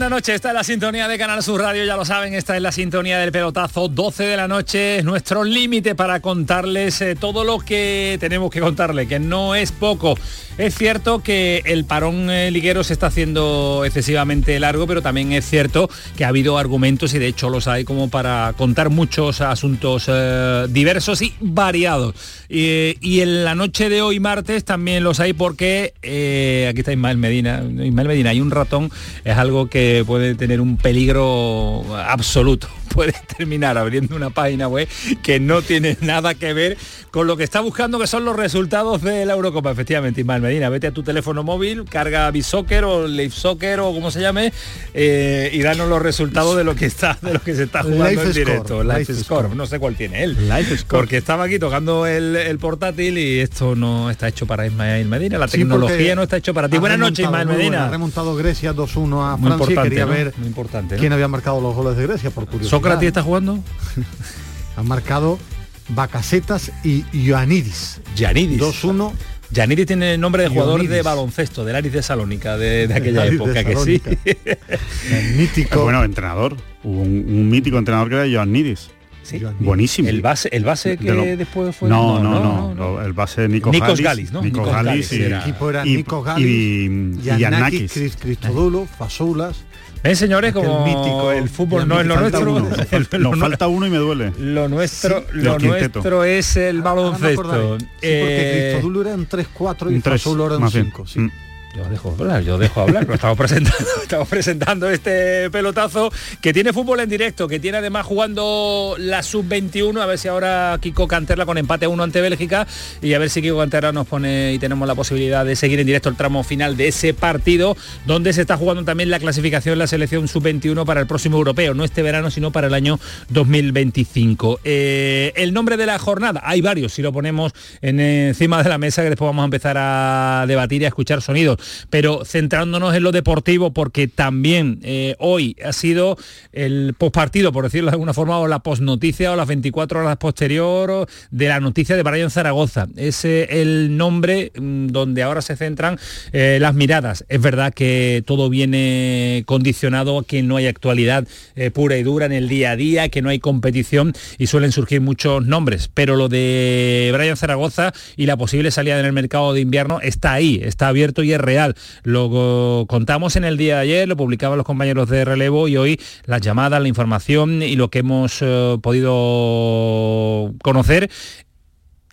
Buenas noches. Esta es la sintonía de Canal Sur Radio, ya lo saben, esta es la sintonía del pelotazo. 12 de la noche es nuestro límite para contarles eh, todo lo que tenemos que contarles, que no es poco. Es cierto que el parón eh, liguero se está haciendo excesivamente largo, pero también es cierto que ha habido argumentos y de hecho los hay como para contar muchos asuntos eh, diversos y variados. y en la noche de hoy, martes, también los hay porque aquí está Ismael Medina. Ismael Medina, hay un ratón, es algo que puede tener un peligro absoluto puede terminar abriendo una página web que no tiene nada que ver con lo que está buscando que son los resultados de la Eurocopa. Efectivamente, Ismael Medina, vete a tu teléfono móvil, carga Bisoccer o Live Soccer o como se llame eh, y danos los resultados de lo que está de lo que se está jugando en directo. Life, Score. no sé cuál tiene él. Life Score. Porque estaba aquí tocando el, portátil y esto no está hecho para Ismael Medina. La tecnología no está hecho para ti. Buenas noches, Ismael Medina. Ha remontado Grecia 2-1 a Francia quería ver muy importante, quién había marcado los goles de Grecia por curiosidad. ¿Sócrates está jugando? Han marcado Bacasetas y Ioannidis. Ioannidis. 2-1 Yaniri tiene nombre de jugador de baloncesto, del Aris de Salónica, de, aquella época, que sí. mítico. bueno, entrenador. Hubo un, mítico entrenador que era Ioannidis. Sí. Buenísimo. El base, el base que después fue. No, no, no, El base Nico Nikos Galis, ¿no? Nikos Galis. El equipo era Nikos Galis, y, y, Cristodulo, Fasoulas. ¿Ven, señores, como el, mítico, el fútbol no es lo nuestro? Nos falta uno y me duele. Lo nuestro, lo nuestro es el baloncesto. Sí, porque eh, era en 3-4 y Fasoulo era en 5. Sí. Mm. Yo dejo hablar, yo dejo hablar, estamos presentando, estamos presentando este pelotazo que tiene fútbol en directo, que tiene además jugando la sub-21, a ver si ahora Kiko Canterla con empate 1 ante Bélgica y a ver si Kiko Canterla nos pone y tenemos la posibilidad de seguir en directo el tramo final de ese partido, donde se está jugando también la clasificación la selección sub-21 para el próximo europeo, no este verano, sino para el año 2025. Eh, el nombre de la jornada, hay varios, si lo ponemos en, encima de la mesa, que después vamos a empezar a debatir y a escuchar sonidos pero centrándonos en lo deportivo, porque también eh, hoy ha sido el postpartido, por decirlo de alguna forma, o la postnoticia o las 24 horas posterior de la noticia de Brian Zaragoza. Es el nombre mm, donde ahora se centran eh, las miradas. Es verdad que todo viene condicionado a que no hay actualidad eh, pura y dura en el día a día, que no hay competición y suelen surgir muchos nombres, pero lo de Brian Zaragoza y la posible salida en el mercado de invierno está ahí, está abierto y es real. Lo contamos en el día de ayer, lo publicaban los compañeros de relevo y hoy las llamadas, la información y lo que hemos eh, podido conocer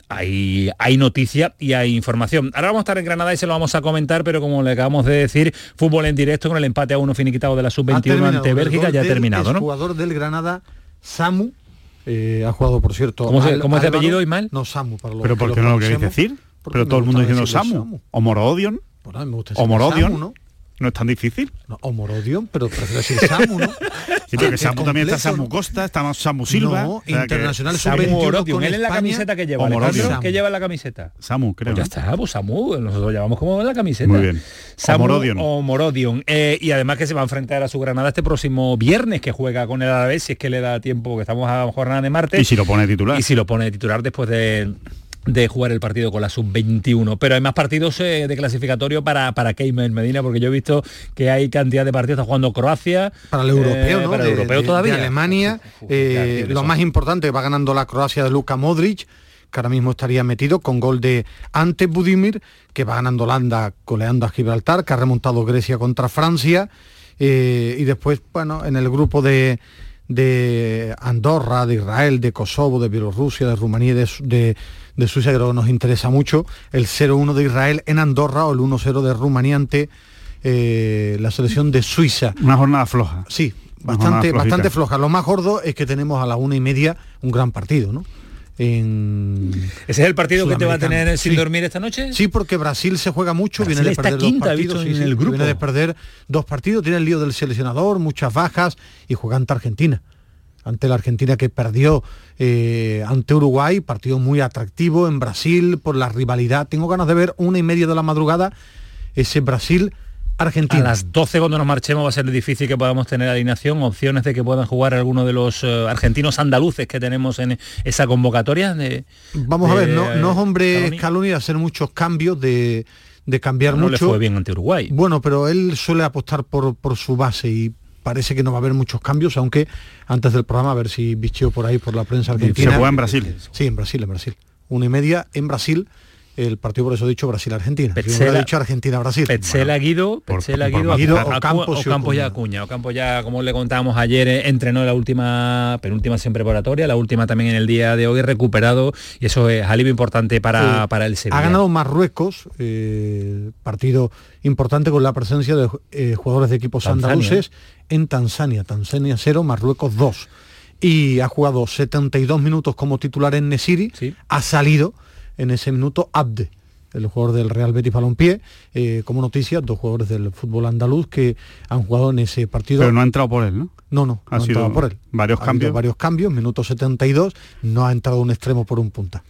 hay, hay, noticia y hay información. Ahora vamos a estar en Granada y se lo vamos a comentar, pero como le acabamos de decir, fútbol en directo con el empate a uno finiquitado de la sub-21 ante Bélgica ya ha terminado, ¿no? jugador del Granada, Samu, eh, ha jugado, por cierto. ¿Cómo, es el apellido, Ismael? No, Samu, para ¿Pero por qué no lo queréis decir? Pero todo el mundo diciendo Samu. O Morodion o Morodion. ¿no? ¿No es tan difícil? No, o Morodion, pero prefiero decir Samu, ¿no? Sí, porque Samu también está Samu Costa, está Samu Silva. No, internacional Samu Morodion, él es la camiseta que lleva. Morodion. ¿Qué lleva en la camiseta? Samu, creo. Pues ya está, pues Samu, nosotros llevamos como en la camiseta. Muy bien. Samu o Morodion. O Morodion. Eh, y además que se va a enfrentar a su Granada este próximo viernes que juega con el Alavés, si es que le da tiempo, que estamos a jornada de martes. Y si lo pone titular. Y si lo pone titular después de de jugar el partido con la sub-21. Pero hay más partidos eh, de clasificatorio para, para Keyman Medina, porque yo he visto que hay cantidad de partidos, está jugando Croacia. Para el europeo, eh, ¿no? Para el europeo todavía. Alemania, eh, lo más importante, va ganando la Croacia de Luka Modric, que ahora mismo estaría metido con gol de Ante Budimir, que va ganando Holanda coleando a Gibraltar, que ha remontado Grecia contra Francia. y después, bueno, en el grupo de, de Andorra, de Israel, de Kosovo, de Bielorrusia, de Rumanía, de, de Suiza creo que nos interesa mucho, el 0-1 de Israel en Andorra o el 1-0 de Rumanía ante eh, la selección de Suiza. Una jornada floja. Sí, bastante, bastante floja. Lo más gordo es que tenemos a la una y media un gran partido, ¿no? En ¿Ese es el partido que te va a tener sin dormir esta noche? Sí, porque Brasil se juega mucho, viene de perder dos partidos, en el grupo. viene de perder dos partidos, tiene el lío del seleccionador, muchas bajas y juega ante Argentina ante la Argentina que perdió eh, ante Uruguay, partido muy atractivo en Brasil por la rivalidad. Tengo ganas de ver una y media de la madrugada ese Brasil. Argentina. A las 12 cuando nos marchemos va a ser difícil que podamos tener alineación, opciones de que puedan jugar algunos de los eh, argentinos andaluces que tenemos en esa convocatoria. De, Vamos a ver, no, no es hombre Scaloni de hacer muchos cambios, de, cambiar mucho. No le fue bien ante Uruguay. Bueno, pero él suele apostar por, por su base y parece que no va a haber muchos cambios, aunque antes del programa, a ver si bicheo por ahí por la prensa argentina. Se juega en Brasil. Sí, en Brasil, en Brasil. Una y media en Brasil el partido por eso he dicho Brasil-Argentina. Petzela, he dicho Argentina-Brasil. Petzela Guido, Petzela Guido, o Campos, y Acuña. O Campos ya, como le contábamos ayer, eh, entrenó la última, penúltima siempre preparatoria, la última también en el día de hoy, recuperado, y eso es alivio importante para, para el Sevilla. Ha ganado Marruecos, eh, partido importante con la presencia de eh, jugadores de equipos andaluces en Tanzania. Tanzania 0, Marruecos 2. Y ha jugado 72 minutos como titular en Nesiri, ha salido en ese minuto Abde, el jugador del Real Betis Balompié, eh, como noticia, dos jugadores del fútbol andaluz que han jugado en ese partido. Pero no ha entrado por él, ¿no? No, no, ha sido por él. Varios cambios. Varios cambios, minuto 72, no ha entrado un extremo por un punta.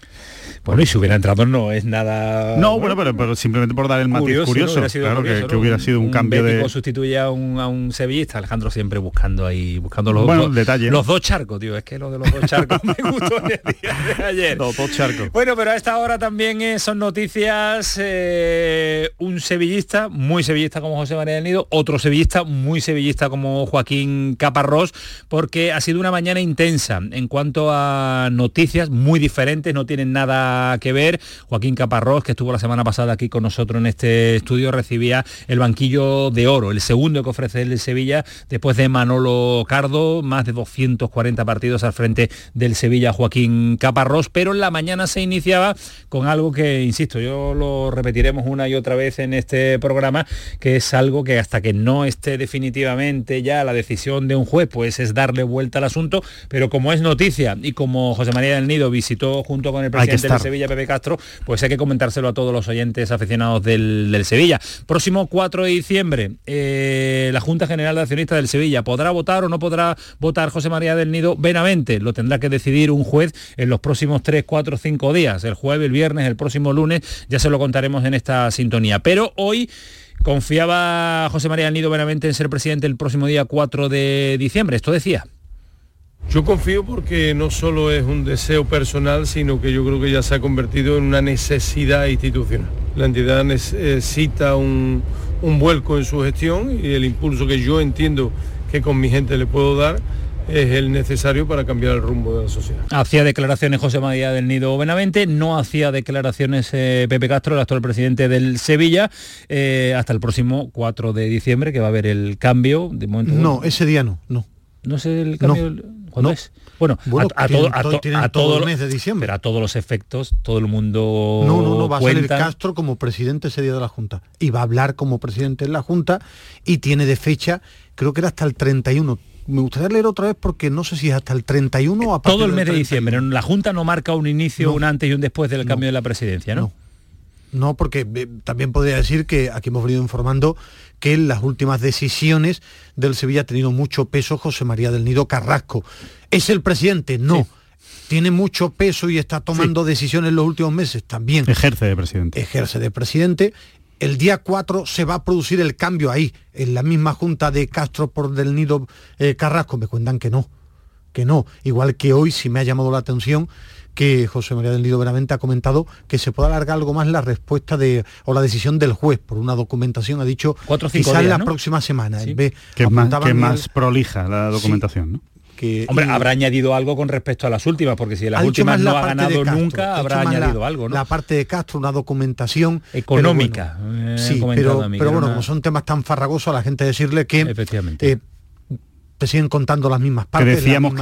Bueno, y si hubiera entrado no es nada... No, bueno, pero, simplemente por dar el matiz curioso, claro, que, hubiera sido un, cambio de... sustituye a un, a un sevillista, Alejandro siempre buscando ahí, buscando los, dos, detalles. los dos charcos, tío, es que lo de los dos charcos me gustó el día de ayer. Los dos charcos. Bueno, pero a esta hora también eh, son noticias eh, un sevillista, muy sevillista como José María del Nido, otro sevillista, muy sevillista como Joaquín Caparrós, porque ha sido una mañana intensa en cuanto a noticias muy diferentes, no tienen nada que ver. Joaquín Caparrós, que estuvo la semana pasada aquí con nosotros en este estudio, recibía el banquillo de oro, el segundo que ofrece el Sevilla, después de Manolo Cardo, más de 240 partidos al frente del Sevilla Joaquín Caparrós, pero en la mañana se iniciaba con algo que, insisto, yo lo repetiremos una y otra vez en este programa, que es algo que hasta que no esté definitivamente ya la decisión de un juez, pues es darle vuelta al asunto, pero como es noticia y como José María del Nido visitó junto con el presidente Sevilla, Pepe Castro, pues hay que comentárselo a todos los oyentes aficionados del, Sevilla. Próximo 4 de diciembre, eh, la Junta General de Accionistas del Sevilla podrá votar o no podrá votar José María del Nido Benavente. Lo tendrá que decidir un juez en los próximos 3, 4, 5 días, el jueves, el viernes, el próximo lunes, ya se lo contaremos en esta sintonía. Pero hoy Confiaba José María Nido Benavente en ser presidente el próximo día 4 de diciembre. Esto decía. Yo confío porque no solo es un deseo personal, sino que yo creo que ya se ha convertido en una necesidad institucional. La entidad necesita un, un vuelco en su gestión y el impulso que yo entiendo que con mi gente le puedo dar es el necesario para cambiar el rumbo de la sociedad. Hacía declaraciones José María del Nido Benavente, no hacía declaraciones eh, Pepe Castro, el actual presidente del Sevilla, eh, hasta el próximo 4 de diciembre, que va a haber el cambio. De momento, no, ese día no, no. ¿No sé el cambio? ¿Cuándo es? Bueno, a, todo, el mes de diciembre. Pero a todos los efectos, todo el mundo. No, no, no, va a salir Castro como presidente ese día de la Junta. Y va a hablar como presidente de la Junta y tiene de fecha, creo que era hasta el 31 me gustaría leer otra vez porque no sé si es hasta el 31 o a Todo el mes de diciembre. La Junta no marca un inicio, un antes y un después del cambio de la presidencia, ¿no? No, porque eh, también podría decir que aquí hemos venido informando que en las últimas decisiones del Sevilla ha tenido mucho peso José María del Nido Carrasco. ¿Es el presidente? No. Tiene mucho peso y está tomando decisiones en los últimos meses también. Ejerce de presidente. Ejerce de presidente el día 4 se va a producir el cambio ahí, en la misma junta de Castro por del Nido eh, Carrasco. Me cuentan que no, que no. Igual que hoy sí me ha llamado la atención que José María del Nido Benavente ha comentado que se puede alargar algo más la respuesta de o la decisión del juez por una documentación, ha dicho quizás la próxima semana. que es más, prolija la documentación, ¿no? Hombre, habrá añadido algo con respecto a las últimas, porque si las últimas no ha ganado nunca, habrá añadido algo, ¿no? La parte de Castro, una documentación económica. sí, pero, bueno, como son temas tan farragosos, a la gente decirle que Efectivamente. Eh, te siguen contando las mismas partes. Que decíamos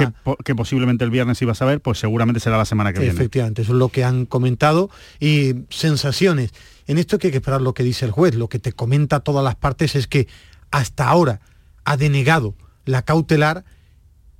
que, posiblemente el viernes iba a saber, pues seguramente será la semana que viene. Efectivamente, eso es lo que han comentado. Y sensaciones. En esto que hay que esperar lo que dice el juez. Lo que te comenta todas las partes es que hasta ahora ha denegado la cautelar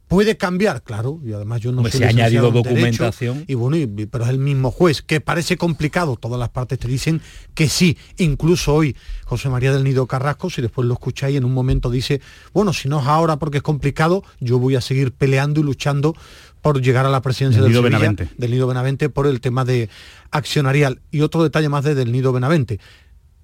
Puede cambiar, claro, y además yo no sé. Se ha añadido documentación. y bueno, pero es el mismo juez, que parece complicado, todas las partes te dicen que sí. Incluso hoy José María del Nido Carrasco, si después lo escucháis, en un momento dice, bueno, si no es ahora porque es complicado, yo voy a seguir peleando y luchando por llegar a la presidencia del, Nido Benavente. del Nido Benavente por el tema de accionarial. Y otro detalle más de del Nido Benavente.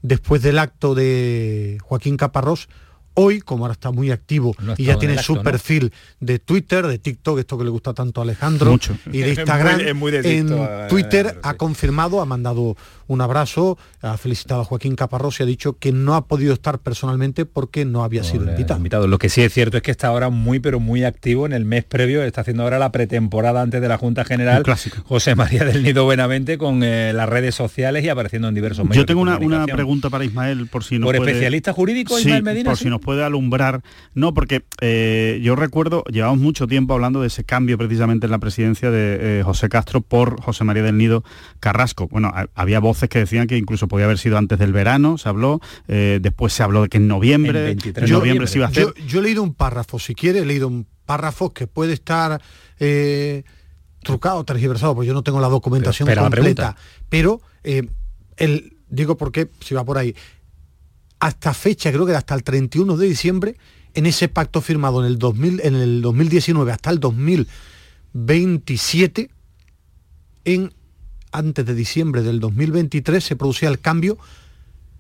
Después del acto de Joaquín Caparrós, hoy, como ahora está muy activo y ya tiene su perfil de Twitter, de TikTok, esto que le gusta tanto a Alejandro, y de Instagram, en Twitter ha confirmado, ha mandado un abrazo, ha felicitado a Joaquín Caparrós y ha dicho que no ha podido estar personalmente porque no había sido invitado. Lo que sí es cierto es que está ahora muy pero muy activo en el mes previo, está haciendo ahora la pretemporada antes de la Junta General José María del Nido Buenamente con eh, las redes sociales y apareciendo en diversos medios. Yo tengo una, pregunta para Ismael, por si no ¿Por especialista jurídico Ismael Medina? Por si nos puede alumbrar. No, porque eh, yo recuerdo, llevamos mucho tiempo hablando de ese cambio precisamente en la presidencia de eh, José Castro por José María del Nido Carrasco. Bueno, había voces que decían que incluso podía haber sido antes del verano, se habló, eh, después se habló de que en noviembre, en noviembre se iba a hacer. Yo, he leído un párrafo, si quiere, he leído un párrafo que puede estar trucado, tergiversado, porque yo no tengo la documentación completa, pero el, digo porque si va por ahí, hasta fecha, creo que hasta el 31 de diciembre, en ese pacto firmado en el, 2000, en el 2019 hasta el 2027, en, antes de diciembre del 2023 se producía el cambio,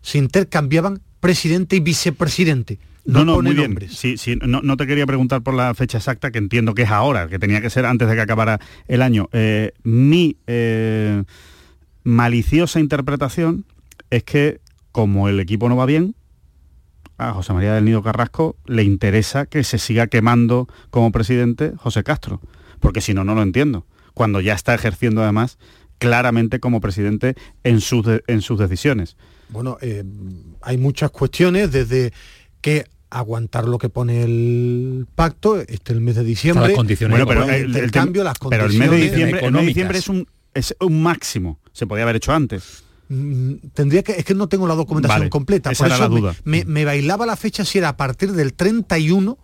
se intercambiaban presidente y vicepresidente. No, no, muy bien. Sí, sí, no, te quería preguntar por la fecha exacta, que entiendo que es ahora, que tenía que ser antes de que acabara el año. Eh, mi eh, maliciosa interpretación es que como el equipo no va bien, a José María del Nido Carrasco le interesa que se siga quemando como presidente José Castro, porque si no, no lo entiendo. Cuando ya está ejerciendo además claramente como presidente en sus, en sus decisiones. Bueno, eh, hay muchas cuestiones, desde que aguantar lo que pone el pacto, este el mes de diciembre. Las condiciones bueno, pero el, cambio, las condiciones. Pero el mes de diciembre, el mes de diciembre es un, es un máximo. Se podía haber hecho antes. Mm, tendría que es que no tengo la documentación completa por eso duda. Me, bailaba la fecha si era a partir del 31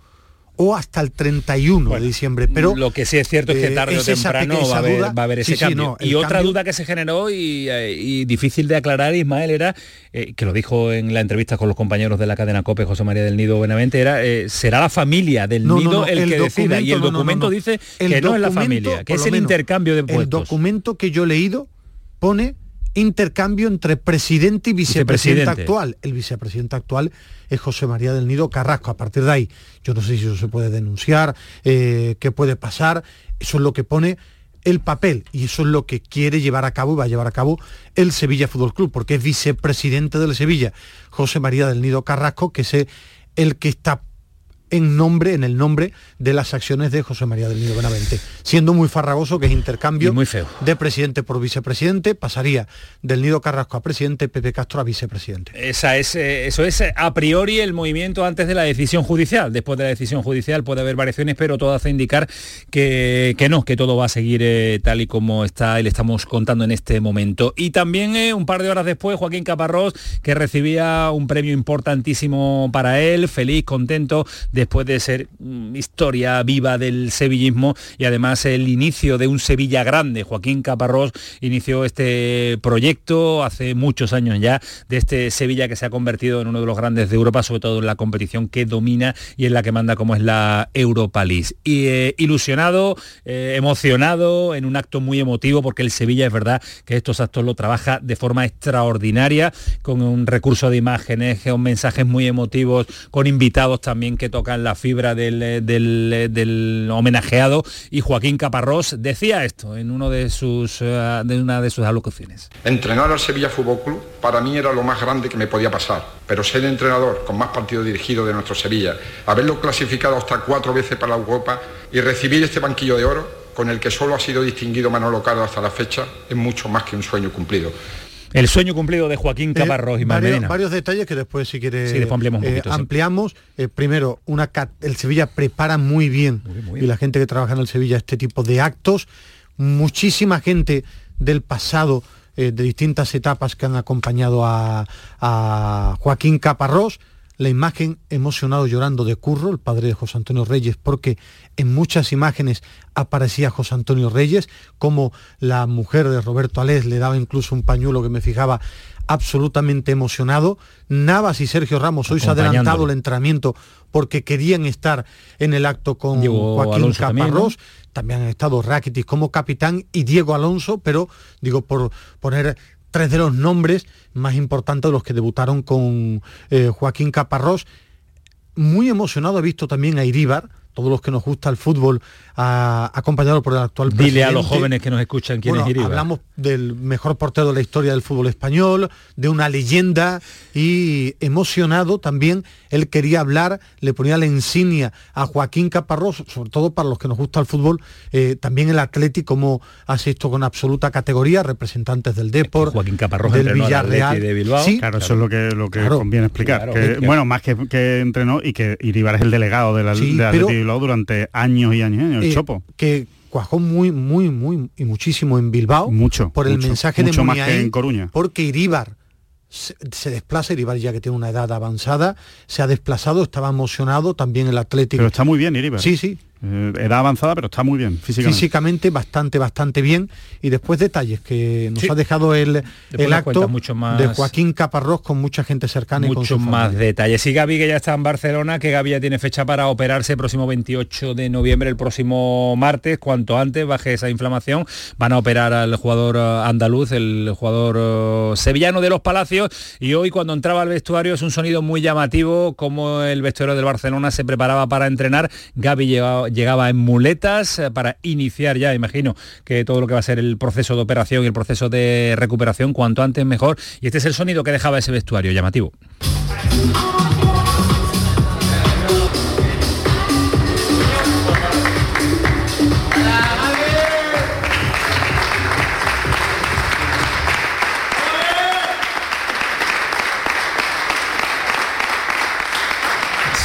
o hasta el 31 de diciembre. Pero lo que sí es cierto es que eh, tarde o temprano va a, haber, ese cambio. y otra duda que se generó eh, y, difícil de aclarar, Ismael, era, eh, que lo dijo en la entrevista con los compañeros de la cadena COPE, José María del Nido Buenamente, era, será la familia del Nido el, que decida. Y el documento dice que no es la familia, que es el intercambio de puestos. El documento que yo he leído pone intercambio entre presidente y vicepresidente, actual. El vicepresidente actual es José María del Nido Carrasco. A partir de ahí, yo no sé si eso se puede denunciar, eh, qué puede pasar. Eso es lo que pone el papel y eso es lo que quiere llevar a cabo y va a llevar a cabo el Sevilla Fútbol Club, porque es vicepresidente del Sevilla, José María del Nido Carrasco, que es el que está en nombre, en el nombre de las acciones de José María del Nido Benavente, siendo muy farragoso que es intercambio muy feo. de presidente por vicepresidente, pasaría del Nido Carrasco a presidente, Pepe Castro a vicepresidente. Esa es, eh, eso es eh, a priori el movimiento antes de la decisión judicial. Después de la decisión judicial puede haber variaciones, pero todo hace indicar que, que no, que todo va a seguir eh, tal y como está y le estamos contando en este momento. Y también un par de horas después, Joaquín Caparrós, que recibía un premio importantísimo para él, feliz, contento después de ser mm, historia viva del sevillismo y además el inicio de un Sevilla grande. Joaquín Caparrós inició este proyecto hace muchos años ya de este Sevilla que se ha convertido en uno de los grandes de Europa, sobre todo en la competición que domina y en la que manda como es la Europa League. Y eh, ilusionado, eh, emocionado, en un acto muy emotivo, porque el Sevilla es verdad que estos actos lo trabaja de forma extraordinaria, con un recurso de imágenes, con mensajes muy emotivos, con invitados también que tocan la fibra eh, eh, del, homenajeado y Joaquín Caparrós decía esto en uno de sus, eh, de una de sus alocuciones. Entrenar al Sevilla Fútbol Club para mí era lo más grande que me podía pasar, pero ser entrenador con más partidos dirigidos de nuestro Sevilla, haberlo clasificado hasta cuatro veces para la Europa y recibir este banquillo de oro con el que solo ha sido distinguido Manolo Caro hasta la fecha es mucho más que un sueño cumplido. El sueño cumplido de Joaquín Caparrós y varios, varios, detalles que después si quiere ampliamos. primero, una el Sevilla prepara muy bien, y la gente que trabaja en el Sevilla este tipo de actos. Muchísima gente del pasado de distintas etapas que han acompañado a, a Joaquín Caparrós la imagen emocionado llorando de Curro, el padre de José Antonio Reyes, porque en muchas imágenes aparecía José Antonio Reyes, como la mujer de Roberto Alés le daba incluso un pañuelo que me fijaba absolutamente emocionado. Navas y Sergio Ramos hoy se ha adelantado el entrenamiento porque querían estar en el acto con Joaquín Caparrós. También, han estado Rakitic como capitán y Diego Alonso, pero digo, por poner tres de los nombres más importantes de los que debutaron con eh, Joaquín Caparrós. Muy emocionado he visto también a Iríbar, todos los que nos gusta el fútbol, acompañado por el actual Dile presidente. a los jóvenes que nos escuchan quién es Iribar. Hablamos del mejor portero de la historia del fútbol español, de una leyenda y emocionado también, él quería hablar, le ponía la insignia a Joaquín Caparrós, sobre todo para los que nos gusta el fútbol, eh, también el Atlético, como hace esto con absoluta categoría, representantes del Deport, Joaquín Caparrós del Villarreal. De Bilbao. Sí, claro, eso es lo que, lo que conviene explicar. bueno, más que, que, entrenó y que Iribar es el delegado de la, de Bilbao durante años y años y años. Eh, que cuajó muy, muy, muy y muchísimo en Bilbao mucho, por el mensaje de más que en Coruña. Porque Iríbar se, se, desplaza, Iribar ya que tiene una edad avanzada, se ha desplazado, estaba emocionado, también el Atlético. Pero está muy bien Iribar. Sí, sí, eh, edad avanzada, pero está muy bien físicamente. Físicamente bastante, bastante bien. Y después detalles que nos ha dejado el, el acto mucho más, de Joaquín Caparrós con mucha gente cercana y con más detalles. Y Gaby, que ya está en Barcelona, que Gaby ya tiene fecha para operarse el próximo 28 de noviembre, el próximo martes, cuanto antes baje esa inflamación. Van a operar al jugador eh, andaluz, el jugador eh, sevillano de los Palacios. Y hoy cuando entraba al vestuario es un sonido muy llamativo, como el vestuario del Barcelona se preparaba para entrenar. Gaby llevaba llegaba en muletas eh, para iniciar ya, imagino, que todo lo que va a ser el proceso de operación y el proceso de recuperación cuanto antes mejor. Y este es el sonido que dejaba ese vestuario llamativo.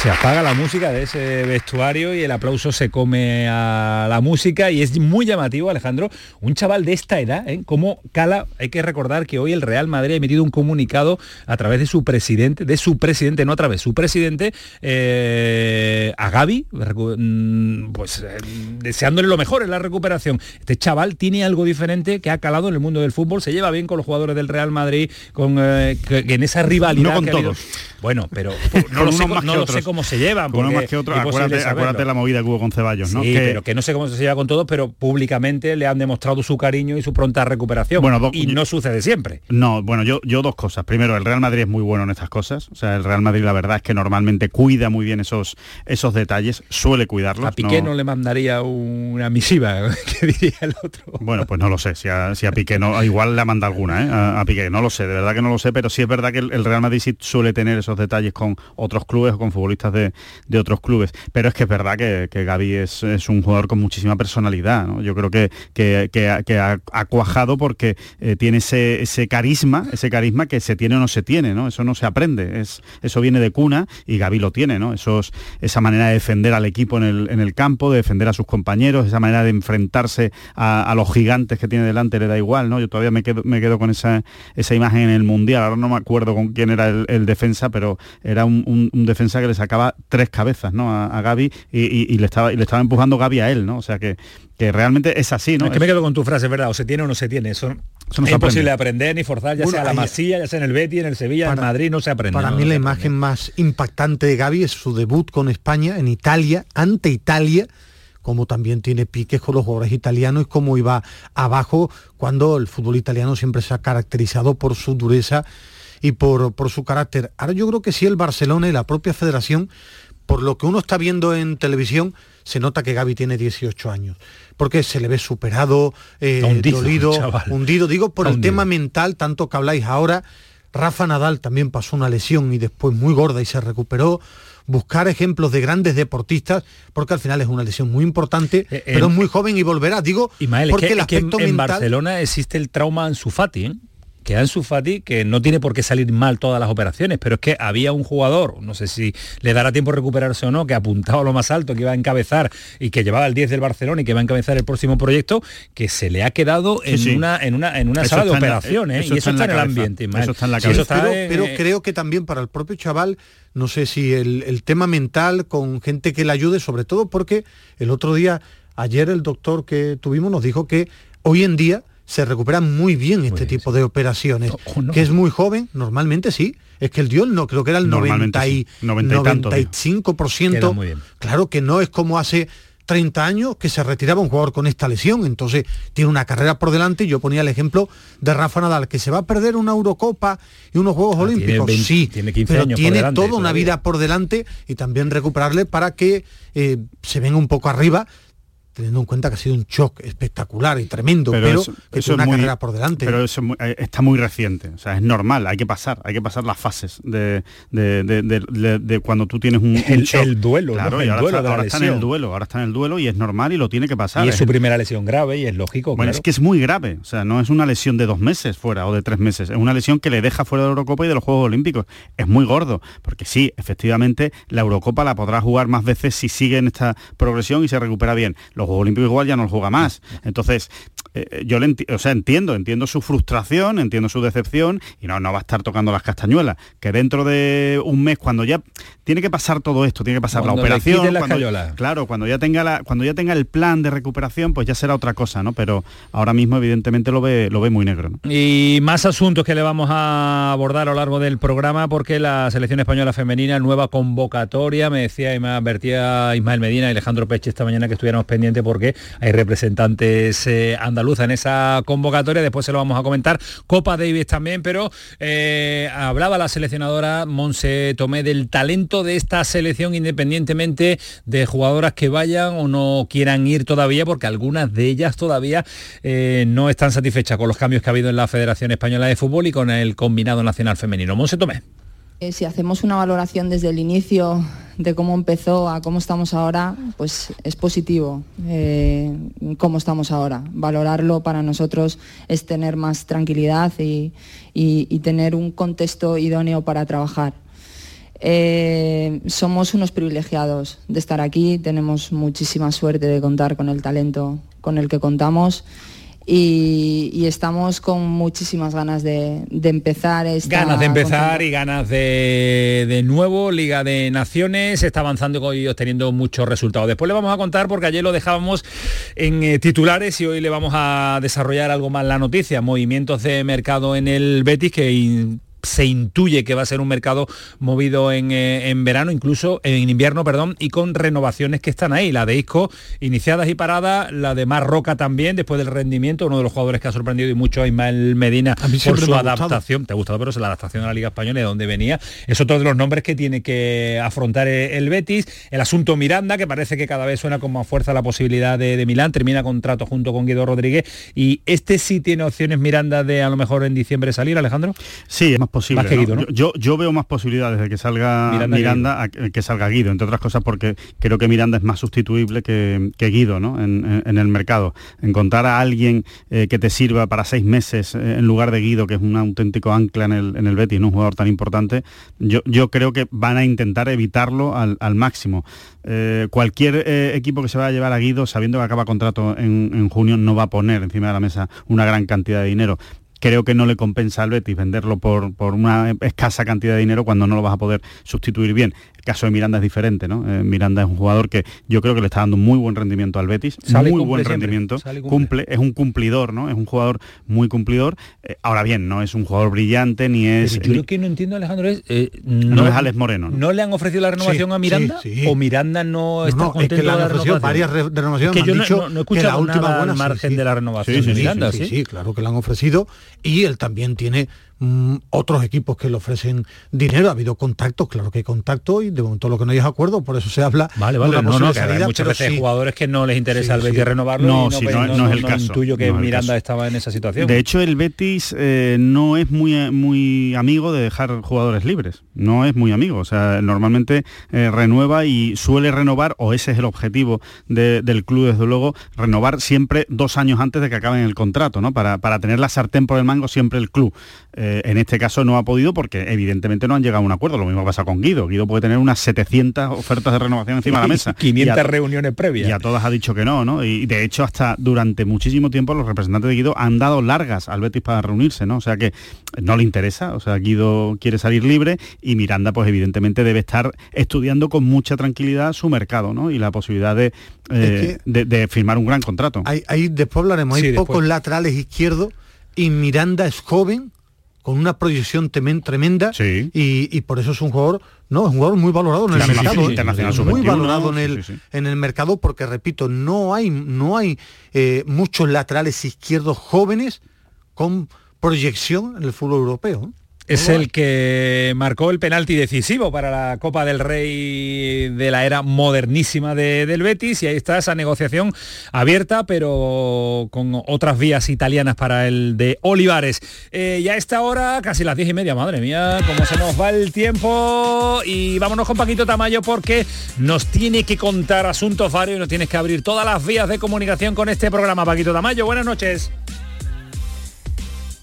Se apaga la música de ese vestuario y el aplauso se come a la música y es muy llamativo, Alejandro, un chaval de esta edad, ¿eh? como cala, hay que recordar que hoy el Real Madrid ha emitido un comunicado a través de su presidente, de su presidente, no a través, su presidente, eh, a Gaby, mm, pues eh, deseándole lo mejor en la recuperación. Este chaval tiene algo diferente que ha calado en el mundo del fútbol, se lleva bien con los jugadores del Real Madrid, con que, en esa rivalidad. No con todos. Bueno, pero no, lo sé, no sé, cómo se llevan. Uno más que otro, acuérdate, la movida que hubo con Ceballos, ¿no? Sí, pero que no sé cómo se lleva con todos, pero públicamente le han demostrado su cariño y su pronta recuperación. Bueno, y no sucede siempre. No, bueno, yo, yo dos cosas. Primero, el Real Madrid es muy bueno en estas cosas. O sea, el Real Madrid la verdad es que normalmente cuida muy bien esos, esos detalles, suele cuidarlos. A Piqué no, le mandaría una misiva, que diría el otro. Bueno, pues no lo sé, si a, si a Piqué no, igual le manda alguna, ¿eh? A, Piqué, no lo sé, de verdad que no lo sé, pero sí es verdad que el, Real Madrid sí suele tener esos detalles con otros clubes o con futbolistas de, otros clubes. Pero es que es verdad que, que Gaby es, un jugador con muchísima personalidad. Yo creo que, que, ha, cuajado porque eh, tiene ese, ese, carisma, ese carisma que se tiene o no se tiene, ¿no? Eso no se aprende. Es, eso viene de cuna y Gaby lo tiene, ¿no? Esos, esa manera de defender al equipo en el, en el campo, de defender a sus compañeros, esa manera de enfrentarse a, los gigantes que tiene delante, le da igual, ¿no? Yo todavía me quedo, me quedo con esa, esa imagen en el Mundial. Ahora no me acuerdo con quién era el, defensa, pero era un, defensa que le sacaba tres cabezas ¿no? a, Gaby y, le estaba, y le estaba empujando Gaby a él, ¿no? O sea que, que realmente es así, ¿no? Es que me quedo con tu frase, ¿verdad? O se tiene o no se tiene. Eso, no es imposible aprender ni forzar, ya sea la Masía, ya sea en el Betty, en el Sevilla, en Madrid, no se aprende. Para mí la imagen más impactante de Gaby es su debut con España en Italia, ante Italia, como también tiene piques con los jugadores italianos y cómo iba abajo cuando el fútbol italiano siempre se ha caracterizado por su dureza y por, por su carácter. Ahora yo creo que sí el Barcelona y la propia federación, por lo que uno está viendo en televisión, se nota que Gaby tiene 18 años, porque se le ve superado, eh, dolido, hundido, digo por el tema mental, tanto que habláis ahora. Rafa Nadal también pasó una lesión y después muy gorda y se recuperó. Buscar ejemplos de grandes deportistas, porque al final es una lesión muy importante, eh, pero es muy joven y volverá. Digo, porque el aspecto en, Barcelona existe el trauma en su ¿eh? Que Ansu Fati, que no tiene por qué salir mal todas las operaciones, pero es que había un jugador, no sé si le dará tiempo a recuperarse o no, que apuntaba a lo más alto, que iba a encabezar y que llevaba el 10 del Barcelona y que va a encabezar el próximo proyecto, que se le ha quedado en, Una, en una en una sala de operaciones y eso está en, el ambiente. Eso está en la cabeza. pero, creo que también para el propio chaval no sé si el, tema mental con gente que le ayude, sobre todo porque el otro día, ayer el doctor que tuvimos nos dijo que hoy en día se recuperan muy bien este tipo de operaciones. Que es muy joven, normalmente sí. Es que el Dios no, creo que era el 90 y, 95%. Claro que no es como hace 30 años que se retiraba un jugador con esta lesión, entonces tiene una carrera por delante. Yo ponía el ejemplo de Rafa Nadal, que se va a perder una Eurocopa y unos Juegos ah, Olímpicos. sí, tiene 15 pero tiene toda una vida por delante y también recuperarle para que eh, se venga un poco arriba teniendo en cuenta que ha sido un shock espectacular y tremendo, pero, que es una carrera por delante. Pero eso eh, está muy reciente, o sea, es normal, hay que pasar, hay que pasar las fases de, de, cuando tú tienes un, el, duelo, claro, y ahora, está, en el duelo, ahora está en el duelo y es normal y lo tiene que pasar. Y es, su primera lesión grave y es lógico. Bueno, es que es muy grave, o sea, no es una lesión de dos meses fuera o de tres meses, es una lesión que le deja fuera de la Eurocopa y de los Juegos Olímpicos. Es muy gordo, porque sí, efectivamente, la Eurocopa la podrá jugar más veces si sigue en esta progresión y se recupera bien los Juegos Olímpicos igual ya no lo juega más. Entonces, eh, yo le o sea, entiendo, entiendo su frustración, entiendo su decepción y no, no va a estar tocando las castañuelas. Que dentro de un mes, cuando ya tiene que pasar todo esto, tiene que pasar la operación. claro, cuando ya tenga la, cuando ya tenga el plan de recuperación, pues ya será otra cosa, ¿no? Pero ahora mismo, evidentemente, lo ve, lo ve muy negro. Y más asuntos que le vamos a abordar a lo largo del programa, porque la selección española femenina, nueva convocatoria, me decía y me advertía Ismael Medina y Alejandro Peche esta mañana que estuviéramos pendientes porque hay representantes eh, en esa convocatoria, después se lo vamos a comentar. Copa Davis también, pero eh, hablaba la seleccionadora Monse Tomé del talento de esta selección independientemente de jugadoras que vayan o no quieran ir todavía, porque algunas de ellas todavía eh, no están satisfechas con los cambios que ha habido en la Federación Española de Fútbol y con el combinado nacional femenino. Monse Tomé. Eh, si hacemos una valoración desde el inicio de cómo empezó a cómo estamos ahora, pues es positivo eh, cómo estamos ahora. Valorarlo para nosotros es tener más tranquilidad y, tener un contexto idóneo para trabajar. Eh, somos unos privilegiados de estar aquí, tenemos muchísima suerte de contar con el talento con el que contamos y, estamos con muchísimas ganas de, empezar esta ganas de empezar y ganas de, de nuevo Liga de Naciones. Está avanzando y obteniendo muchos resultados. Después le vamos a contar porque ayer lo dejábamos en eh, titulares y hoy le vamos a desarrollar algo más la noticia. Movimientos de mercado en el Betis que se intuye que va a ser un mercado movido eh, en, verano, incluso en invierno, perdón, y con renovaciones que están ahí. La de Isco iniciadas y paradas, la de Mar Roca también, después del rendimiento, uno de los jugadores que ha sorprendido y mucho a Ismael Medina por su adaptación. Te ha gustado, pero es la adaptación a la Liga Española de donde venía. Es otro de los nombres que tiene que afrontar el Betis. El asunto Miranda, que parece que cada vez suena con más fuerza la posibilidad de, de Milán, termina contrato junto con Guido Rodríguez. Y este sí tiene opciones Miranda de a lo mejor en diciembre salir, Alejandro. Sí, más posible. yo, yo, veo más posibilidades de que salga Miranda, que, salga Guido, entre otras cosas porque creo que Miranda es más sustituible que, Guido ¿no? en, el mercado. Encontrar a alguien eh, que te sirva para seis meses eh, en lugar de Guido, que es un auténtico ancla en el, en el Betis, ¿no? un jugador tan importante, yo, yo creo que van a intentar evitarlo al, máximo. Eh, cualquier equipo que se vaya a llevar a Guido, sabiendo que acaba contrato en, en junio, no va a poner encima de la mesa una gran cantidad de dinero creo que no le compensa al Betis venderlo por, por, una escasa cantidad de dinero cuando no lo vas a poder sustituir bien caso de Miranda es diferente, ¿no? Eh, Miranda es un jugador que yo creo que le está dando muy buen rendimiento al Betis, muy buen rendimiento, cumple. es un cumplidor, ¿no? Es un jugador muy cumplidor. Eh, ahora bien, no es un jugador brillante ni es. yo lo que no entiendo, Alejandro, es eh, no, es Alex Moreno. ¿no? le han ofrecido la renovación a Miranda? o Miranda no está contento es que le han ofrecido varias renovaciones. Que yo dicho no, he escuchado la última buena margen de la renovación de Miranda, sí, sí, claro que le han ofrecido y él también tiene mm, otros equipos que le ofrecen dinero, ha habido contactos, claro que hay contacto y de momento lo que no hay es acuerdo, por eso se habla vale, vale, no, no, hay muchas veces jugadores que no les interesa el Betis renovarlo no, no, no, es el caso. Intuyo que Miranda estaba en esa situación. De hecho, el Betis eh, no es muy, muy amigo de dejar jugadores libres, no es muy amigo, o sea, normalmente eh, renueva y suele renovar, o ese es el objetivo del club, desde luego, renovar siempre dos años antes de que acaben el contrato, ¿no? Para, para tener la sartén por el mango siempre el club. Eh, en este caso no ha podido porque evidentemente no han llegado a un acuerdo. Lo mismo pasa con Guido. Guido puede tener unas 700 ofertas de renovación encima de la mesa. 500 reuniones previas. Y a todas ha dicho que no, ¿no? Y de hecho hasta durante muchísimo tiempo los representantes de Guido han dado largas al Betis para reunirse, ¿no? O sea que no le interesa. O sea, Guido quiere salir libre y Miranda pues evidentemente debe estar estudiando con mucha tranquilidad su mercado, ¿no? Y la posibilidad de, eh, de, firmar un gran contrato. Ahí, después hablaremos. Hay pocos laterales izquierdos y Miranda es joven con una proyección tremenda y, por eso es un jugador no es un jugador muy valorado en el mercado ¿eh? muy valorado en el en el mercado porque repito no hay no hay eh, muchos laterales izquierdos jóvenes con proyección en el fútbol europeo ¿eh? Es el que marcó el penalti decisivo para la Copa del Rey de la era modernísima del Betis y ahí está esa negociación abierta pero con otras vías italianas para el de Olivares. Eh, ya a esta hora, casi las diez y media, madre mía, cómo se nos va el tiempo y vámonos con Paquito Tamayo porque nos tiene que contar asuntos varios y nos tienes que abrir todas las vías de comunicación con este programa. Paquito Tamayo, buenas noches.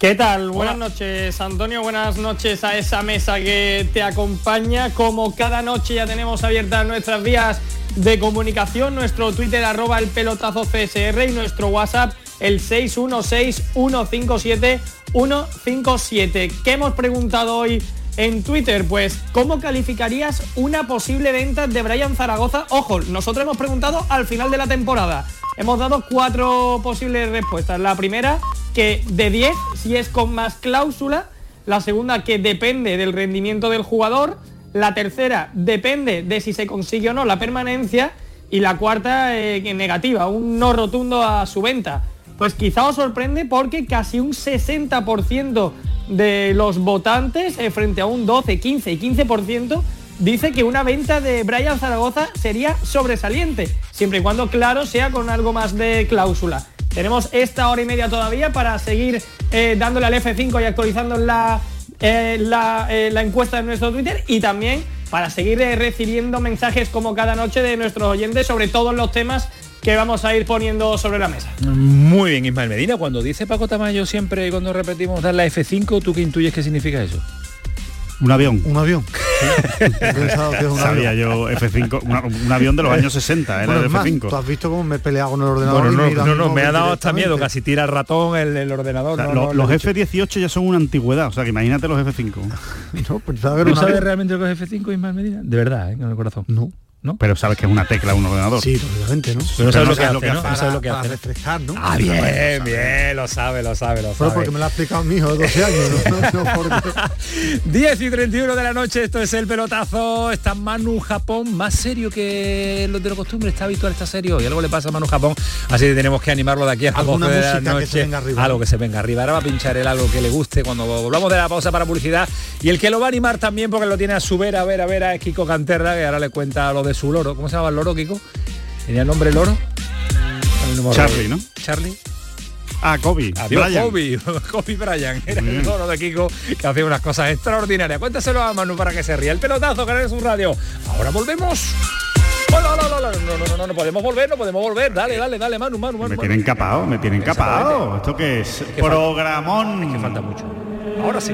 ¿Qué tal? Buenas noches, Antonio. Buenas noches a esa mesa que te acompaña. Como cada noche ya tenemos abiertas nuestras vías de comunicación, nuestro Twitter arroba el pelotazo CSR y nuestro WhatsApp el 616-157-157. ¿Qué hemos preguntado hoy en Twitter? Pues, ¿cómo calificarías una posible venta de Brian Zaragoza? Ojo, nosotros hemos preguntado al final de la temporada. Hemos dado cuatro posibles respuestas. La primera, que de 10, si es con más cláusula. La segunda, que depende del rendimiento del jugador. La tercera, depende de si se consigue o no la permanencia. Y la cuarta, eh, negativa, un no rotundo a su venta. Pues quizá os sorprende porque casi un 60% de los votantes, eh, frente a un 12, 15 y 15%, dice que una venta de Brian Zaragoza sería sobresaliente, siempre y cuando, claro, sea con algo más de cláusula. Tenemos esta hora y media todavía para seguir eh, dándole al F5 y actualizando la, eh, eh, encuesta de nuestro Twitter y también para seguir recibiendo mensajes como cada noche de nuestros oyentes sobre todos los temas que vamos a ir poniendo sobre la mesa. Muy bien, Ismael Medina, cuando dice Paco Tamayo siempre cuando repetimos dar la F5, ¿tú qué intuyes qué significa eso? Un avión. Un avión. Sabía yo F5, un avión de los años 60, era el F5. Tú has visto cómo me he peleado con el ordenador. no, no, me ha dado hasta miedo, casi tira el ratón el, ordenador. los F18 ya son una antigüedad, o sea que imagínate los F5. no, pensaba que ¿No sabes realmente los F5 Ismael Medina? De verdad, ¿eh? en el corazón. No. Pero sabes que es una tecla un ordenador. Sí, obviamente, ¿no? Pero no sabes, lo, que hace, ¿no? Para, sabes lo que hace. refrescar, ¿no? Ah, bien, bien, lo sabe, lo sabe, lo sabe. porque me lo ha explicado mi hijo de 12 años, ¿no? no, porque... 10 y 31 de la noche, esto es el pelotazo. Está Manu Japón, más serio que lo de lo costumbre, está habitual, está serio. Y algo le pasa a Manu Japón, así que tenemos que animarlo de aquí a las 12 de la noche. Que se venga arriba. Algo que se venga arriba. Ahora va a pinchar el algo que le guste cuando volvamos de la pausa para publicidad. Y el que lo va a animar también, porque lo tiene a su vera, a ver, a ver, a Kiko Canterra, que ahora le cuenta lo de su loro. ¿Cómo se llama? loro, Kiko? ¿Tenía el nombre loro? Charlie, ¿no? Charlie. Ah, Kobe. Adiós, Kobe. Kobe Bryant. Era el loro de Kiko que hacía unas cosas extraordinarias. Cuéntaselo a Manu para que se ría. El pelotazo, que es un radio. Ahora volvemos. No, no, no, no, no, no, no, podemos volver, no podemos volver. Dale, dale, dale, Manu, Manu, Manu. Me tienen capado, me tienen capado. ¿Esto qué es? Programón. Es que falta mucho. Ahora sí.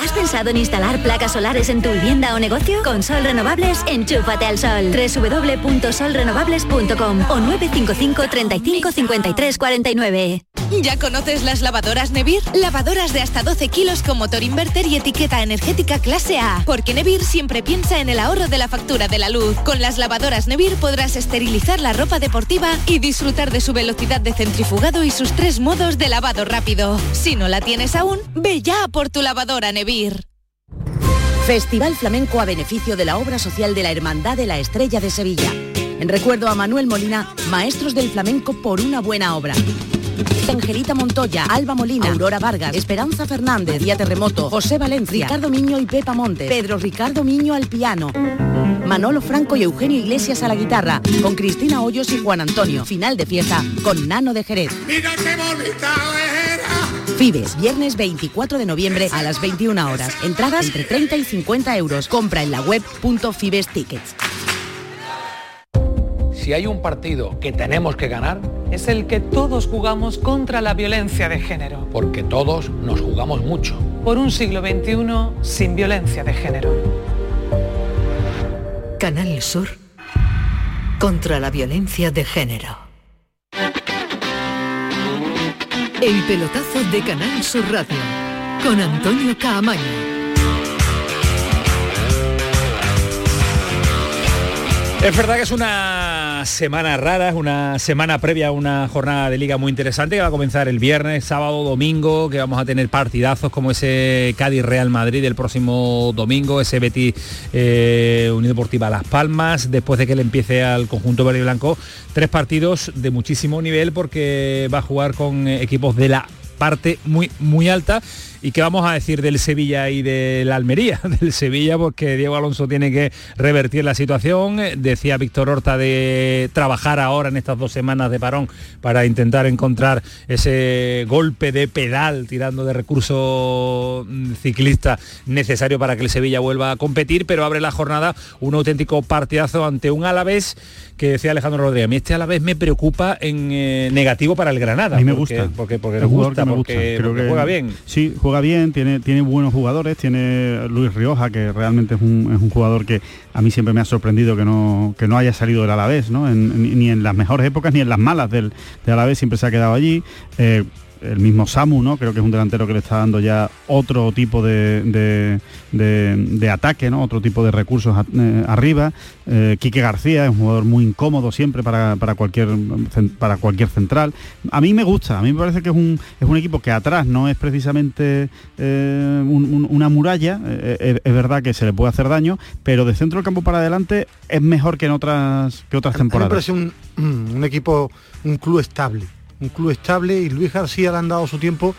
¿Has pensado en instalar placas solares en tu vivienda o negocio? Con Sol Renovables, enchúfate al sol. www.solrenovables.com o 955 35 53 49. ¿Ya conoces las lavadoras Nevir? Lavadoras de hasta 12 kilos con motor inverter y etiqueta energética clase A. Porque Nevir siempre piensa en el ahorro de la factura de la luz. Con las lavadoras Nevir podrás esterilizar la ropa deportiva y disfrutar de su velocidad de centrifugado y sus tres modos de lavado rápido. Si no la tienes aún, ve ya por tu lavadora Nevir. Festival Flamenco a beneficio de la obra social de la Hermandad de la Estrella de Sevilla. En recuerdo a Manuel Molina, maestros del flamenco por una buena obra. Angelita Montoya, Alba Molina, Aurora Vargas, Esperanza Fernández, Día Terremoto, José Valencia, Ricardo Miño y Pepa Montes, Pedro Ricardo Miño al piano, Manolo Franco y Eugenio Iglesias a la guitarra, con Cristina Hoyos y Juan Antonio. Final de fiesta con Nano de Jerez. Mira qué bonita. Fibes, viernes 24 de noviembre a las 21 horas. Entradas entre 30 y 50 euros. Compra en la web punto Fibes Tickets. Si hay un partido que tenemos que ganar, Es el que todos jugamos contra la violencia de género. porque todos nos jugamos mucho. Por un siglo XXI sin violencia de género. Canal Sur contra la violencia de género. El pelotazo de Canal Sur Radio con Antonio Caamaño. Es verdad que es una semana rara, es una semana previa a una jornada de liga muy interesante que va a comenzar el viernes, sábado, domingo, que vamos a tener partidazos como ese Cádiz Real Madrid el próximo domingo, ese Betis eh, Unión Deportiva Las Palmas, después de que le empiece al conjunto verde y blanco, tres partidos de muchísimo nivel porque va a jugar con equipos de la parte muy muy alta y qué vamos a decir del Sevilla y del Almería del Sevilla porque Diego Alonso tiene que revertir la situación decía Víctor Horta de trabajar ahora en estas dos semanas de parón para intentar encontrar ese golpe de pedal tirando de recurso mm, ciclista necesario para que el Sevilla vuelva a competir pero abre la jornada un auténtico partidazo ante un Alavés que decía Alejandro Rodríguez, a mí este Alavés me preocupa en eh, negativo para el Granada. A mí me porque- gusta. Porque, porque El le jugador gusta, que me porque, gusta. Creo porque que- juega bien. Sí, juega bien, tiene, tiene buenos jugadores, tiene Luis Rioja, que realmente es un, es un jugador que a mí siempre me ha sorprendido que no, que no haya salido del Alavés, ¿no? Ni en las mejores épocas ni en las malas del, del Alavés, siempre se ha quedado allí. Eh, el mismo Samu, ¿no? Creo que es un delantero que le está dando ya otro tipo de, de- de- de ataque, ¿no? Otro tipo de recursos a- eh, arriba. Eh, Quique García es un jugador muy incómodo siempre para, para cualquier para cualquier central. A mí me gusta, a mí me parece que es un, es un equipo que atrás no es precisamente eh, un- un- una muralla, es verdad que se le puede hacer daño, pero de centro del campo para adelante es mejor que en otras que otras mí me temporadas. parece un, un equipo, un club estable. Un club estable y Luis García le han dado su tiempo,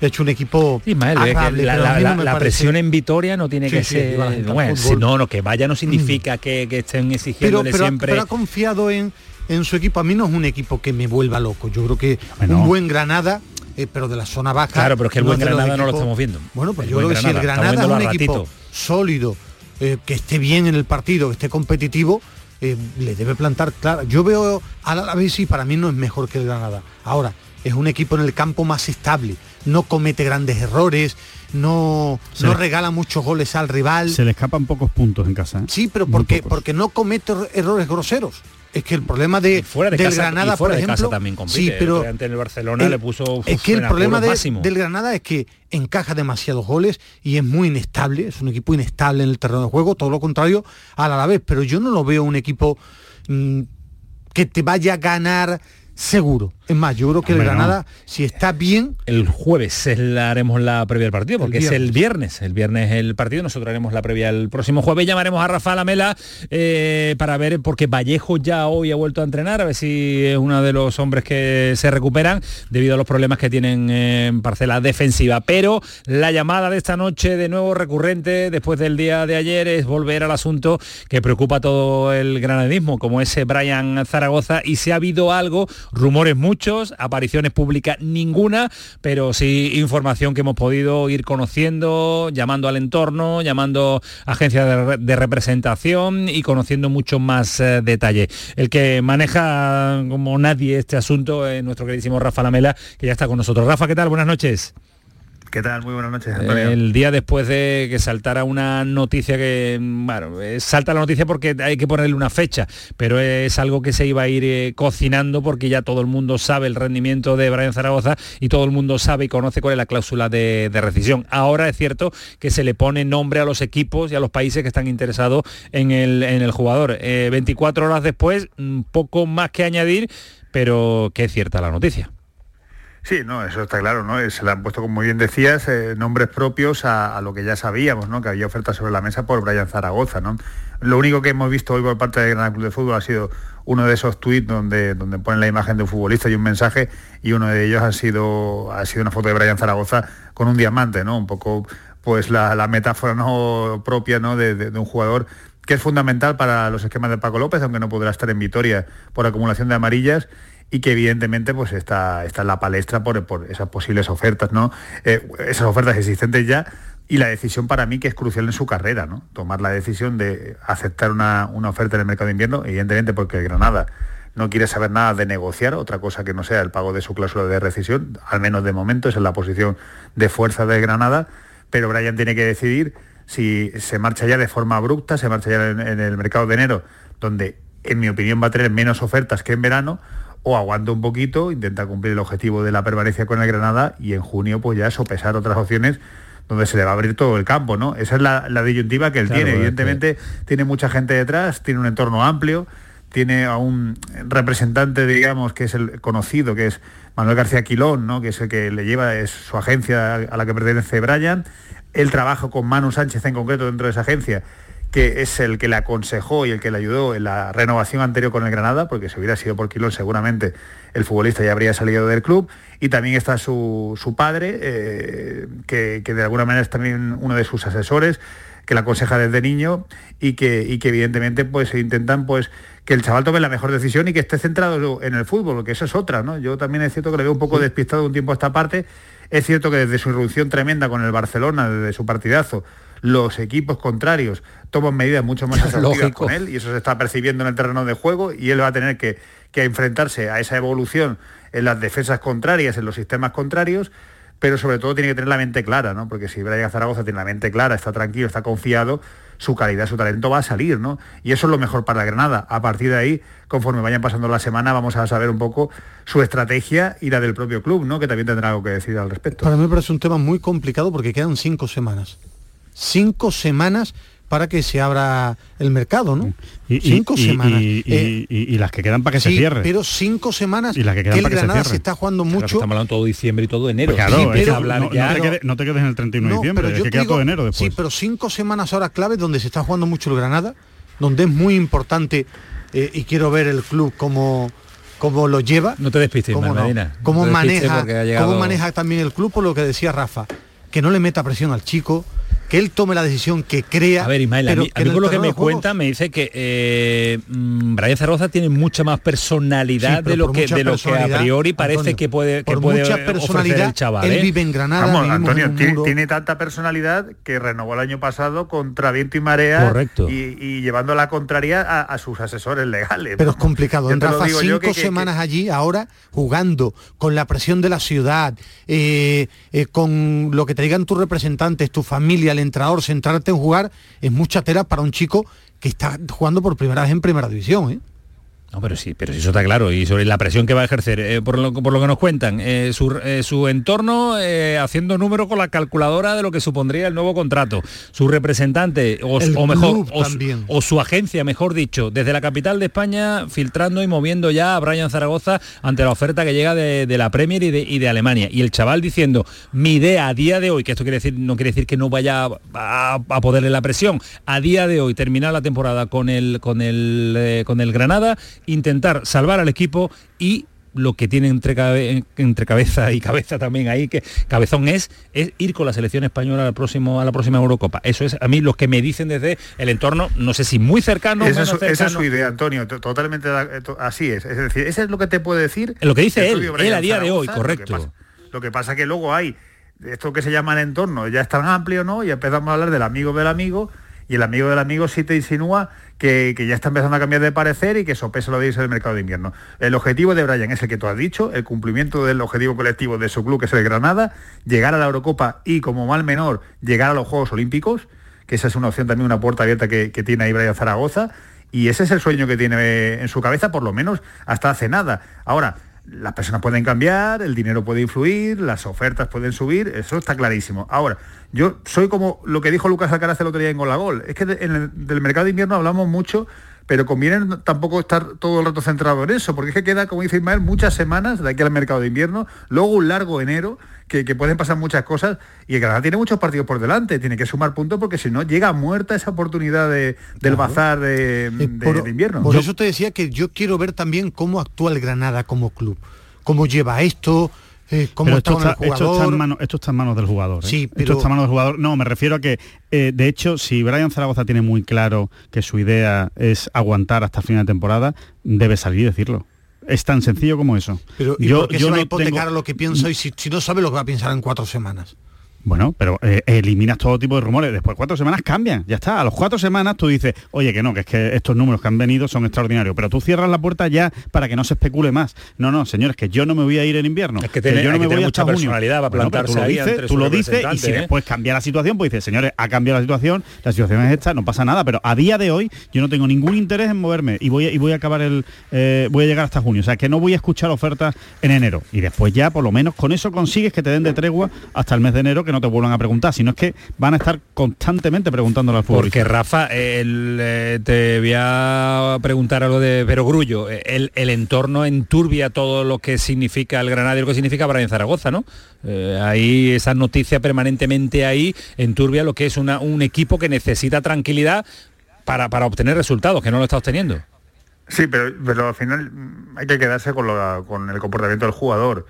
hecho un equipo agradable, la, pero no presión en Vitoria no tiene Sí, que sí, ser bueno, si no, no, que vaya no significa que, que estén pero, exigiéndole pero, ha- siempre. pero ha confiado en, en su equipo. A mí no es un equipo que me vuelva loco. Yo creo que Bueno. un buen Granada, eh, pero de la zona baja. Claro, pero es que el no buen Granada no lo estamos viendo. Bueno, pues El yo creo que si el Granada, es un equipo ratito. sólido, eh, que esté bien en el partido, que esté competitivo, eh, le debe plantar claro. Yo veo al Alavés y para mí no es mejor que el Granada. Ahora, es un equipo en el campo más estable, no comete grandes errores, no, Se no le- regala muchos goles al rival. Se le escapan pocos puntos en casa. ¿eh? Sí, pero porque, porque no comete er- errores groseros. Es que el problema de, fuera de del casa, Granada, fuera por de casa ejemplo, también compite. sí, El pero ante el Barcelona el- le puso es que el problema de- del Granada es que encaja demasiados goles y es muy inestable, es un equipo inestable en el terreno de juego, todo lo contrario al Alavés, pero yo no lo veo un equipo mm, que te vaya a ganar seguro. Es más, yo creo que el Granada, si está bien... El jueves la haremos la previa del partido, porque es el viernes. El viernes el partido, nosotros haremos la previa el próximo jueves. Llamaremos a Rafa Lamela eh, para ver, porque Vallejo ya hoy ha vuelto a entrenar, a ver si es uno de los hombres que se recuperan debido a los problemas que tienen en parcela defensiva. Pero la llamada de esta noche, de nuevo recurrente, después del día de ayer, es volver al asunto que preocupa a todo el granadismo, como ese Brian Zaragoza, y si ha habido algo, rumores muchos, apariciones públicas ninguna, pero sí información que hemos podido ir conociendo, llamando al entorno, llamando agencias de, representación y conociendo mucho más eh, detalle. El que maneja como nadie este asunto es nuestro queridísimo Rafa Lamela, que ya está con nosotros. Rafa, ¿qué tal? Buenas noches. ¿Qué tal? Muy buenas noches. El día después de que saltara una noticia que, bueno, eh, salta la noticia porque hay que ponerle una fecha, pero es algo que se iba a ir eh, cocinando porque ya todo el mundo sabe el rendimiento de Brian Zaragoza y todo el mundo sabe y conoce cuál es la cláusula de, rescisión. Ahora es cierto que se le pone nombre a los equipos y a los países que están interesados en el, en el jugador. 24 eh, horas después, un poco más que añadir, pero que es cierta la noticia. Sí, no, eso está claro, ¿no? Se le han puesto, como bien decías, eh, nombres propios a, lo que ya sabíamos, ¿no? Que había ofertas sobre la mesa por Brian Zaragoza, ¿no? Lo único que hemos visto hoy por parte del Gran Club de Fútbol ha sido uno de esos tweets donde, donde ponen la imagen de un futbolista y un mensaje, y uno de ellos ha sido, ha sido una foto de Brian Zaragoza con un diamante, ¿no? Un poco pues la, metáfora no propia ¿no? de, un jugador que es fundamental para los esquemas de Paco López, aunque no podrá estar en Vitoria por acumulación de amarillas y que evidentemente pues está, está en la palestra por, esas posibles ofertas, ¿no? Eh, esas ofertas existentes ya y la decisión para mí que es crucial en su carrera, ¿no? Tomar la decisión de aceptar una, oferta en el mercado de invierno, evidentemente porque Granada no quiere saber nada de negociar, otra cosa que no sea el pago de su cláusula de rescisión, al menos de momento, es en la posición de fuerza de Granada, pero Brian tiene que decidir si se marcha ya de forma abrupta, se marcha ya en el mercado de enero, donde en mi opinión va a tener menos ofertas que en verano, o aguanta un poquito, intenta cumplir el objetivo de la permanencia con el Granada y en junio pues ya sopesar otras opciones donde se le va a abrir todo el campo, ¿no? Esa es la, disyuntiva que él tiene. Evidentemente tiene mucha gente detrás, tiene un entorno amplio, tiene a un representante, digamos, que es el conocido, que es Manuel García Quilón, ¿no? que es el que le lleva, es su agencia a la que pertenece Brian. Él trabaja con Manu Sánchez en concreto dentro de esa agencia que es el que le aconsejó y el que le ayudó en la renovación anterior con el Granada, porque si hubiera sido por Quilón seguramente el futbolista ya habría salido del club, y también está su, padre, eh, que, de alguna manera es también uno de sus asesores, que le aconseja desde niño y que, que evidentemente pues intentan pues que el chaval tome la mejor decisión y que esté centrado en el fútbol, porque eso es otra, ¿no? Yo también es cierto que le veo un poco despistado un tiempo a esta parte, es cierto que desde su irrupción tremenda con el Barcelona, desde su partidazo, los equipos contrarios toman medidas mucho más asertivas con él y eso se está percibiendo en el terreno de juego y él va a tener que, enfrentarse a esa evolución en las defensas contrarias, en los sistemas contrarios, pero sobre todo tiene que tener la mente clara, ¿no? Porque si Brian Zaragoza tiene la mente clara, está tranquilo, está confiado, su calidad, su talento va a salir, ¿no? Y eso es lo mejor para la Granada. A partir de ahí, conforme vayan pasando la semana, vamos a saber un poco su estrategia y la del propio club, ¿no? Que también tendrá algo que decir al respecto. Para mí me parece un tema muy complicado porque quedan cinco semanas. Cinco semanas para que se abra el mercado, ¿no? Y, cinco semanas. Eh, y, las que quedan para que se cierre. Pero cinco semanas y las que, quedan para que se, se está jugando mucho. estamos hablando todo diciembre y todo enero. Pues claro, pero, no, te quedes, en el 31 de diciembre, pero es que queda todo enero después. Sí, pero cinco semanas ahora claves donde se está jugando mucho el Granada, donde es muy importante eh, y quiero ver el club como cómo lo lleva. No te despistes, cómo, cómo maneja, cómo maneja también el club, por lo que decía Rafa, que no le meta presión al chico, que él tome la decisión que crea. A ver, Ismael, a mí, lo que me cuenta me dice que eh, mm, Brian Zaragoza tiene mucha más personalidad de, lo que, de lo que a priori parece que puede que puede mucha personalidad, el chaval. Él ¿eh? vive en Granada. Vamos, Antonio, tiene, tanta personalidad que renovó el año pasado contra viento y marea Correcto. Y, llevando la contraria a, sus asesores legales. Pero es complicado. En Rafa, cinco semanas allí ahora jugando con la presión de la ciudad, eh, con lo que te digan tus representantes, tu familia, entrenador centrarte en jugar es mucha tela para un chico que está jugando por primera vez en primera división. ¿eh? No, pero sí, pero eso está claro. Y sobre la presión que va a ejercer, eh, por, lo, por, lo, que nos cuentan, eh, su, eh, su, entorno haciendo número con la calculadora de lo que supondría el nuevo contrato. Su representante, o, o mejor, o, o, su agencia, mejor dicho, desde la capital de España, filtrando y moviendo ya a Brian Zaragoza ante la oferta que llega de, de la Premier y de, y de, Alemania. Y el chaval diciendo, mi idea a día de hoy, que esto quiere decir, no quiere decir que no vaya a, a poderle la presión, a día de hoy terminar la temporada con el, con el, con el Granada intentar salvar al equipo y lo que tiene entre, cabe, entre, cabeza y cabeza también ahí, que cabezón es, es ir con la selección española al próximo, a la próxima Eurocopa. Eso es a mí lo que me dicen desde el entorno, no sé si muy cercano. Esa, es, cercano. esa es su idea, Antonio, totalmente así es. Es decir, eso es lo que te puede decir. Lo que dice él, él a día de hoy, correcto. Lo que, pasa, lo que pasa que luego hay esto que se llama el entorno, ya es tan amplio, ¿no? Y empezamos a hablar del amigo del amigo, y el amigo del amigo sí te insinúa que, que, ya está empezando a cambiar de parecer y que sopesa lo dice del mercado de invierno. El objetivo de Brian es el que tú has dicho, el cumplimiento del objetivo colectivo de su club, que es el Granada, llegar a la Eurocopa y como mal menor, llegar a los Juegos Olímpicos, que esa es una opción también, una puerta abierta que, que tiene ahí Brian Zaragoza, y ese es el sueño que tiene en su cabeza, por lo menos hasta hace nada. Ahora, las personas pueden cambiar, el dinero puede influir, las ofertas pueden subir, eso está clarísimo. Ahora, yo soy como lo que dijo Lucas Alcaraz el otro día en Gol a Gol. Es que en el, del mercado de invierno hablamos mucho, pero conviene tampoco estar todo el rato centrado en eso, porque es que queda, como dice Ismael, muchas semanas de aquí al mercado de invierno, luego un largo enero, que, que pueden pasar muchas cosas, y el Granada tiene muchos partidos por delante, tiene que sumar puntos, porque si no llega muerta esa oportunidad de, del claro. bazar de, de, por, de, invierno. Por eso te decía que yo quiero ver también cómo actúa el Granada como club, cómo lleva esto, eh, cómo esto, está, esto, está en manos, esto está en manos del jugador. ¿eh? Sí, pero... Esto está en manos del jugador. No, me refiero a que, eh, de hecho, si Brian Zaragoza tiene muy claro que su idea es aguantar hasta final de temporada, debe salir y decirlo. Es tan sencillo como eso. Pero ¿y yo, por qué yo se va a hipotecar tengo... lo que pienso y si, si no sabe lo que va a pensar en cuatro semanas? Bueno, pero eh, eliminas todo tipo de rumores. Después cuatro semanas cambian, ya está. A los cuatro semanas tú dices, oye, que no, que es que estos números que han venido son extraordinarios. Pero tú cierras la puerta ya para que no se especule más. No, no, señores, que yo no me voy a ir en invierno. Es que, tiene, que yo no me que voy mucha personalidad para plantarse bueno, tú lo dices, tú lo dices y si ¿eh? después cambia la situación, pues dices, señores, ha cambiado la situación, la situación es esta, no pasa nada. Pero a día de hoy yo no tengo ningún interés en moverme y voy a, y voy a acabar el, eh, voy a llegar hasta junio. O sea, que no voy a escuchar ofertas en enero. Y después ya, por lo menos, con eso consigues que te den de tregua hasta el mes de enero que no te vuelvan a preguntar sino es que van a estar constantemente preguntándole al fútbol. Porque Rafa, el, eh, te voy a preguntar algo de Perogrullo. El, el, entorno enturbia todo lo que significa el Granada y lo que significa Brian Zaragoza, ¿no? Eh, ahí esa noticia permanentemente ahí enturbia lo que es una, un equipo que necesita tranquilidad para, para obtener resultados, que no lo está obteniendo. Sí, pero, pero al final hay que quedarse con, lo, con el comportamiento del jugador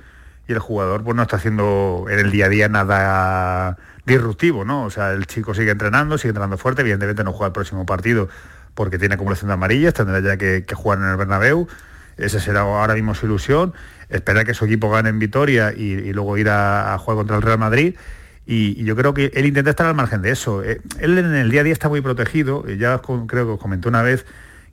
y el jugador pues no está haciendo en el día a día nada disruptivo, ¿no? O sea, el chico sigue entrenando, sigue entrenando fuerte, evidentemente no juega el próximo partido porque tiene acumulación de amarillas, tendrá ya que, que jugar en el Bernabéu, esa será ahora mismo su ilusión, esperar que su equipo gane en Vitoria y, luego ir a, jugar contra el Real Madrid. Y, yo creo que él intenta estar al margen de eso. Eh, él en el día a día está muy protegido, ya os, creo que os comenté una vez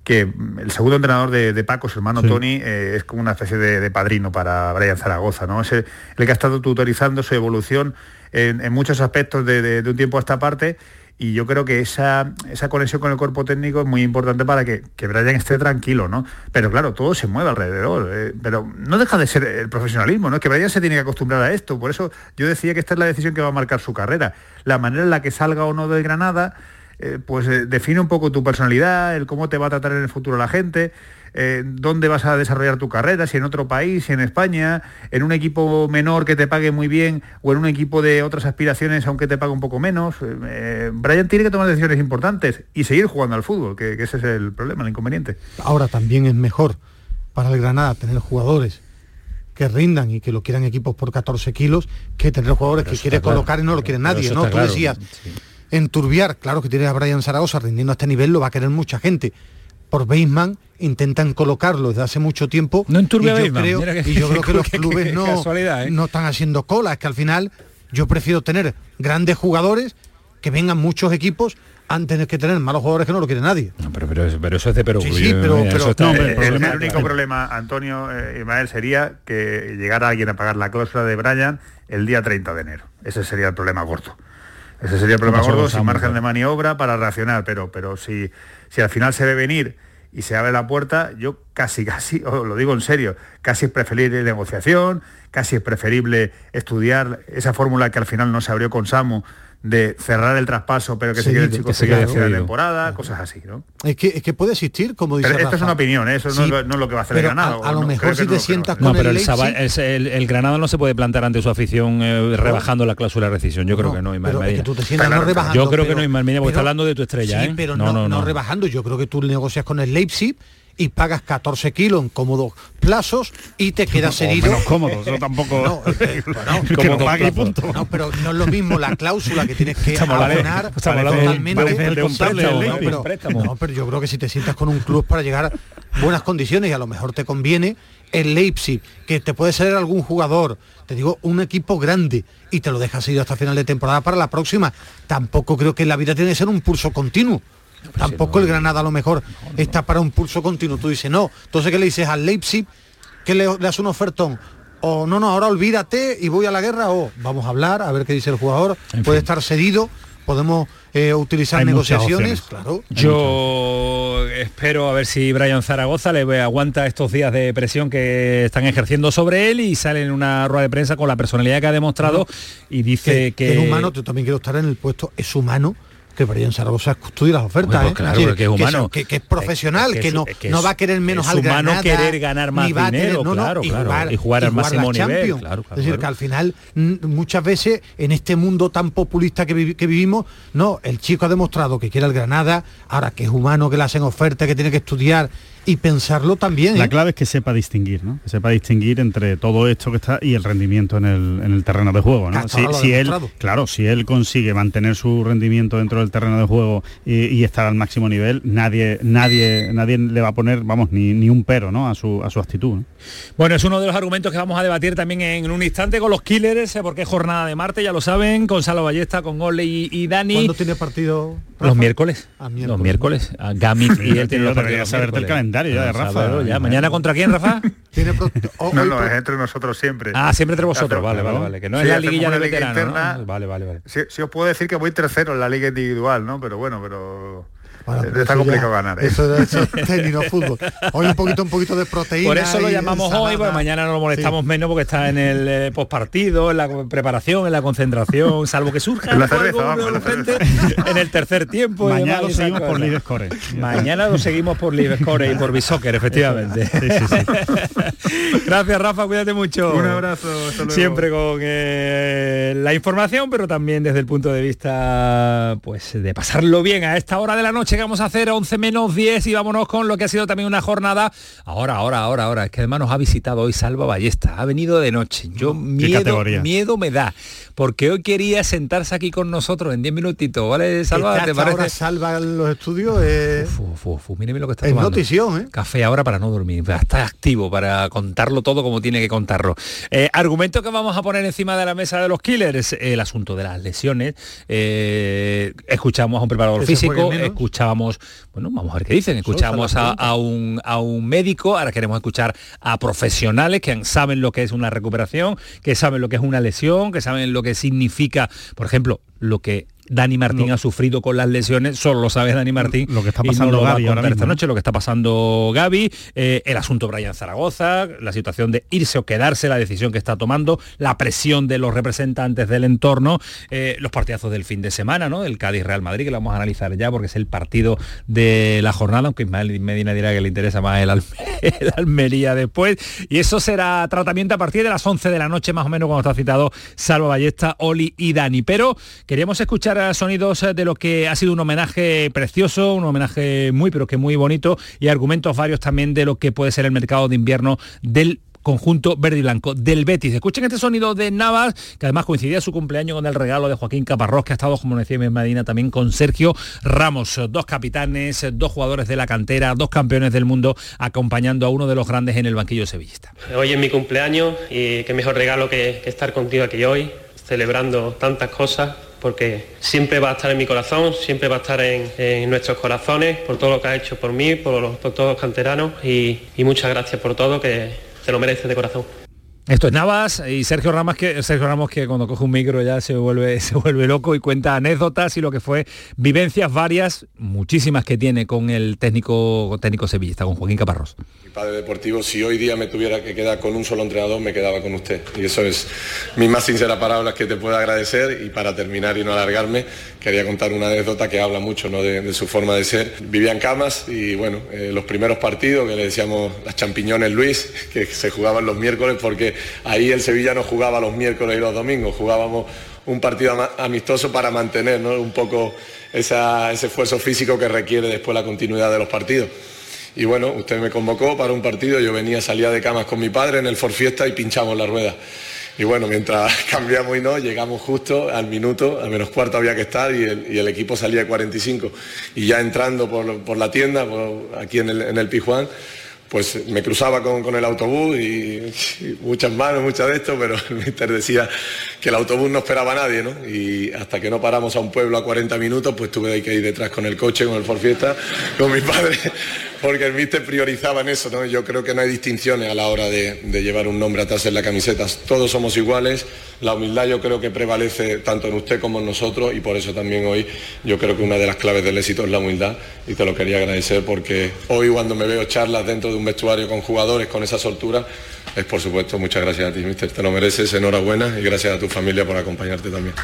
que el segundo entrenador de, de Paco, su hermano sí. Tony, eh, es como una especie de, de, padrino para Brian Zaragoza, ¿no? Es el, el que ha estado tutorizando su evolución en, en muchos aspectos de, un tiempo a esta parte y yo creo que esa, esa conexión con el cuerpo técnico es muy importante para que, que Brian esté tranquilo, ¿no? Pero claro, todo se mueve alrededor, eh, pero no deja de ser el profesionalismo, ¿no? Es que Brian se tiene que acostumbrar a esto, por eso yo decía que esta es la decisión que va a marcar su carrera, la manera en la que salga o no de Granada, eh, pues eh, define un poco tu personalidad, el cómo te va a tratar en el futuro la gente, eh, dónde vas a desarrollar tu carrera, si en otro país, si en España, en un equipo menor que te pague muy bien o en un equipo de otras aspiraciones aunque te pague un poco menos. Eh, Brian tiene que tomar decisiones importantes y seguir jugando al fútbol, que, que ese es el problema, el inconveniente. Ahora también es mejor para el Granada tener jugadores que rindan y que lo quieran equipos por 14 kilos que tener jugadores pero que quiere claro. colocar y no lo quiere nadie, ¿no? Tú claro. decías, sí. Enturbiar, claro que tienes a Brian Zaragoza rindiendo a este nivel, lo va a querer mucha gente por Beisman intentan colocarlo desde hace mucho tiempo no y yo Beisman. creo, que, y yo creo que los clubes que, no, ¿eh? no están haciendo cola, es que al final yo prefiero tener grandes jugadores que vengan muchos equipos antes que tener malos jugadores que no lo quiere nadie. No, pero, pero, pero, eso es de Perú. Sí, sí, pero, pero no, el, el, el, único problema, Antonio eh, Ismael, sería que llegara alguien a pagar la cláusula de Brian el día 30 de enero. Ese sería el problema gordo. Ese sería el problema gordo sin margen de maniobra para reaccionar, pero, pero si, si al final se ve venir y se abre la puerta, yo casi, casi, os lo digo en serio, casi es preferible negociación, casi es preferible estudiar esa fórmula que al final no se abrió con Samu de cerrar el traspaso, pero que se quede el chico se quede la temporada, cosas así, ¿no? Es que, es que puede existir, como dice Pero esto es una opinión, ¿eh? eso no, es lo que va a hacer el Granada. A, lo mejor si te sientas con pero el, el, el, Granada no se puede plantar ante su afición eh, rebajando la cláusula de rescisión. Yo creo que no, Ismael Medina. tú te sientas no rebajando, Yo creo que no, Ismael Medina, porque está hablando de tu estrella, sí, ¿eh? pero no, no, rebajando. Yo creo que tú negocias con el Leipzig y pagas 14 kilos en cómodos plazos y te quedas herido. Bueno, cómodos, eso tampoco. No, eh, bueno, que no pague punto. No, pero no es lo mismo la cláusula que tienes que abonar totalmente. Pero, no, pero yo creo que si te sientas con un club para llegar a buenas condiciones y a lo mejor te conviene el Leipzig, que te puede ser algún jugador, te digo, un equipo grande y te lo dejas ir hasta final de temporada para la próxima. Tampoco creo que la vida tiene que ser un pulso continuo. Tampoco el Granada a lo mejor está para un pulso continuo. Tú dices, no. Entonces, ¿qué le dices al Leipzig? que le, le hace un ofertón? O no, no, ahora olvídate y voy a la guerra. O vamos a hablar, a ver qué dice el jugador. Puede estar cedido, podemos eh, utilizar negociaciones. Claro. Yo espero a ver si Brian Zaragoza le aguanta estos días de presión que están ejerciendo sobre él y sale en una rueda de prensa con la personalidad que ha demostrado y dice que, que... Es humano, yo también quiero estar en el puesto, es humano que Brian Zaragoza estudia las ofertas, pues claro, ¿eh? que es humano, que, que, es profesional, que, no, no va a querer menos es al humano Granada, querer ganar más dinero, no, claro, y claro, jugar, y jugar al máximo nivel, claro, es decir, que al final muchas veces en este mundo tan populista que, vi, que, vivimos, no, el chico ha demostrado que quiere el Granada, ahora que es humano, que le hacen ofertas, que tiene que estudiar y pensarlo también. La ¿eh? clave es que sepa distinguir, ¿no? Que sepa distinguir entre todo esto que está y el rendimiento en el, en el terreno de juego, ¿no? Si, si él, claro, si él consigue mantener su rendimiento dentro del terreno de juego y, y, estar al máximo nivel, nadie, nadie, nadie le va a poner, vamos, ni, ni un pero, ¿no? A su, a su actitud. ¿no? Bueno, es uno de los argumentos que vamos a debatir también en un instante con los Killers, ¿eh? porque es jornada de Marte, ya lo saben, con Salo Ballesta, con Ole y, y Dani. ¿Cuándo tiene partido? Rafa? Los miércoles. Ah, miércoles. Los miércoles. A Gamit y él tiene los partidos. saber del calendario ya de Rafa. Ya. ¿Mañana contra quién, Rafa? ¿Tiene oh, no, no, es entre nosotros siempre. Ah, siempre entre vosotros, vale, vale, vale. Que no sí, es la liguilla de liga veteranos, interna, ¿no? Vale, vale, vale. Sí, sí os puedo decir que voy tercero en la liga individual, ¿no? Pero bueno, pero... Bueno, está complicado ya, ganar. ¿eh? Eso, eso es tenis, no fútbol. Hoy un poquito, un poquito de proteína. Por eso lo llamamos hoy, porque mañana no lo molestamos sí. menos porque está en el eh, postpartido, en la preparación, en la concentración, salvo que surja la cerveza, vamos, la frente, en el tercer tiempo. Mañana lo seguimos por Live Score. Mañana lo seguimos por Live Score y por Bisoccer, efectivamente. Sí, sí, Gracias, Rafa, cuídate mucho. Un abrazo. Siempre con eh, la información, pero también desde el punto de vista pues de pasarlo bien a esta hora de la noche que vamos a hacer 11 menos 10 y vámonos con lo que ha sido también una jornada. Ahora, ahora, ahora, ahora. Es que además nos ha visitado hoy Salva Ballesta. Ha venido de noche. Yo miedo, miedo me da. Porque hoy quería sentarse aquí con nosotros en 10 minutitos, ¿vale, Salva? ¿Te parece? Ahora salva los estudios. Eh... Uf, uf, uf, uf. Míreme lo que está es tomando. notición, ¿eh? Café ahora para no dormir. Está activo para contarlo todo como tiene que contarlo. Eh, argumento que vamos a poner encima de la mesa de los killers, el asunto de las lesiones. Eh, escuchamos a un preparador físico, escuchábamos, bueno, vamos a ver qué dicen, escuchamos a, a, un, a un médico, ahora queremos escuchar a profesionales que saben lo que es una recuperación, que saben lo que es una lesión, que saben lo que significa, por ejemplo, lo que Dani Martín Lo- ha sufrido con las lesiones, solo lo sabe Dani Martín. Lo que está no pasando Gaby ahora esta noche, lo que está pasando Gaby, eh, el asunto Brian Zaragoza, la situación de irse o quedarse, la decisión que está tomando, la presión de los representantes del entorno, eh, los partidazos del fin de semana, ¿no? El Cádiz Real Madrid, que lo vamos a analizar ya porque es el partido de la jornada, aunque Ismael Medina dirá que le interesa más el, Alme- el Almería después. Y eso será tratamiento a partir de las 11 de la noche, más o menos, cuando está citado Salva Ballesta, Oli y Dani. Pero queríamos escuchar sonidos de lo que ha sido un homenaje precioso, un homenaje muy, pero que muy bonito, y argumentos varios también de lo que puede ser el mercado de invierno del conjunto verde y blanco del Betis. Escuchen este sonido de Navas, que además coincidía su cumpleaños con el regalo de Joaquín Caparrós, que ha estado, como decía en Medina, también con Sergio Ramos, dos capitanes, dos jugadores de la cantera, dos campeones del mundo, acompañando a uno de los grandes en el banquillo sevillista. Hoy es mi cumpleaños y qué mejor regalo que, que estar contigo aquí hoy, celebrando tantas cosas, porque siempre va a estar en mi corazón, siempre va a estar en, nuestros corazones, por todo lo que has hecho por mí, por, los- todos los canteranos y, y muchas gracias por todo, que te lo mereces de corazón. Esto es Navas y Sergio Ramos que Sergio Ramos que cuando coge un micro ya se vuelve se vuelve loco y cuenta anécdotas y lo que fue vivencias varias, muchísimas que tiene con el técnico técnico sevillista con Joaquín Caparrós. Mi padre deportivo, si hoy día me tuviera que quedar con un solo entrenador, me quedaba con usted. Y eso es mis más sinceras palabras que te puedo agradecer y para terminar y no alargarme, quería contar una anécdota que habla mucho ¿no? de, su forma de ser. Vivía en Camas y bueno, eh, los primeros partidos que le decíamos las champiñones Luis, que se jugaban los miércoles porque ahí el Sevilla no jugaba los miércoles y los domingos, jugábamos un partido amistoso para mantener un poco ese esfuerzo físico que requiere después la continuidad de los partidos. Y bueno, usted me convocó para un partido, yo venía, salía de camas con mi padre en el For Fiesta y pinchamos la rueda. Y bueno, mientras cambiamos y no, llegamos justo al minuto, al menos cuarto había que estar y el, equipo salía de 45. Y ya entrando por, la tienda, aquí en el, en el Pijuán, pues me cruzaba con, el autobús y, muchas manos, muchas de esto, pero el mister decía que el autobús no esperaba a nadie, ¿no? Y hasta que no paramos a un pueblo a 40 minutos, pues tuve que ir detrás con el coche, con el Forfiesta, con mi padre, porque el mister priorizaba en eso, ¿no? Yo creo que no hay distinciones a la hora de, llevar un nombre atrás en la camiseta. Todos somos iguales, la humildad yo creo que prevalece tanto en usted como en nosotros y por eso también hoy yo creo que una de las claves del éxito es la humildad y te lo quería agradecer porque hoy cuando me veo charlas dentro de un vestuario con jugadores con esa soltura, es por supuesto muchas gracias a ti, mister, te lo mereces, enhorabuena y gracias a tu familia por acompañarte también.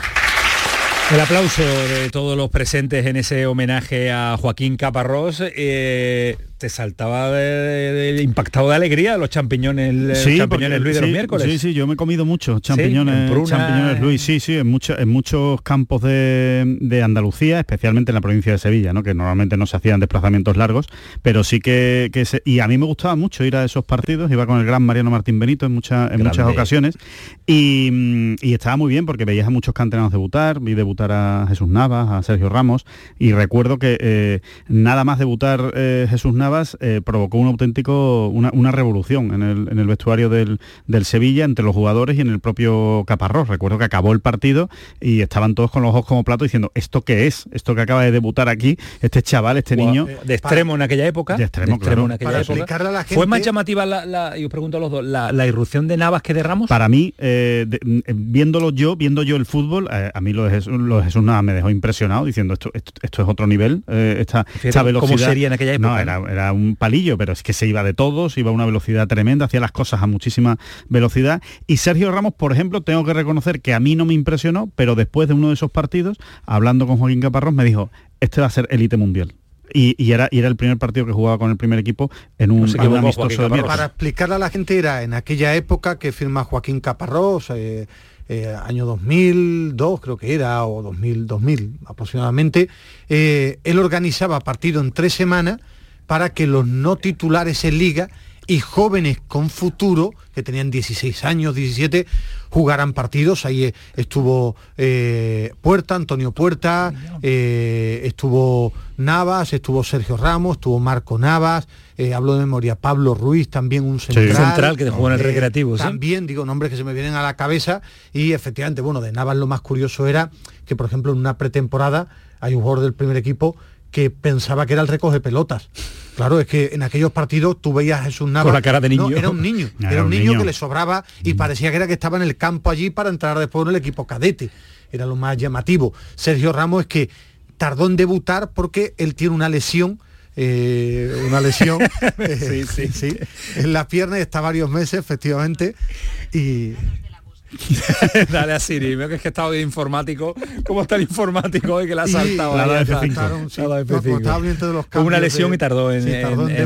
El aplauso de todos los presentes en ese homenaje a Joaquín Caparrós. Eh, te saltaba de, impactado de alegría los champiñones, sí, champiñones Luis de los miércoles. Sí, sí, yo me he comido muchos champiñones, champiñones Luis, sí, sí, en, en muchos campos de, Andalucía, especialmente en la provincia de Sevilla, ¿no? que normalmente no se hacían desplazamientos largos, pero sí que, que y a mí me gustaba mucho ir a esos partidos, iba con el gran Mariano Martín Benito en, muchas en muchas ocasiones y, estaba muy bien porque veías a muchos canteranos debutar, vi debutar a Jesús Navas, a Sergio Ramos y recuerdo que eh, nada más debutar eh, Jesús Navas eh, provocó un auténtico, una, revolución en el, vestuario del, Sevilla entre los jugadores y en el propio Caparrós. Recuerdo que acabó el partido y estaban todos con los ojos como plato diciendo, ¿esto qué es? Esto que acaba de debutar aquí, este chaval, este niño. Eh, de extremo en aquella época. De extremo, en aquella época. ¿Fue más llamativa la, y os pregunto a los dos, la, irrupción de Navas que de Ramos? Para mí, eh, viéndolo yo, viendo yo el fútbol, a mí lo de, Jesús, Navas me dejó impresionado diciendo esto, esto, es otro nivel, esta, velocidad. ¿Cómo sería en aquella época? No, era un palillo, pero es que se iba de todos, iba a una velocidad tremenda, hacía las cosas a muchísima velocidad. Y Sergio Ramos, por ejemplo, tengo que reconocer que a mí no me impresionó, pero después de uno de esos partidos, hablando con Joaquín Caparrós, me dijo, este va a ser élite mundial. Y, era, y era el primer partido que jugaba con el primer equipo en un, amistoso de Para explicarle a la gente, era en aquella época que firma Joaquín Caparrós, eh, eh, año 2002 creo que era, o 2000, 2000 aproximadamente, eh, él organizaba partido en tres semanas para que los no titulares en liga y jóvenes con futuro, que tenían 16 años, 17, jugaran partidos. Ahí eh, estuvo eh, Puerta, Antonio Puerta, eh, estuvo Navas, estuvo Sergio Ramos, estuvo Marco Navas, hablo de memoria, Pablo Ruiz, también un central. central que jugó en el recreativo. También, digo, nombres que se me vienen a la cabeza. Y efectivamente, bueno, de Navas lo más curioso era que, por ejemplo, en una pretemporada hay un jugador del primer equipo que pensaba que era el recoge pelotas. Claro, es que en aquellos partidos tú veías a Jesús Navas. Con la cara de niño. era un niño. Era, un niño, que le sobraba y mm. parecía que era que estaba en el campo allí para entrar después en el equipo cadete. Era lo más llamativo. Sergio Ramos es que tardó en debutar porque él tiene una lesión eh, una lesión sí, sí. sí, en la pierna y está varios meses efectivamente y Dale a Siri, veo que es que estaba de informático. ¿Cómo está el informático hoy que la ha saltado? una lesión y tardó en,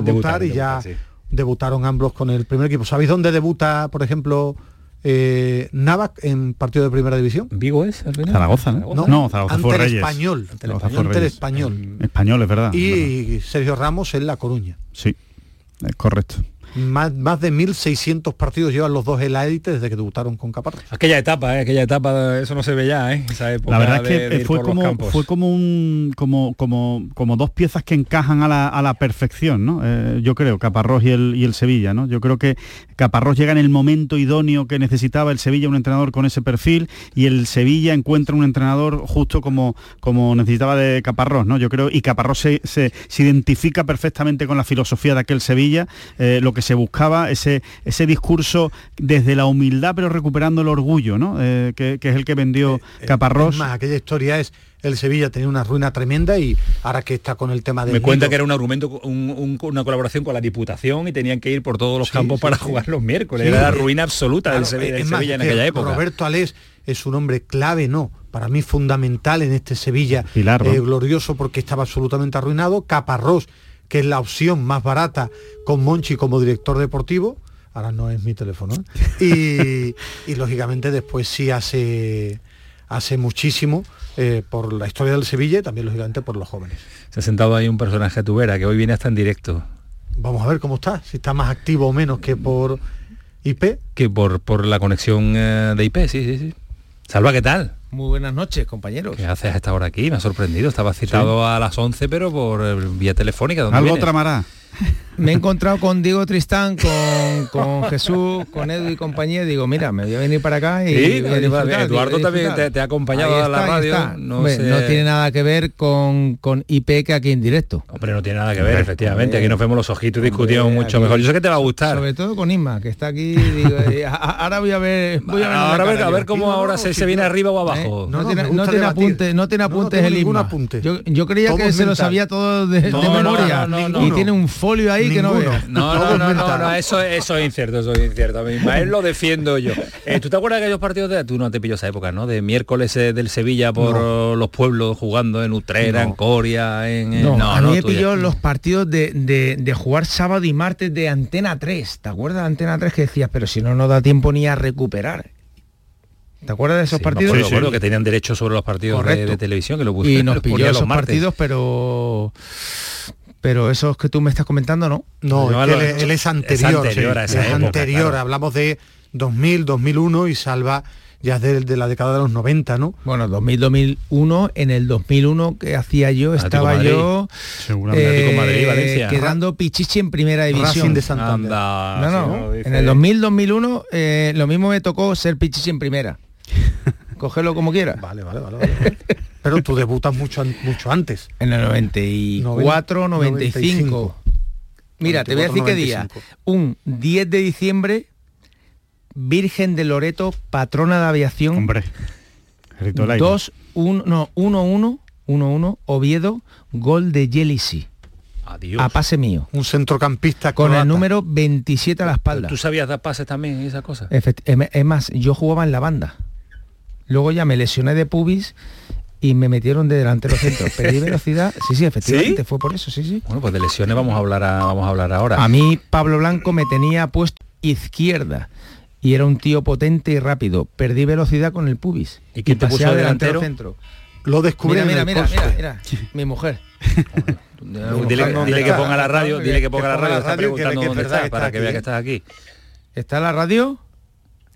debutar, y ya debutaron ambos con el primer equipo. ¿Sabéis dónde debuta, por ejemplo, eh, Navac en partido de primera división. Vigo es Zaragoza, ¿no? No, Zaragoza fue Reyes. Español, ante el español. Español, es verdad. Y Sergio Ramos en La Coruña. Sí, es correcto. Más, más de 1.600 partidos llevan los dos en la élite desde que debutaron con Caparrós. Aquella etapa, ¿eh? aquella etapa, eso no se ve ya, ¿eh? la verdad es que fue, como, fue como, un, como, como, como dos piezas que encajan a la, a la perfección, ¿no? Eh, yo creo, Caparrós y el, y el Sevilla, ¿no? Yo creo que Caparrós llega en el momento idóneo que necesitaba el Sevilla, un entrenador con ese perfil, y el Sevilla encuentra un entrenador justo como, como necesitaba de Caparrós, ¿no? Yo creo, y Caparrós se, se, identifica perfectamente con la filosofía de aquel Sevilla, eh, lo que que se buscaba ese, ese discurso desde la humildad, pero recuperando el orgullo, ¿no? Eh, que, es el que vendió Caparrós. más, aquella historia es el Sevilla tenía una ruina tremenda y ahora que está con el tema de... Me cuenta que era un argumento, una colaboración con la Diputación y tenían que ir por todos los campos para jugar los miércoles. era la ruina absoluta del Sevilla, en aquella época. Roberto Alés es un hombre clave, no, para mí fundamental en este Sevilla eh, glorioso porque estaba absolutamente arruinado. Caparrós, que es la opción más barata con Monchi como director deportivo, ahora no es mi teléfono, ¿eh? y, y, lógicamente después sí hace, hace muchísimo eh, por la historia del Sevilla y también lógicamente por los jóvenes. Se ha sentado ahí un personaje tubera que hoy viene hasta en directo. Vamos a ver cómo está, si está más activo o menos que por IP. Que por, por la conexión eh, de IP, sí, sí, sí. Salva, ¿qué tal? Muy buenas noches, compañeros. ¿Qué haces a esta hora aquí? Me ha sorprendido. Estaba citado a las 11, pero por eh, vía telefónica. ¿Algo vienes? tramará? Me he encontrado con Diego Tristán, con, Jesús, con Edu y compañía, digo, mira, me voy a venir para acá y Eduardo también te, ha acompañado a la radio. No, tiene nada que ver con, con IP que aquí en directo. Hombre, no tiene nada que ver, efectivamente. Aquí nos vemos los ojitos y discutimos mucho mejor. Yo sé que te va a gustar. Sobre todo con Isma, que está aquí. Digo, eh, ahora voy a ver. Voy a ver ahora a ver, a ver cómo ahora se, se viene arriba o abajo. No, tiene, apuntes, no tiene apuntes el Isma. Yo, yo creía que se lo sabía todo de, memoria. y tiene un folio ahí que no veo. No, no, no, no, eso, eso es incierto, eso es incierto. A él lo defiendo yo. Eh, ¿Tú te acuerdas de aquellos partidos de... Tú no te pillo esa época, ¿no? De miércoles eh, del Sevilla por los pueblos jugando en Utrera, en Coria, en... No, a mí me pilló los partidos de, de, jugar sábado y martes de Antena 3. ¿Te acuerdas de Antena 3 que decías, pero si no nos da tiempo ni a recuperar? ¿Te acuerdas de esos partidos? Sí, sí. que tenían derecho sobre los partidos de, televisión, que lo Y nos pilló esos partidos, pero pero esos que tú me estás comentando no. No, él, es anterior. Es anterior, hablamos de 2000, 2001 y Salva ya es de, la década de los 90, ¿no? Bueno, 2000, 2001, en el 2001 que hacía yo, estaba yo eh, quedando Pichichi en primera división. de Santander. no, no, en el 2000, 2001 eh, lo mismo me tocó ser Pichichi en primera. Cógelo como quieras. Vale, vale, vale. vale. Pero tú debutas mucho, mucho antes. En el 94, 95. Mira, te voy a decir qué día. Un 10 de diciembre, Virgen de Loreto, patrona de aviación. Hombre. 2, 1, no, 1, 1, 1, 1, Oviedo, gol de Jelisi. Adiós. A pase mío. Un centrocampista con el número 27 a la espalda. ¿Tú sabías dar pases también y esas cosas? Es más, yo jugaba en la banda. Luego ya me lesioné de pubis y me metieron de delantero centro. Perdí velocidad. Sí, sí, efectivamente, fue por eso, sí, sí. Bueno, pues de lesiones vamos a hablar vamos a hablar ahora. A mí Pablo Blanco me tenía puesto izquierda y era un tío potente y rápido. Perdí velocidad con el pubis. ¿Y quién te puso delantero? centro? Lo descubrí mira, mira, mira, mira, mi mujer. dile, que ponga la radio, dile que ponga la radio, está preguntando dónde está, para que vea que estás aquí. ¿Está la radio?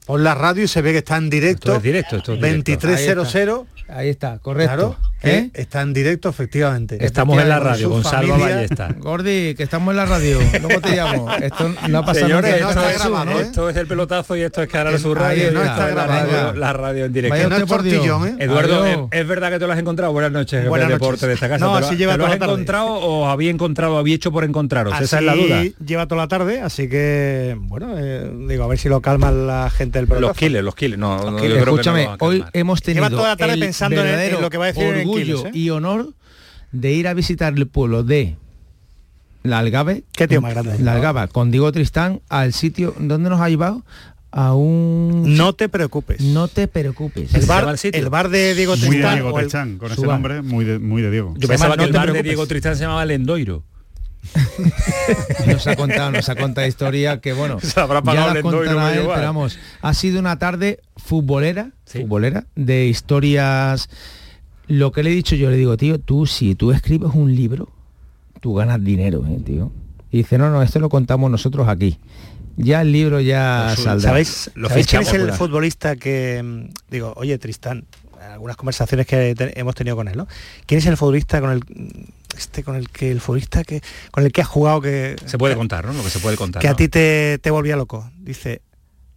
Pon la radio y se ve que está en directo. Esto es directo, esto es directo. 2300. Ahí está, correcto. ¿Eh? Está en directo, efectivamente. Estamos en la radio, Gonzalo Ballesta. Gordi, que estamos en la radio. ¿Cómo te llamo? Esto no ha pasado Señores, esto, es, grabado, esto es el pelotazo y esto es Canal su Radio. no está grabado. La radio en directo. no ¿eh? Eduardo, ¿es, verdad que te lo has encontrado? Buenas noches, Buenas noches. deporte de esta casa. No, así lleva ¿Te lo has encontrado o había encontrado, había hecho por encontraros? Esa es la duda. lleva toda la tarde, así que, bueno, eh, digo, a ver si lo calma la gente pelotazo. Los killers, los killers. No, Escúchame, hoy hemos tenido Lleva toda la tarde pensando en lo que va a decir orgullo y honor de ir a visitar el pueblo de la Algave. ¿Qué tío más grande? La Algaba, con Diego Tristán, al sitio donde nos ha llevado a un... No te preocupes. No te preocupes. El bar, el, bar de Diego Tristán. Muy de Diego Tristán, con ese nombre, muy de, muy de Diego. Yo pensaba que el bar de Diego Tristán se llamaba Lendoiro. nos ha contado, nos ha contado historia que bueno, ya la contará él, pero vamos, ha sido una tarde futbolera, futbolera de historias lo que le he dicho yo, le digo, tío, tú si tú escribes un libro, tú ganas dinero, ¿eh, tío. Y dice, no, no, esto lo contamos nosotros aquí. Ya el libro ya saldrá. ¿Sabéis, quién es el futbolista que, mm, digo, oye, Tristán, algunas conversaciones que hemos tenido con él, ¿no? ¿Quién es el futbolista con el este con el que el futbolista que con el que ha jugado que se puede contar, ¿no? Lo que se puede contar. Que a ti te, te volvía loco. Dice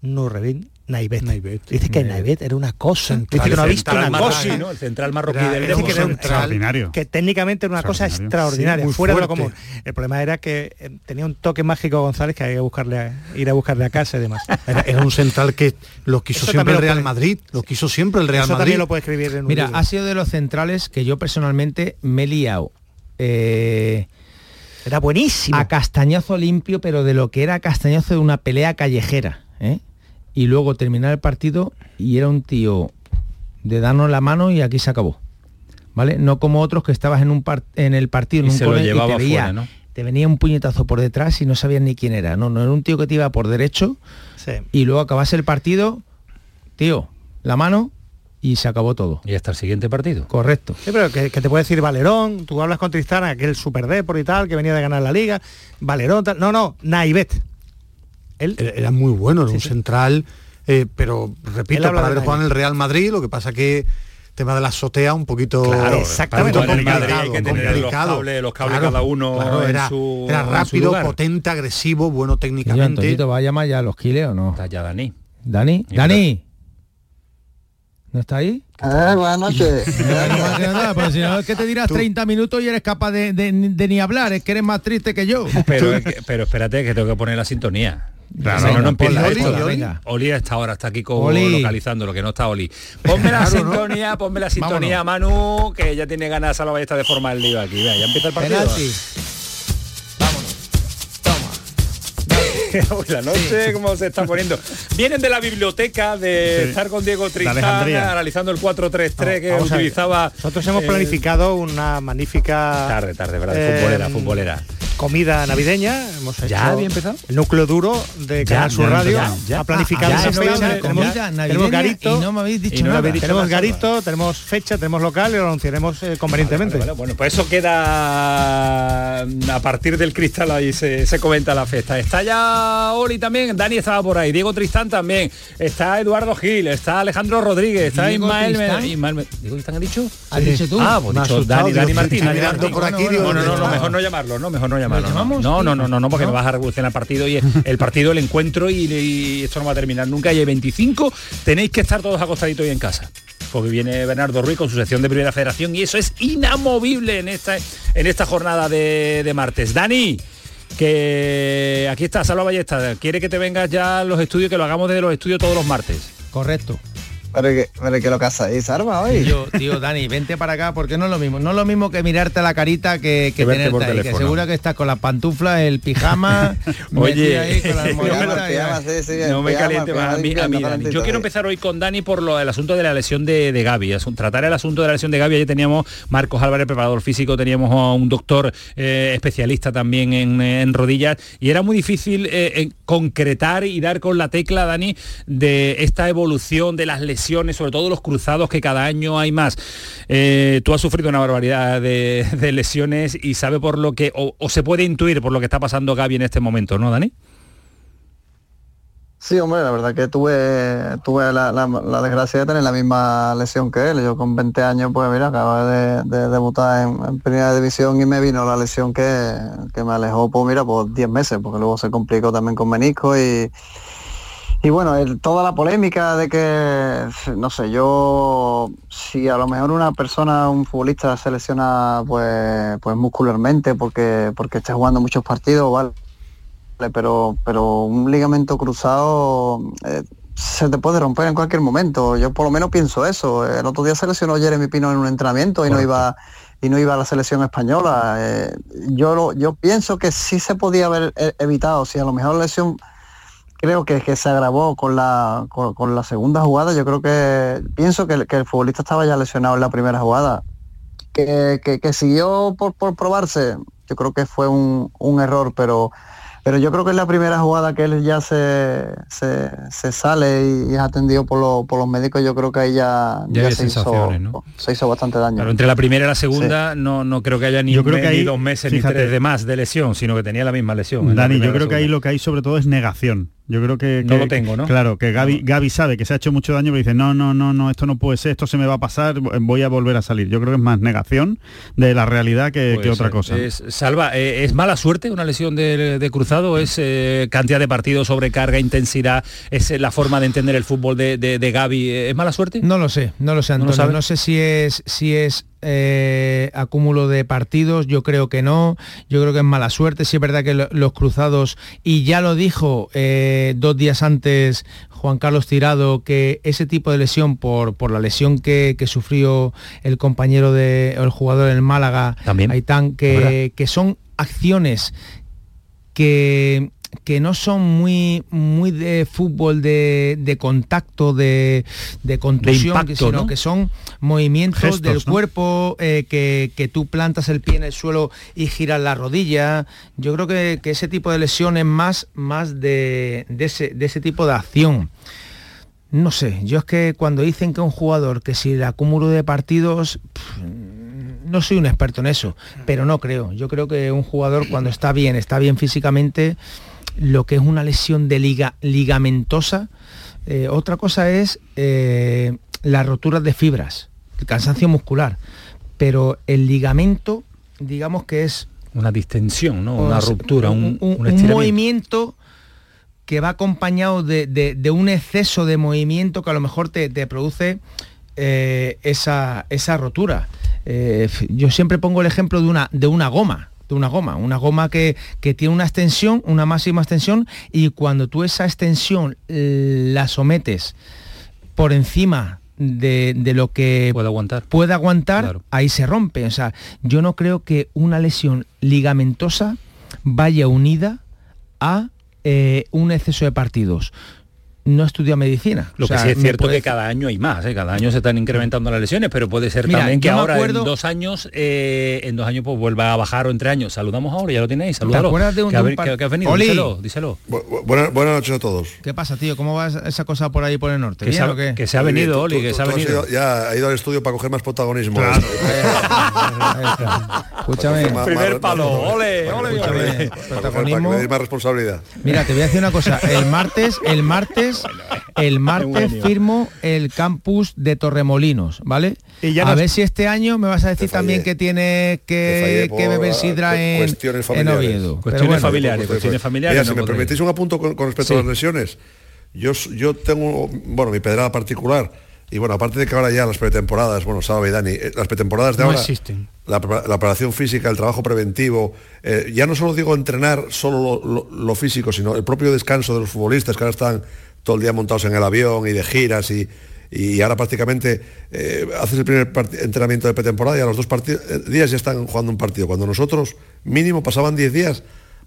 Nurrevin Naivet. Dice que Naivet era una cosa. Dice que no ha visto una cosa. ¿no? El central marroquí del Dice que era un extraordinario. Que técnicamente era una cosa extraordinaria, fuera de lo común. El problema era que eh, tenía un toque mágico González que había que buscarle, ir a buscarle a casa y demás. Era, un central que lo quiso siempre el Real Madrid, lo quiso siempre el Real Eso Madrid. también lo puede escribir en un Mira, ha sido de los centrales que yo personalmente me he liado. Eh, era buenísimo. A castañazo limpio, pero de lo que era castañazo de una pelea callejera. ¿eh? y luego terminar el partido y era un tío de darnos la mano y aquí se acabó. ¿Vale? No como otros que estabas en un en el partido en un se lo llevaba y te, veía, ¿no? te venía un puñetazo por detrás y no sabías ni quién era. No, no era un tío que te iba por derecho y luego acabase el partido, tío, la mano y se acabó todo. Y hasta el siguiente partido. Correcto. Sí, pero que, te puede decir Valerón, tú hablas con Tristán, aquel super por y tal, que venía de ganar la liga, Valerón, tal. No, no, Naivet. Él era muy bueno, era un central, eh, pero repito, para haber jugado en el Real Madrid, lo que pasa que tema de la azotea un poquito claro, exactamente complicado, hay que tener los cables, los cables cada uno era, era rápido potente agresivo bueno técnicamente va a llamar ya a los kiles o no está ya Dani Dani Dani ¿No está ahí? Eh, buenas noches. pues si no es que te dirás 30 minutos y eres capaz de, ni hablar, es que eres más triste que yo. Pero, pero espérate que tengo que poner la sintonía. Claro, no, empieza esto. Oli, Oli está ahora, está aquí con, localizando lo que no está Oli. Ponme la sintonía, ponme la sintonía, Manu, que ya tiene ganas a la ballesta de forma el lío aquí. ya empieza el partido. la noche, cómo se está poniendo. Vienen de la biblioteca de estar con Diego Tristán analizando el 4-3-3 que utilizaba. Nosotros hemos planificado una magnífica. Tarde, tarde, ¿verdad? futbolera, futbolera comida navideña. Hemos hecho ¿Ya había empezado? El núcleo duro de Canal Sur Radio. Ya, ha planificado esa fecha. Tenemos, tenemos garito. no me habéis dicho nada. tenemos garito, tenemos fecha, tenemos local y lo anunciaremos eh, convenientemente. bueno, pues eso queda a partir del cristal ahí se, comenta la fiesta. Está ya Oli también, Dani estaba por ahí, Diego Tristán también, está Eduardo Gil, está Alejandro Rodríguez, está Ismael, Ismael, ¿Diego Tristán ha dicho? ¿Has dicho tú? Ah, pues dicho Dani, Dani Martín. No, no, no, mejor no llamarlo, no, mejor no llamarlo. No, no, no, no, no, porque me vas a revolucionar el partido y el partido, el encuentro y, esto no va a terminar nunca. Y hay 25, tenéis que estar todos acostaditos hoy en casa porque viene Bernardo Ruiz con su sección de Primera Federación y eso es inamovible en esta, en esta jornada de, martes. Dani, que aquí está, Salva Ballesta, quiere que te vengas ya a los estudios, que lo hagamos desde los estudios todos los martes. Correcto. Pero que, pero que lo casáis, Arma, hoy. Tío, tío, Dani, vente para acá porque no es lo mismo. No es lo mismo que mirarte la carita que, que, tenerte ahí, que seguro que estás con las pantuflas, el pijama, Oye, ahí con no me, caliente más a mí, a mí Dani. Yo quiero empezar hoy con Dani por lo del asunto de la lesión de, de Gaby. Tratar el asunto de la lesión de Gaby. Ayer teníamos Marcos Álvarez, preparador físico, teníamos a un doctor eh, especialista también en, en, rodillas y era muy difícil eh, concretar y dar con la tecla, Dani, de esta evolución de las lesiones sobre todo los cruzados que cada año hay más. Eh, tú has sufrido una barbaridad de, lesiones y sabe por lo que, o, se puede intuir por lo que está pasando Gaby en este momento, ¿no, Dani? Sí, hombre, la verdad que tuve, tuve la, desgracia de tener la misma lesión que él. Yo con 20 años, pues mira, acababa de, debutar en, primera división y me vino la lesión que, que me alejó, pues mira, por 10 meses, porque luego se complicó también con menisco y, y bueno, toda la polémica de que, no sé, yo, si a lo mejor una persona, un futbolista se lesiona pues, pues muscularmente porque, porque está jugando muchos partidos, vale, pero, pero un ligamento cruzado eh, se te puede romper en cualquier momento. Yo por lo menos pienso eso. El otro día se lesionó Jeremy Pino en un entrenamiento y no iba y no iba a la selección española. Eh, yo, yo pienso que sí se podía haber eh, evitado, si a lo mejor la lesión creo que, que se agravó con la, con, la segunda jugada. Yo creo que pienso que, el futbolista estaba ya lesionado en la primera jugada. Que, que, siguió por, por, probarse, yo creo que fue un, un, error, pero, pero yo creo que es la primera jugada que él ya se, se, sale y, es atendido por, por los médicos, yo creo que ahí ya, se, hizo, se, hizo, bastante daño. Pero entre la primera y la segunda no, no creo que haya ni, yo creo que hay, dos meses ni tres de más de lesión, sino que tenía la misma lesión. Dani, yo creo que ahí lo que hay sobre todo es negación Yo creo que, no lo tengo, ¿no? Claro, que Gaby, Gaby sabe que se ha hecho mucho daño, pero dice, no, no, no, no, esto no puede ser, esto se me va a pasar, voy a volver a salir. Yo creo que es más negación de la realidad que, otra cosa. Salva, eh, ¿es mala suerte una lesión de, cruzado? ¿Es eh, cantidad de partidos, sobrecarga, intensidad? ¿Es la forma de entender el fútbol de, de, Gaby? ¿Es mala suerte? No lo sé, no lo sé, Antonio. No, sé si es, si es eh, acúmulo de partidos, yo creo que no, yo creo que es mala suerte, sí es verdad que los cruzados, y ya lo dijo eh, dos días antes Juan Carlos Tirado, que ese tipo de lesión por, por la lesión que, sufrió el compañero de, el jugador del Málaga, También. Aitán, que, que son acciones que que no son muy, muy de fútbol de, contacto, de, de contusión, sino que son movimientos del cuerpo, eh, que, tú plantas el pie en el suelo y giras la rodilla. Yo creo que, ese tipo de lesión es más, más de, ese, tipo de acción. No sé, yo es que cuando dicen que un jugador que si el acúmulo de partidos, no soy un experto en eso, pero no creo. Yo creo que un jugador cuando está bien, está bien físicamente, lo que es una lesión de liga, ligamentosa. Eh, otra cosa es eh, las roturas de fibras, el cansancio muscular. Pero el ligamento, digamos que es... Una distensión, ¿no? Una ruptura, un, movimiento que va acompañado de, un exceso de movimiento que a lo mejor te, produce eh, esa, esa, rotura. Yo siempre pongo el ejemplo de una, de una goma de una goma, una goma que, tiene una extensión, una máxima extensión, y cuando tú esa extensión eh, la sometes por encima de, lo que puede aguantar, puede aguantar ahí se rompe. O sea, yo no creo que una lesión ligamentosa vaya unida a eh, un exceso de partidos no estudia medicina. Lo que sí es cierto que cada año hay más, ¿eh? cada año se están incrementando las lesiones, pero puede ser también que ahora en dos años, eh, en dos años pues vuelva a bajar o entre años. Saludamos ahora, ya lo tenéis, saludalo. ¿Te de un, que, has venido, díselo, díselo. buenas, noches a todos. ¿Qué pasa, tío? ¿Cómo va esa cosa por ahí por el norte? Que, se, ha, que se ha venido, Oli, que se ha venido. ya ha ido al estudio para coger más protagonismo. Escúchame. Primer palo, ole, ole, Protagonismo. más responsabilidad. Mira, te voy a decir una cosa. El martes, el martes el martes firmo el campus de Torremolinos, ¿vale? a ver si este año me vas a decir también que tiene que, beber sidra en, cuestiones familiares. Oviedo. Cuestiones familiares, cuestiones familiares. si me permitís un apunto con, respecto a las lesiones, yo, yo tengo, bueno, mi pedrada particular, y bueno, aparte de que ahora ya las pretemporadas, bueno, Sábado y Dani, eh, las pretemporadas de ahora, existen. La, preparación física, el trabajo preventivo, eh, ya no solo digo entrenar solo lo, físico, sino el propio descanso de los futbolistas que ahora están todo el día montados en el avión y de giras y, y ahora prácticamente eh, haces el primer entrenamiento de pretemporada y a los dos eh, días ya están jugando un partido, cuando nosotros mínimo pasaban 10 días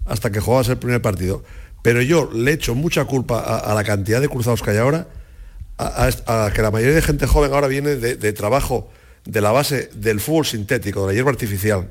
hasta que jugabas el primer partido. Pero yo le echo mucha culpa a, la cantidad de cruzados que hay ahora, a, que la mayoría de gente joven ahora viene de, de, trabajo de la base del fútbol sintético, de la hierba artificial.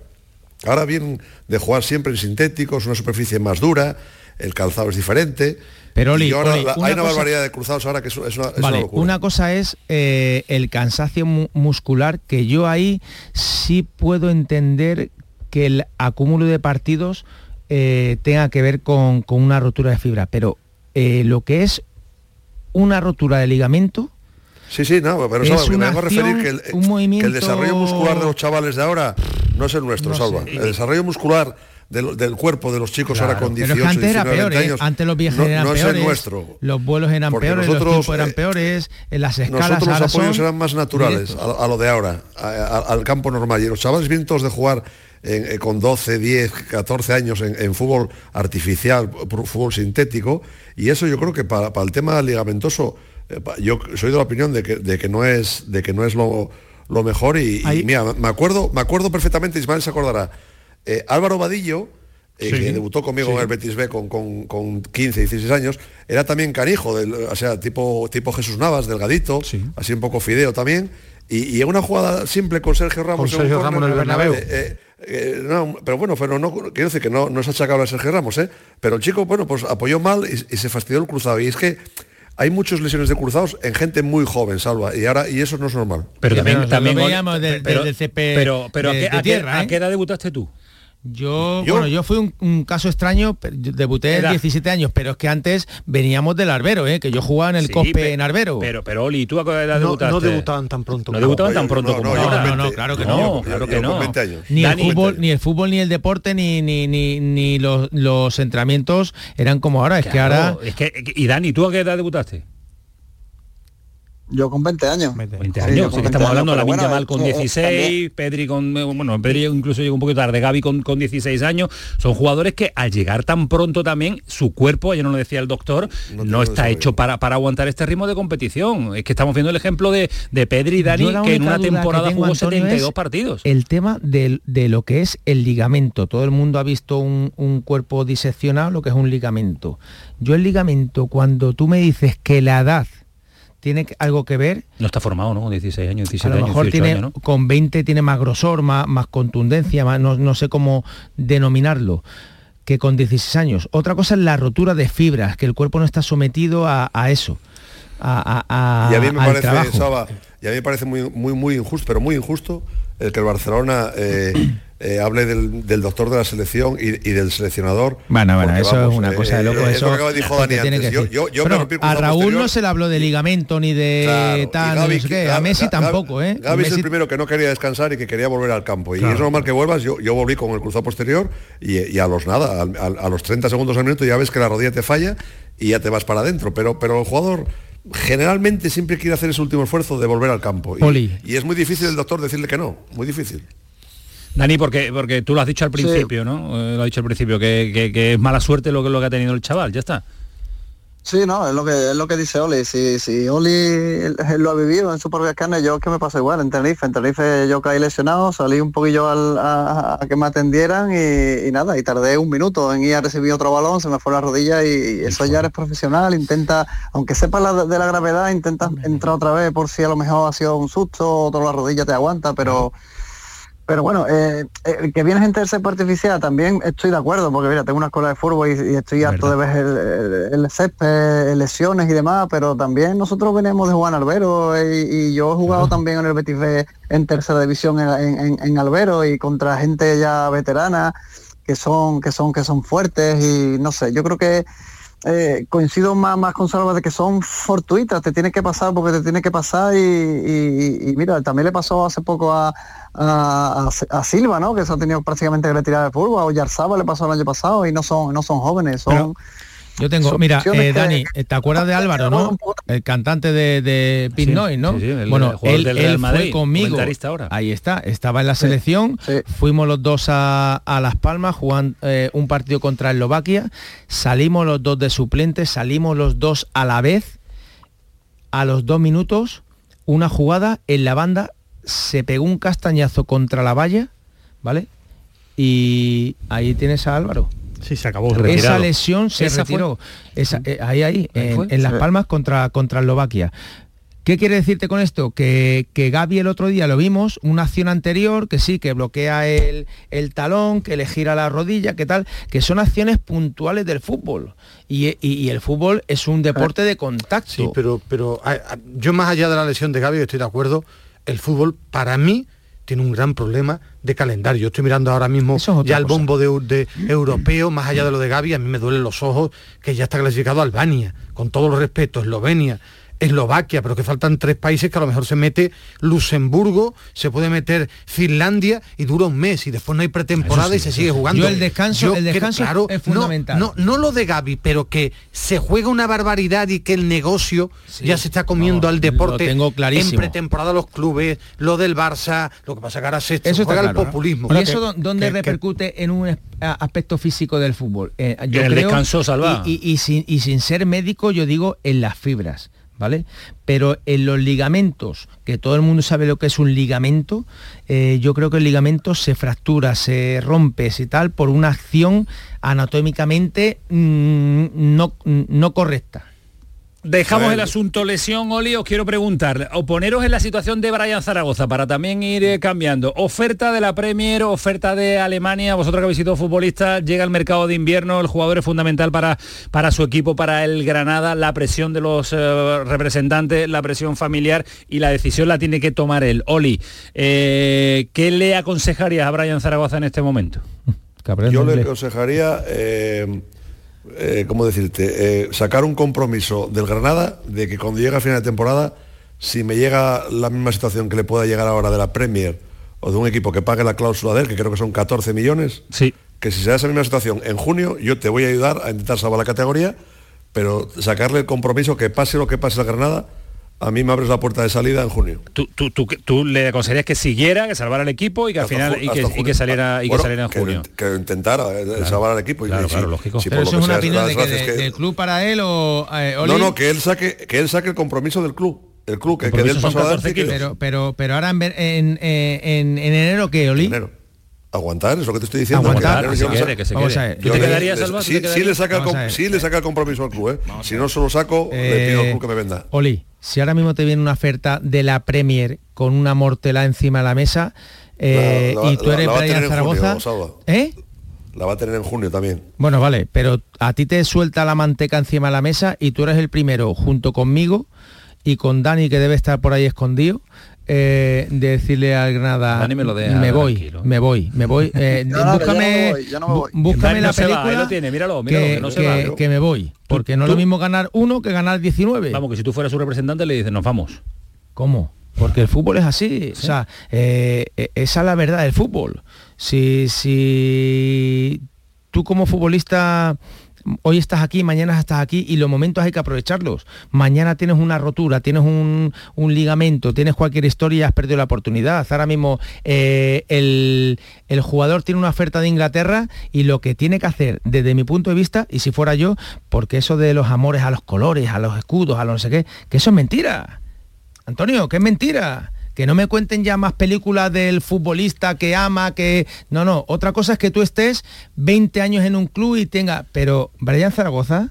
Ahora vienen de jugar siempre en sintéticos, una superficie más dura, el calzado es diferente pero hay una barbaridad de cruzados ahora que es, una, vale, una, cosa es eh, el cansancio muscular, que yo ahí sí puedo entender que el acúmulo de partidos eh, tenga que ver con, una rotura de fibra, pero eh, lo que es una rotura de ligamento, Sí, sí, no, pero es que me a referir que el, que el, desarrollo muscular de los chavales de ahora no es el nuestro, Salva. El desarrollo muscular del, cuerpo de los chicos ahora con 18 pero antes era peor, ¿eh? antes los viajes eran peores, nuestro. los vuelos eran peores, los tiempos eran eh, peores, en las escalas Nosotros los apoyos eran más naturales a, lo de ahora, al campo normal. Y los chavales vienen todos de jugar eh, con 12, 10, 14 años en, fútbol artificial, fútbol sintético, y eso yo creo que para, el tema ligamentoso, yo soy de la opinión de que, de que no es, de que no es lo, lo mejor y, y, mira, me acuerdo, me acuerdo perfectamente, Ismael se acordará, eh, Álvaro Vadillo, eh, que debutó conmigo en el Betis B con, con, 15, 16 años, era también canijo, o sea, tipo, tipo Jesús Navas, delgadito, así un poco fideo también, y, en una jugada simple con Sergio Ramos. Con Sergio Ramos en el Bernabéu. Eh, pero bueno, pero no, quiero decir que no, no es achacable a Sergio Ramos, ¿eh? pero el chico, bueno, pues apoyó mal y, se fastidió el cruzado. Y es que hay muchas lesiones de cruzados en gente muy joven, Salva, y ahora y eso no es normal. Pero también, también, pero, pero, pero, ¿a, qué, edad debutaste tú? Yo, bueno, yo fui un, caso extraño, debuté en 17 años, pero es que antes veníamos del Arbero, ¿eh? que yo jugaba en el COPE en Arbero. Pero, pero Oli, ¿tú a qué edad debutaste? No debutaban tan pronto. No debutaban tan pronto como no, no, no, claro que no, claro que no. Ni el fútbol, ni el fútbol, ni el deporte, ni ni, ni, ni los, los entrenamientos eran como ahora. Es que ahora. Es que, y Dani, ¿tú a qué edad debutaste? Yo con 20 años. 20 años, sí, estamos hablando de la bueno, Mal con 16, Pedri con, bueno, Pedri incluso llegó un poquito tarde, Gaby con, con 16 años, son jugadores que al llegar tan pronto también, su cuerpo, ayer no lo decía el doctor, no, está hecho para, para aguantar este ritmo de competición. Es que estamos viendo el ejemplo de, de Pedri y Dani, que en una temporada jugó 72 partidos. El tema de, de, lo que es el ligamento. Todo el mundo ha visto un, un cuerpo diseccionado, lo que es un ligamento. Yo el ligamento, cuando tú me dices que la edad tiene algo que ver. No está formado, ¿no? 16 años, 17 a lo mejor tiene, Con 20 tiene más grosor, más, más contundencia, más, no, sé cómo denominarlo que con 16 años. Otra cosa es la rotura de fibras, que el cuerpo no está sometido a, eso. A, y a mí me parece, y a mí me parece muy, muy, muy injusto, pero muy injusto el que el Barcelona eh, eh, hable del, doctor de la selección y, del seleccionador. Bueno, bueno, eso es una cosa de loco. eso, a Raúl no se le habló de ligamento ni de tal, a Messi tampoco, ¿eh? Gaby es el primero que no quería descansar y que quería volver al campo. Y es normal que vuelvas, yo, yo volví con el cruzado posterior y, a los nada, a, los 30 segundos al minuto ya ves que la rodilla te falla y ya te vas para adentro. Pero, pero el jugador generalmente siempre quiere hacer ese último esfuerzo de volver al campo. Y, y, es muy difícil el doctor decirle que no, muy difícil. Dani, porque, porque tú lo has dicho al principio, ¿no? Eh, lo has dicho al principio, que, es mala suerte lo que, lo que ha tenido el chaval, ya está. Sí, no, es lo que es lo que dice Oli. Si, si Oli lo ha vivido en su propia carne, yo que me pasa igual en Tenerife. En Tenerife yo caí lesionado, salí un poquillo a, que me atendieran y, nada, y tardé un minuto en ir a recibir otro balón, se me fue la rodilla y, eso ya eres profesional, intenta, aunque sepas de la gravedad, intenta entrar otra vez por si a lo mejor ha sido un susto, otro la rodilla te aguanta, pero... Pero bueno, eh, eh, que viene gente del césped artificial también estoy de acuerdo, porque mira, tengo una escuela de fútbol y, estoy harto de ver el, el, césped, lesiones y demás, pero también nosotros venimos de Juan Albero y, yo he jugado también en el Betis B en tercera división en, en, Albero y contra gente ya veterana que son, que son, que son fuertes y no sé, yo creo que eh, coincido más, más con Salva de que son fortuitas, te tiene que pasar porque te tiene que pasar y, mira, también le pasó hace poco a, a, Silva, ¿no? Que se ha tenido prácticamente que retirar de fútbol, o Yarzaba le pasó el año pasado y no son, no son jóvenes, son... Yo tengo, mira, eh, Dani, ¿te acuerdas de Álvaro, no? El cantante de, de Pit ¿no? bueno, él, él fue conmigo. Ahí está, estaba en la selección. Fuimos los dos a, Las Palmas, jugando eh, un partido contra Eslovaquia. Salimos los dos de suplentes, salimos los dos a la vez. A los dos minutos, una jugada en la banda, se pegó un castañazo contra la valla, ¿vale? Y ahí tienes a Álvaro Sí, se acabó. Esa lesión se retiró. Eh, ahí, ahí, en, Las Palmas contra, contra Eslovaquia. ¿Qué quiere decirte con esto? Que, que Gaby el otro día lo vimos, una acción anterior, que sí, que bloquea el, talón, que le gira la rodilla, que tal, que son acciones puntuales del fútbol. Y, el fútbol es un deporte de contacto. Sí, pero, pero yo más allá de la lesión de Gaby, estoy de acuerdo, el fútbol para mí tiene un gran problema de calendario. Yo estoy mirando ahora mismo ya el bombo de, europeo, más allá de lo de Gaby, a mí me duelen los ojos que ya está clasificado Albania, con todo el respeto, Eslovenia, Eslovaquia, pero que faltan tres países que a lo mejor se mete Luxemburgo, se puede meter Finlandia y dura un mes y después no hay pretemporada y se sigue jugando. Yo el descanso, el descanso es fundamental. No, no, lo de Gaby, pero que se juega una barbaridad y que el negocio ya se está comiendo al deporte tengo en pretemporada los clubes, lo del Barça, lo que pasa que ahora se, eso juega el populismo. ¿Y eso dónde repercute en un aspecto físico del fútbol? Eh, yo el descanso salva. y, sin, y sin ser médico, yo digo en las fibras Pero en los ligamentos, que todo el mundo sabe lo que es un ligamento, eh, yo creo que el ligamento se fractura, se rompe y tal por una acción anatómicamente mm, no, no correcta. Dejamos el asunto lesión, Oli, os quiero preguntar, o poneros en la situación de Brian Zaragoza para también ir eh, cambiando. Oferta de la Premier, oferta de Alemania, vosotros que habéis sido futbolistas, llega el mercado de invierno, el jugador es fundamental para, para su equipo, para el Granada, la presión de los eh, representantes, la presión familiar y la decisión la tiene que tomar él. Oli, eh, ¿qué le aconsejarías a Brian Zaragoza en este momento? yo le aconsejaría, eh, ¿cómo decirte? Eh, sacar un compromiso del Granada de que cuando llegue a final de temporada, si me llega la misma situación que le pueda llegar ahora de la Premier o de un equipo que pague la cláusula de él, que creo que son 14 millones, sí. que si se da esa misma situación en junio, yo te voy a ayudar a intentar salvar la categoría, pero sacarle el compromiso que pase lo que pase la Granada, a mí me abres la puerta de salida en junio. ¿Tú, tú, tú, le aconsejarías que siguiera, que salvara el equipo y que al final y que, saliera, y que saliera en junio? Que, intentara eh, salvar al equipo. Claro, claro, lógico. Pero eso es una opinión de que, del club para él o eh, No, no, que él saque que él saque el compromiso del club. El club que, que él pasó a pero, pero, pero ahora en, en, en, en enero que Oli. Enero. Aguantar, es lo que te estoy diciendo. Aguantar, que se quede, que se quede. ¿Tú te quedarías, Alba? Si ahora mismo te viene una oferta de la Premier con una mortela encima de la mesa eh, y tú eres Brian Zaragoza, ¿eh? La va a tener en junio también. Bueno, vale, pero a ti te suelta la manteca encima de la mesa y tú eres el primero, junto conmigo y con Dani, que debe estar por ahí escondido, eh, de decirle al Granada me, lo me voy, me voy, me voy, búscame, búscame la película que, me voy, porque no es lo mismo ganar uno que ganar 19. Vamos, que si tú fueras su representante le dices, nos vamos. ¿Cómo? Porque el fútbol es así, o sea, eh, eh, esa es la verdad del fútbol. Si, si tú como futbolista hoy estás aquí, mañana estás aquí y los momentos hay que aprovecharlos. Mañana tienes una rotura, tienes un, ligamento, tienes cualquier historia y has perdido la oportunidad. Ahora mismo eh, el, el, jugador tiene una oferta de Inglaterra y lo que tiene que hacer, desde mi punto de vista, y si fuera yo, porque eso de los amores a los colores, a los escudos, a lo no sé qué, que eso es mentira. Antonio, que es mentira que no me cuenten ya más películas del futbolista que ama, que... No, no, otra cosa es que tú estés 20 años en un club y tenga... Pero Brian Zaragoza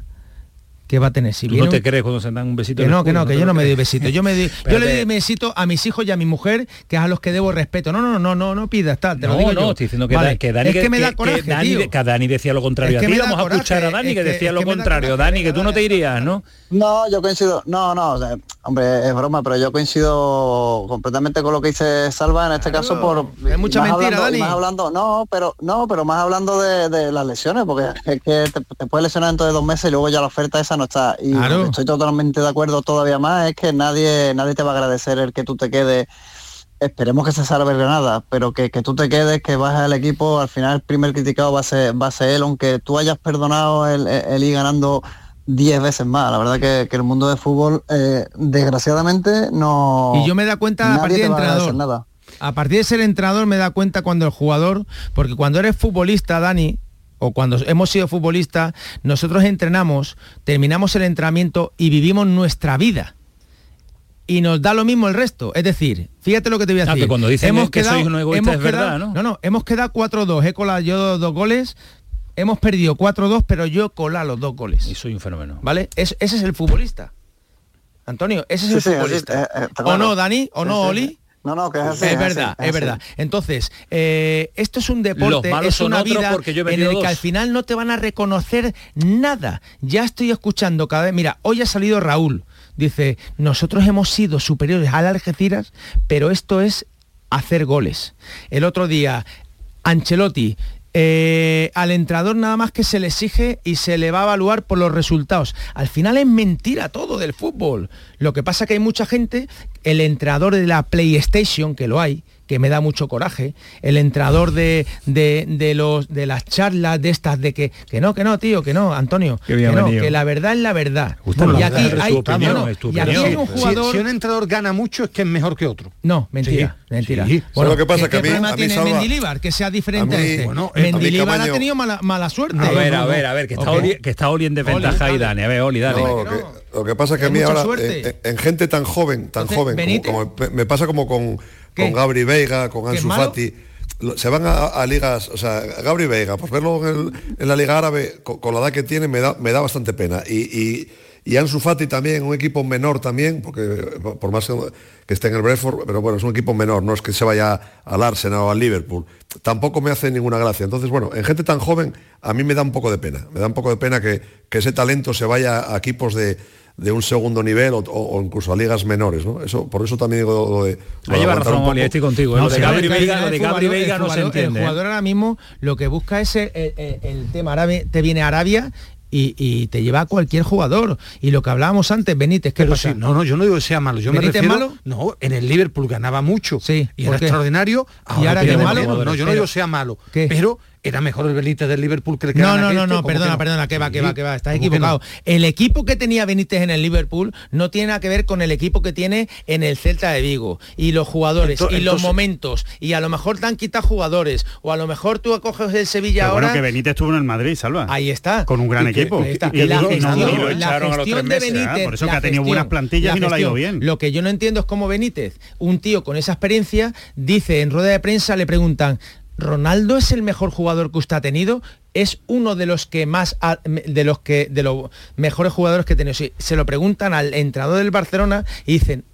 ¿Qué va a tener? Si ¿Tú no te crees cuando se dan un besito? Que no, que no, que yo no me doy besito. Yo, me yo le doy besito a mis hijos y a mi mujer, que es a los que debo respeto. No, no, no, no, no pidas tal, te no, lo digo no, yo. estoy diciendo que, que Dani, es que, me da coraje, que Dani, que Dani decía lo contrario. Es que a ti vamos a escuchar a Dani que, decía lo contrario. Dani, que tú no te irías, ¿no? No, yo coincido, no, no, hombre, es broma, pero yo coincido completamente con lo que dice Salva en este caso por... Es mucha mentira, Dani. Más hablando, no, pero no, pero más hablando de, las lesiones, porque es que te, puedes lesionar dentro de dos meses y luego ya la oferta esa no está. Y, estoy totalmente de acuerdo todavía más, es que nadie, nadie te va a agradecer el que tú te quedes. Esperemos que se salve Granada, pero que, tú te quedes, que bajes al equipo, al final el primer criticado va a ser, va a ser él, aunque tú hayas perdonado el, ir ganando 10 veces más. La verdad que, el mundo del fútbol, eh, desgraciadamente, no... Y yo me da cuenta a partir de entrenador. Nada. A partir de ser entrenador me da cuenta cuando el jugador, porque cuando eres futbolista, Dani, o cuando hemos sido futbolistas, nosotros entrenamos, terminamos el entrenamiento y vivimos nuestra vida. Y nos da lo mismo el resto. Es decir, fíjate lo que te voy a decir. cuando dicen hemos que quedado, sois egoísta es verdad, ¿no? No, no, hemos quedado 4-2. He colado yo dos, goles. Hemos perdido 4-2, pero yo he colado los dos goles. Y soy un fenómeno. ¿Vale? ese es el futbolista. Antonio, ese es el futbolista. Eh, eh, ¿O no, Dani? ¿O no, Oli? No, no, que es Es, verdad, es, verdad. Entonces, eh, esto es un deporte, es una vida en el que al final no te van a reconocer nada. Ya estoy escuchando cada vez, mira, hoy ha salido Raúl, dice, nosotros hemos sido superiores al Algeciras, pero esto es hacer goles. El otro día, Ancelotti, eh, al entrenador nada más que se le exige y se le va a evaluar por los resultados. Al final es mentira todo del fútbol. Lo que pasa que hay mucha gente, el entrenador de la PlayStation, que lo hay, que me da mucho coraje, el entrenador de, de, los, de las charlas de estas de que, que no, que no, tío, que no, Antonio, que, no, que la verdad es la verdad. y aquí, hay, un jugador... Si, un entrenador gana mucho es que es mejor que otro. No, mentira, mentira. Bueno, lo que pasa que a mí, a mí tiene Mendilibar que sea diferente a, este? Bueno, Mendilibar ha tenido mala, mala suerte. A ver, a ver, a ver, que está, Oli, que está Oli en desventaja ahí, Dani. A ver, Oli, dale. Lo que pasa es que a mí ahora, en, gente tan joven, tan joven, como, me pasa como con con Gabri Veiga, con Ansu Fati. Se van a, ligas, o sea, Gabri Veiga, pues verlo en, la Liga Árabe, con, la edad que tiene, me da, me da bastante pena. Y, y, Ansu Fati también, un equipo menor también, porque por más que esté en el Brentford, pero bueno, es un equipo menor, no es que se vaya al Arsenal o al Liverpool. Tampoco me hace ninguna gracia. Entonces, bueno, en gente tan joven, a mí me da un poco de pena. Me da un poco de pena que, que ese talento se vaya a equipos de, de un segundo nivel o, incluso a ligas menores, ¿no? Eso, por eso también digo lo de... Lo lleva razón, Oli, estoy contigo. ¿eh? lo de Gabri Veiga, lo de Gabri Veiga no se entiende. El jugador ahora mismo lo que busca es el, el tema, ahora te viene Arabia y, te lleva a cualquier jugador. Y lo que hablábamos antes, Benítez, ¿qué pasa? no, no, yo no digo que sea malo. Yo me refiero, malo? No, en el Liverpool ganaba mucho. Sí. Y era extraordinario. y ahora que malo. No, yo no digo que sea malo. Pero era mejor el Benítez del Liverpool que el que No, no, no, no, perdona, perdona, que va, que va, que va, estás equivocado. El equipo que tenía Benítez en el Liverpool no tiene nada que ver con el equipo que tiene en el Celta de Vigo. Y los jugadores, y los momentos, y a lo mejor te han quitado jugadores, o a lo mejor tú acoges el Sevilla ahora... Bueno, que Benítez estuvo en el Madrid, Salva. Ahí está. Con un gran equipo. Y, la gestión, de Benítez... por eso que ha tenido buenas plantillas y no la ha ido bien. Lo que yo no entiendo es cómo Benítez, un tío con esa experiencia, dice en rueda de prensa, le preguntan, Ronaldo es el mejor jugador que usted ha tenido, es uno de los que más de los que de los mejores jugadores que ha tenido. se lo preguntan al entrenador del Barcelona y dicen,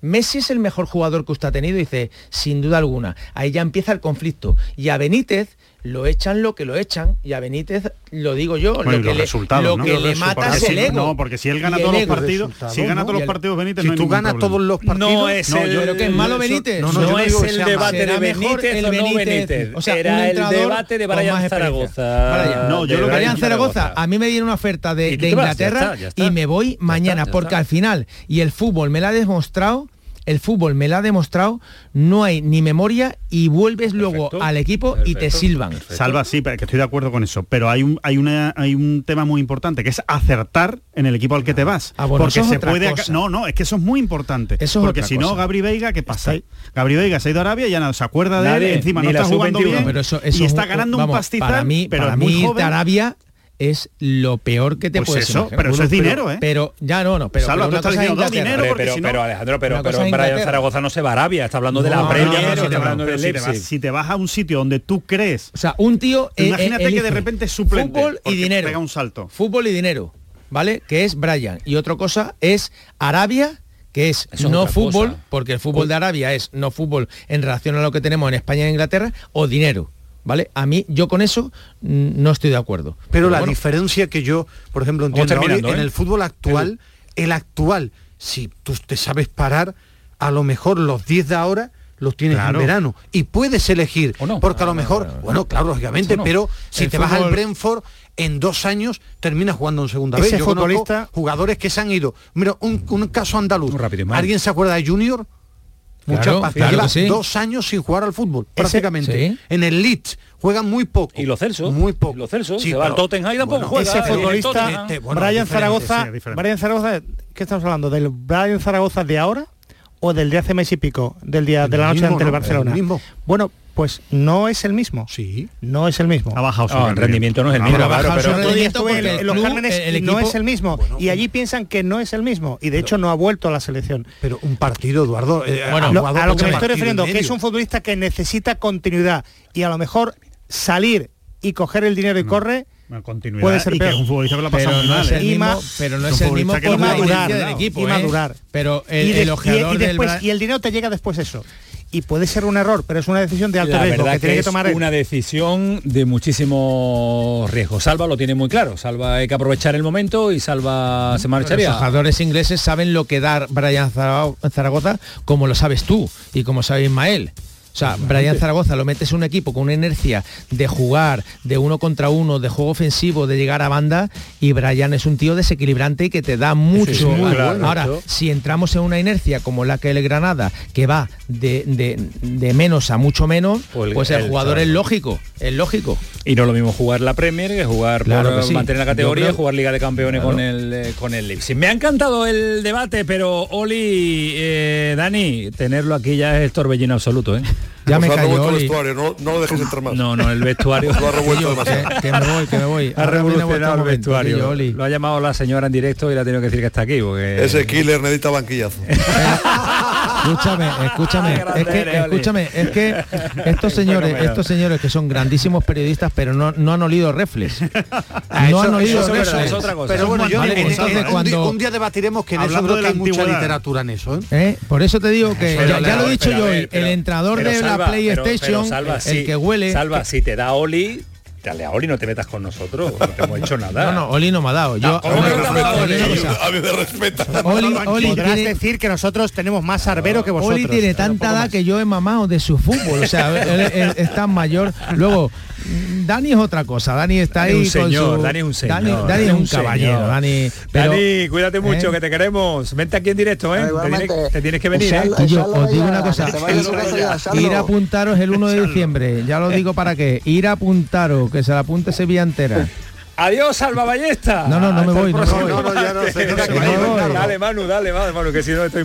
Messi es el mejor jugador que usted ha tenido, dice, sin duda alguna. Ahí ya empieza el conflicto. Y a Benítez lo echan lo que lo echan y a Benítez lo digo yo lo que, le, lo que le mata es el ego. no porque si él gana todos los partidos si gana todos los partidos Benítez si no tú ganas todos los partidos no es el, yo creo que es malo Benítez. No, no, es el debate de Benítez o no Benítez. O sea era el debate de Brian Zaragoza. No yo lo Brian Zaragoza a mí me viene una oferta de Inglaterra y me voy mañana porque al final y el fútbol me la ha demostrado el fútbol me lo ha demostrado, no hay ni memoria y vuelves luego al equipo y te silban. Salva, sí, que estoy de acuerdo con eso, pero hay un, hay, una, hay un tema muy importante, que es acertar en el equipo al que te vas. Ah, porque se puede... No, no, es que eso es muy importante. Eso porque si no, Gabri Veiga, ¿qué pasa? Gabri Veiga se ha ido a Arabia y ya no se acuerda de él, encima no está jugando bien pero eso, y está ganando un pastizal, para mí, pero para mí Arabia es lo peor que te pues puedes eso, Pero eso es dinero, ¿eh? Pero ya no, no, pero, Salva, pero tú estás diciendo dinero pero, pero, Alejandro, pero, pero Brian Zaragoza no se va a Arabia, está hablando de la Premier, no, hablando del si, te vas, si te vas a un sitio donde tú crees, o sea, un tío eh, imagínate que de repente es suplente fútbol y dinero, pega un salto. Fútbol y dinero, ¿vale? Que es Brian y otra cosa es Arabia que es no fútbol, porque el fútbol de Arabia es no fútbol en relación a lo que tenemos en España e Inglaterra, o dinero. ¿Vale? A mí, yo con eso no estoy de acuerdo. Pero, la diferencia que yo, por ejemplo, entiendo en el ¿eh? fútbol actual, el... actual, si tú te sabes parar, a lo mejor los 10 de ahora los tienes en verano y puedes elegir porque a lo mejor bueno claro lógicamente pero si te vas al Brentford en dos años terminas jugando en segunda vez. Yo futbolista jugadores que se han ido. Mira un, caso andaluz. Alguien se acuerda de Junior Muchas claro, dos años sin jugar al fútbol, prácticamente. En el Leeds juegan muy poco. Y los Celso. Muy poco. Los Celso. se va al Tottenham tampoco juega. Ese futbolista, Brian Zaragoza, Brian Zaragoza, ¿qué estamos hablando? ¿Del Brian Zaragoza de ahora o del de hace mes y pico? Del día de la noche ante el Barcelona. Bueno, pues no es el mismo. Sí. No es el mismo. Ha bajado su el rendimiento no es el mismo. los Cármenes el, no es el mismo. y allí piensan que no es el mismo. Y de hecho no ha vuelto a la selección. Pero un partido, Eduardo. Eh, bueno, a lo que me estoy refiriendo, que es un futbolista que necesita continuidad. Y a lo mejor salir y coger el dinero y corre continuidad puede ser y que es un futbolista que lo ha pasado pero no mal, es el mismo, pero no es el mismo por madurar del equipo y madurar ¿eh? pero el, y, el y, después, y el dinero te llega después eso y puede ser un error, pero es una decisión de alto riesgo que, tiene que, tomar una decisión de muchísimo riesgo. Salva lo tiene muy claro. Salva hay que aprovechar el momento y Salva se marcharía. Los jugadores ingleses saben lo que dar Brian Zaragoza como lo sabes tú y como sabe Ismael. O sea, Brian Zaragoza lo metes en un equipo con una inercia de jugar, de uno contra uno, de juego ofensivo, de llegar a banda, y Brian es un tío desequilibrante y que te da mucho. Ahora, si entramos en una inercia como la que el Granada, que va de, menos a mucho menos, pues, pues el, jugador es lógico, es lógico. Y no lo mismo jugar la Premier que jugar por mantener la categoría, jugar Liga de Campeones con el eh, con el Leipzig. Me ha encantado el debate, pero Oli, eh, Dani, tenerlo aquí ya es torbellino absoluto, ¿eh? Ya me cayó. El vestuario, no, no lo dejes entrar más. No, no, el vestuario. lo ha revuelto demasiado. Que, me voy, que me voy. Ha revolucionado el vestuario. Lo ha llamado la señora en directo y le ha tenido que decir que está aquí. Porque... Ese killer necesita banquillazo. escúchame, escúchame, es que, escúchame, es que estos señores, estos señores que son grandísimos periodistas, pero no, no han olido reflex. no han olido reflex. Pero bueno, yo entonces, cuando un día debatiremos que en eso creo que hay mucha literatura en eso. ¿eh? ¿Eh? Por eso te digo que ya, lo he dicho yo, el entrenador de la PlayStation, el que huele. Salva, si te da Oli, dale a Oli, no te metas con nosotros, no te hemos hecho nada. No, no, Oli no me ha dado. Yo, Oli, Oli podrás decir que nosotros tenemos más arbero que vosotros. Oli tiene tanta edad que yo he mamado de su fútbol, o sea, él, es tan mayor. Luego, Dani es otra cosa, Dani está ahí un señor, Dani es un señor. Dani, es un, caballero, Dani. Dani, cuídate mucho, ¿eh? que te queremos. Vente aquí en directo, ¿eh? Te tienes, que venir, ¿eh? yo os digo una cosa, ir a apuntaros el 1 de diciembre, ya lo digo para qué, ir a apuntaros, que se la apunte Sevilla entera. Adiós, Alba Ballesta. No, no, no me voy, no, voy. no, no, ya no sé. Dale, Manu, dale, dale, Manu, que si no estoy...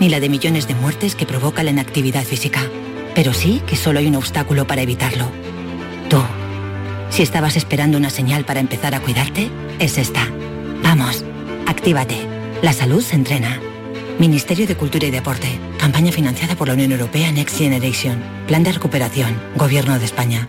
ni la de millones de muertes que provoca la inactividad física. Pero sí que solo hay un obstáculo para evitarlo. Tú. Si estabas esperando una señal para empezar a cuidarte, es esta. Vamos, actívate. La salud se entrena. Ministerio de Cultura y Deporte. Campaña financiada por la Unión Europea Next Generation. Plan de recuperación. Gobierno de España.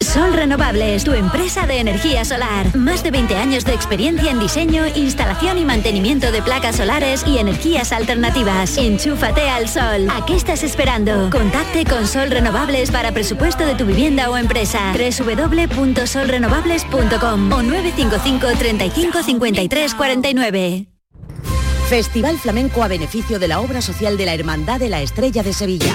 Sol Renovables, tu empresa de energía solar. Más de 20 años de experiencia en diseño, instalación y mantenimiento de placas solares y energías alternativas. Enchúfate al sol. ¿A qué estás esperando? Contacte con Sol Renovables para presupuesto de tu vivienda o empresa. www.solrenovables.com o 955 35 53 49. Festival Flamenco a beneficio de la obra social de la Hermandad de la Estrella de Sevilla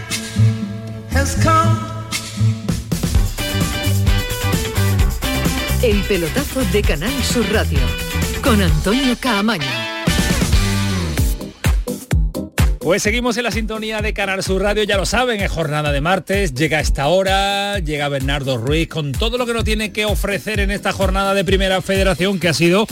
El pelotazo de Canal Sur Radio con Antonio Caamaño. Pues seguimos en la sintonía de Canal Sur Radio, ya lo saben, es jornada de martes, llega esta hora, llega Bernardo Ruiz con todo lo que nos tiene que ofrecer en esta jornada de Primera Federación que ha sido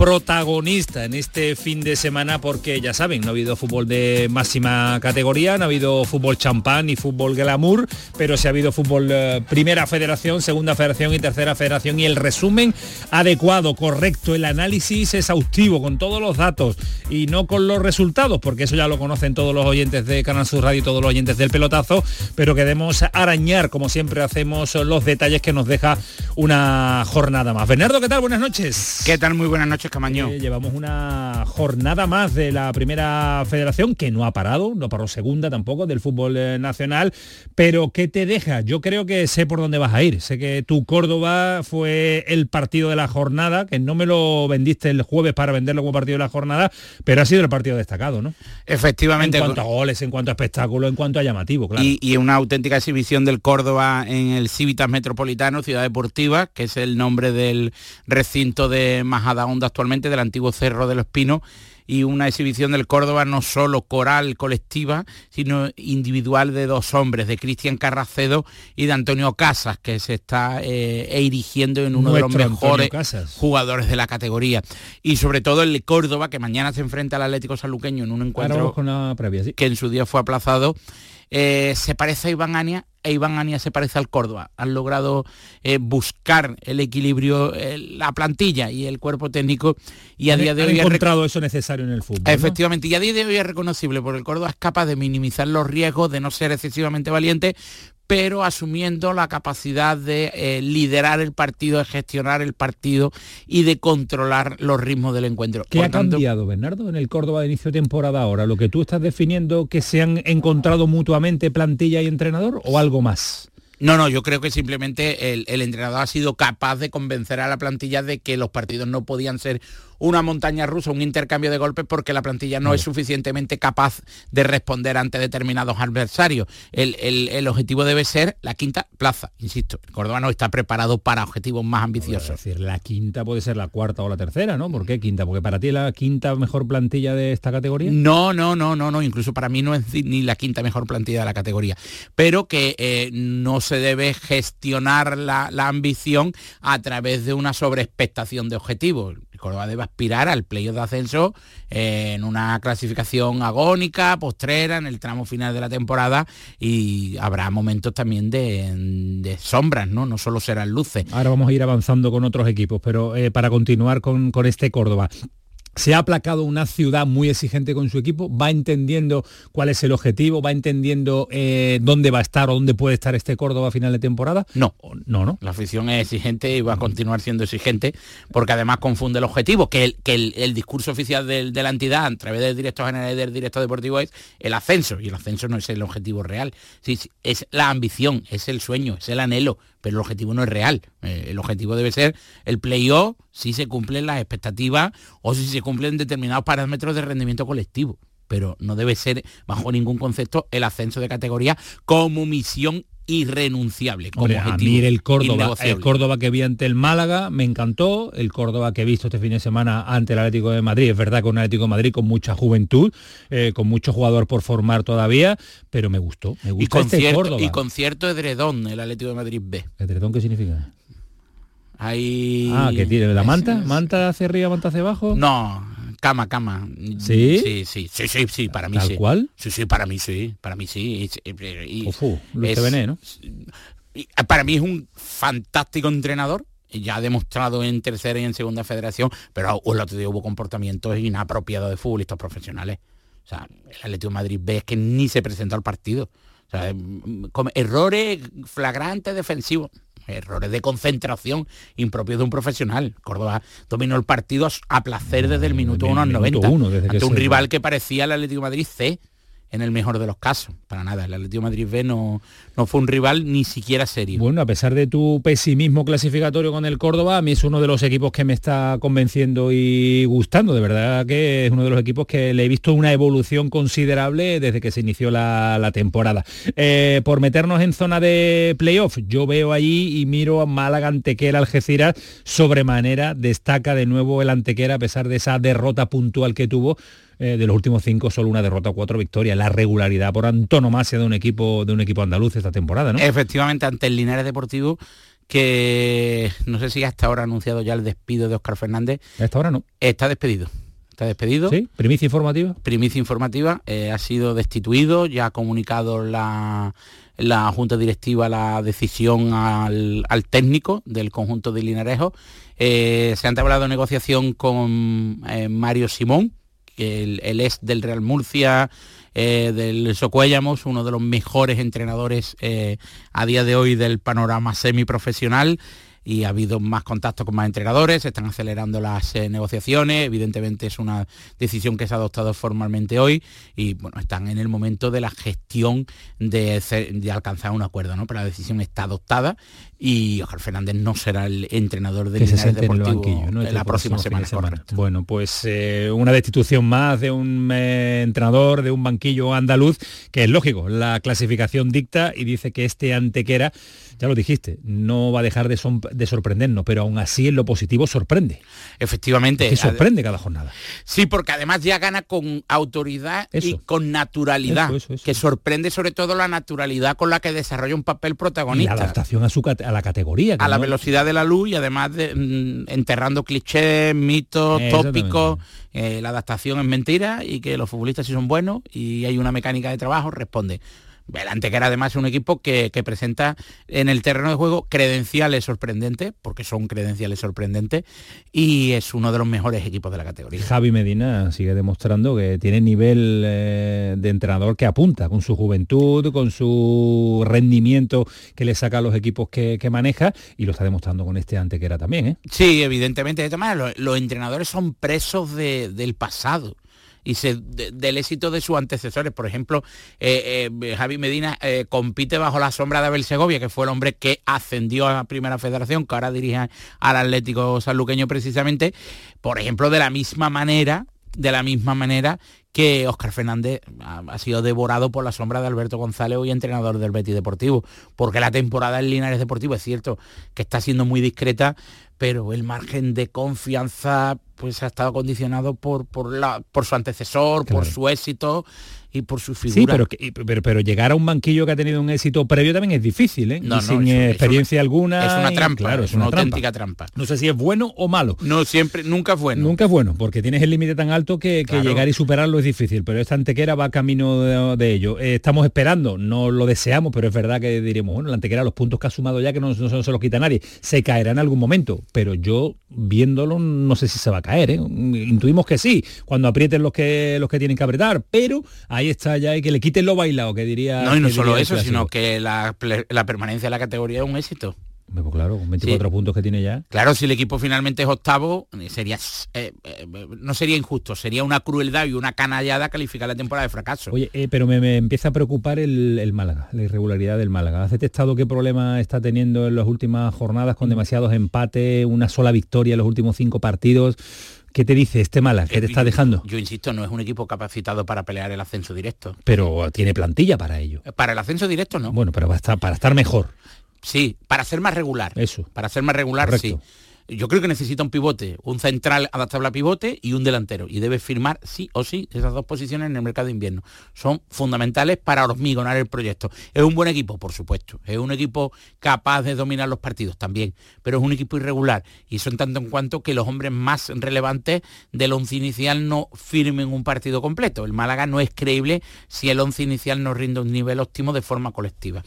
protagonista en este fin de semana porque ya saben, no ha habido fútbol de máxima categoría, no ha habido fútbol champán y fútbol glamour, pero sí ha habido fútbol eh, primera federación, segunda federación y tercera federación y el resumen adecuado, correcto, el análisis exhaustivo con todos los datos y no con los resultados, porque eso ya lo conocen todos los oyentes de Canal Sur Radio y todos los oyentes del pelotazo, pero queremos arañar como siempre hacemos los detalles que nos deja una jornada más. Bernardo, ¿qué tal? Buenas noches. ¿Qué tal? Muy buenas noches noches, Camaño. Eh, llevamos una jornada más de la primera federación que no ha parado, no paró segunda tampoco del fútbol eh, nacional, pero ¿qué te deja? Yo creo que sé por dónde vas a ir. Sé que tu Córdoba fue el partido de la jornada, que no me lo vendiste el jueves para venderlo como partido de la jornada, pero ha sido el partido destacado, ¿no? Efectivamente. En cuanto a goles, en cuanto a espectáculo, en cuanto a llamativo, claro. Y, y una auténtica exhibición del Córdoba en el Civitas Metropolitano, Ciudad Deportiva, que es el nombre del recinto de Majadahonda actualmente, del antiguo Cerro de los Pinos, y una exhibición del Córdoba no solo coral colectiva, sino individual de dos hombres, de Cristian Carracedo y de Antonio Casas, que se está eh, erigiendo en uno de los mejores jugadores de la categoría. Y sobre todo el Córdoba, que mañana se enfrenta al Atlético Saluqueño en un encuentro que en su día fue aplazado eh, se parece a Iván Ania e Iván Ania se parece al Córdoba. Han logrado eh, buscar el equilibrio, eh, la plantilla y el cuerpo técnico y a día de hoy... Ha encontrado eso necesario en el fútbol. Efectivamente, y a día de hoy es reconocible porque el Córdoba es capaz de minimizar los riesgos, de no ser excesivamente valiente, pero asumiendo la capacidad de eh, liderar el partido, de gestionar el partido y de controlar los ritmos del encuentro. ¿Qué ha cambiado, Bernardo, en el Córdoba de inicio de temporada ahora? ¿Lo que tú estás definiendo que se han encontrado mutuamente plantilla y entrenador o algo más? No, no, yo creo que simplemente el, el, entrenador ha sido capaz de convencer a la plantilla de que los partidos no podían ser una montaña rusa, un intercambio de golpes, porque la plantilla no, es suficientemente capaz de responder ante determinados adversarios. El, objetivo debe ser la quinta plaza, insisto. El Córdoba no está preparado para objetivos más ambiciosos. Es decir, la quinta puede ser la cuarta o la tercera, ¿no? ¿Por qué quinta? Porque para ti es la quinta mejor plantilla de esta categoría. No, no, no, no, no. Incluso para mí no es ni la quinta mejor plantilla de la categoría. Pero que eh, no se debe gestionar la, la ambición a través de una sobreexpectación de objetivos. Córdoba debe aspirar al playoff de ascenso en una clasificación agónica, postrera, en el tramo final de la temporada y habrá momentos también de, sombras, ¿no? No solo serán luces. Ahora vamos a ir avanzando con otros equipos, pero eh, para continuar con, con este Córdoba, se ha aplacado una ciudad muy exigente con su equipo, va entendiendo cuál es el objetivo, va entendiendo eh, dónde va a estar o dónde puede estar este Córdoba a final de temporada. No, no, no. La afición es exigente y va a continuar siendo exigente porque además confunde el objetivo, que el, que el, discurso oficial de, la entidad a través del director general y del director deportivo es el ascenso y el ascenso no es el objetivo real. Sí, es la ambición, es el sueño, es el anhelo, pero el objetivo no es real. Eh, el objetivo debe ser el playoff si se cumplen las expectativas o si se cumplen determinados parámetros de rendimiento colectivo. Pero no debe ser, bajo ningún concepto, el ascenso de categoría como misión irrenunciable. Como a mí el Córdoba, el Córdoba que vi ante el Málaga me encantó, el Córdoba que he visto este fin de semana ante el Atlético de Madrid, es verdad que un Atlético de Madrid con mucha juventud, eh, con mucho jugador por formar todavía, pero me gustó, me gustó y este Córdoba. Y con cierto edredón el Atlético de Madrid B. ¿Edredón qué significa? Hay... Ah, que tiene la manta, manta hacia arriba, manta hacia abajo. No, cama, cama. ¿Sí? Sí, sí, sí, sí, sí para mí ¿Tal sí. cual? Sí, sí, para mí sí, para mí sí. Y, Ufu, ¿no? Para mí es un fantástico entrenador, ya ha demostrado en tercera y en segunda federación, pero el otro día hubo comportamientos inapropiados de futbolistas profesionales. O sea, el Atlético de Madrid ve que ni se presentó al partido. O sea, errores flagrantes defensivos errores de concentración impropios de un profesional. Córdoba dominó el partido a placer desde el minuto 1 al 90. ante un rival que parecía el Atlético de Madrid C en el mejor de los casos. Para nada, el Atlético Madrid B no, no fue un rival ni siquiera serio. Bueno, a pesar de tu pesimismo clasificatorio con el Córdoba, a mí es uno de los equipos que me está convenciendo y gustando. De verdad que es uno de los equipos que le he visto una evolución considerable desde que se inició la, temporada. Eh, por meternos en zona de playoff, yo veo allí y miro a Málaga, Antequera, Algeciras, sobremanera destaca de nuevo el Antequera a pesar de esa derrota puntual que tuvo eh, de los últimos cinco solo una derrota, cuatro victorias. La regularidad por antonomasia de un equipo de un equipo andaluz esta temporada, ¿no? Efectivamente, ante el Linares Deportivo que no sé si hasta ahora ha anunciado ya el despido de Oscar Fernández. Hasta ahora no. Está despedido. Está despedido. Sí, primicia informativa. Primicia informativa. Eh, ha sido destituido, ya ha comunicado la, la Junta Directiva la decisión al, técnico del conjunto de Linarejo. Eh, se han entablado negociación con Mario Simón, el, el ex del Real Murcia, eh, del Socuellamos, uno de los mejores entrenadores eh, a día de hoy del panorama semiprofesional. Y ha habido más contacto con más entrenadores, se están acelerando las eh, negociaciones, evidentemente es una decisión que se ha adoptado formalmente hoy y bueno, están en el momento de la gestión de, alcanzar un acuerdo, ¿no? Pero la decisión está adoptada y Oscar Fernández no será el entrenador del Linares Deportivo en, la este próxima semana. Bueno, pues eh, una destitución más de un eh, entrenador, de un banquillo andaluz, que es lógico, la clasificación dicta y dice que este Antequera ya lo dijiste, no va a dejar de, sorprendernos, pero aún así en lo positivo sorprende. Efectivamente. que sorprende cada jornada. Sí, porque además ya gana con autoridad y con naturalidad, que sorprende sobre todo la naturalidad con la que desarrolla un papel protagonista. Y la adaptación a, su, a la categoría. A la velocidad de la luz y además de, mm, enterrando clichés, mitos, tópicos. Eh, la adaptación es mentira y que los futbolistas sí son buenos y hay una mecánica de trabajo, responde. El Antequera además es un equipo que, presenta en el terreno de juego credenciales sorprendentes, porque son credenciales sorprendentes, y es uno de los mejores equipos de la categoría. Javi Medina sigue demostrando que tiene nivel eh, de entrenador que apunta con su juventud, con su rendimiento que le saca a los equipos que, maneja, y lo está demostrando con este Antequera también. ¿eh? Sí, evidentemente. De los, entrenadores son presos del pasado y del éxito de sus antecesores. Por ejemplo, eh, eh, Javi Medina eh, compite bajo la sombra de Abel Segovia, que fue el hombre que ascendió a la Primera Federación, que ahora dirige al Atlético Sanluqueño precisamente, por ejemplo, de la misma manera, de la misma manera que Óscar Fernández ha, sido devorado por la sombra de Alberto González, hoy entrenador del Betis Deportivo, porque la temporada en Linares Deportivo es cierto que está siendo muy discreta, pero el margen de confianza pues ha estado condicionado por, por, la, por su antecesor, por su éxito y por su figura. Sí, pero, pero, pero, llegar a un banquillo que ha tenido un éxito previo también es difícil, ¿eh? No, sin experiencia alguna. Es una trampa, claro, es una, auténtica trampa. No sé si es bueno o malo. No, siempre, nunca es bueno. Nunca es bueno, porque tienes el límite tan alto que, llegar y superarlo es difícil, pero esta antequera va camino de, ello. Eh, estamos esperando, no lo deseamos, pero es verdad que diremos, bueno, la antequera, los puntos que ha sumado ya, que no, no se los quita nadie, se caerá en algún momento, pero yo viéndolo no sé si se va a caer, ¿eh? intuimos que sí, cuando aprieten los que los que tienen que apretar, pero ahí está ya y que le quiten lo bailado, que diría. No, y no solo eso, sino que la, permanencia de la categoría es un éxito. Pues claro, con 24 puntos que tiene ya. Claro, si el equipo finalmente es octavo, sería eh, eh, no sería injusto, sería una crueldad y una canallada calificar la temporada de fracaso. Oye, pero me, empieza a preocupar el, Málaga, la irregularidad del Málaga. ¿Has detectado qué problema está teniendo en las últimas jornadas con demasiados empates, una sola victoria en los últimos cinco partidos? ¿Qué te dice este Mala? ¿Qué te está dejando? Yo, insisto, no es un equipo capacitado para pelear el ascenso directo. Pero tiene plantilla para ello. Para el ascenso directo no. Bueno, pero para estar mejor. Sí, para ser más regular. Eso. Para ser más regular, sí yo creo que necesita un pivote, un central adaptable a pivote y un delantero. Y debe firmar sí o sí esas dos posiciones en el mercado de invierno. Son fundamentales para hormigonar el proyecto. Es un buen equipo, por supuesto. Es un equipo capaz de dominar los partidos también. Pero es un equipo irregular. Y son tanto en cuanto que los hombres más relevantes del once inicial no firmen un partido completo. El Málaga no es creíble si el once inicial no rinde un nivel óptimo de forma colectiva.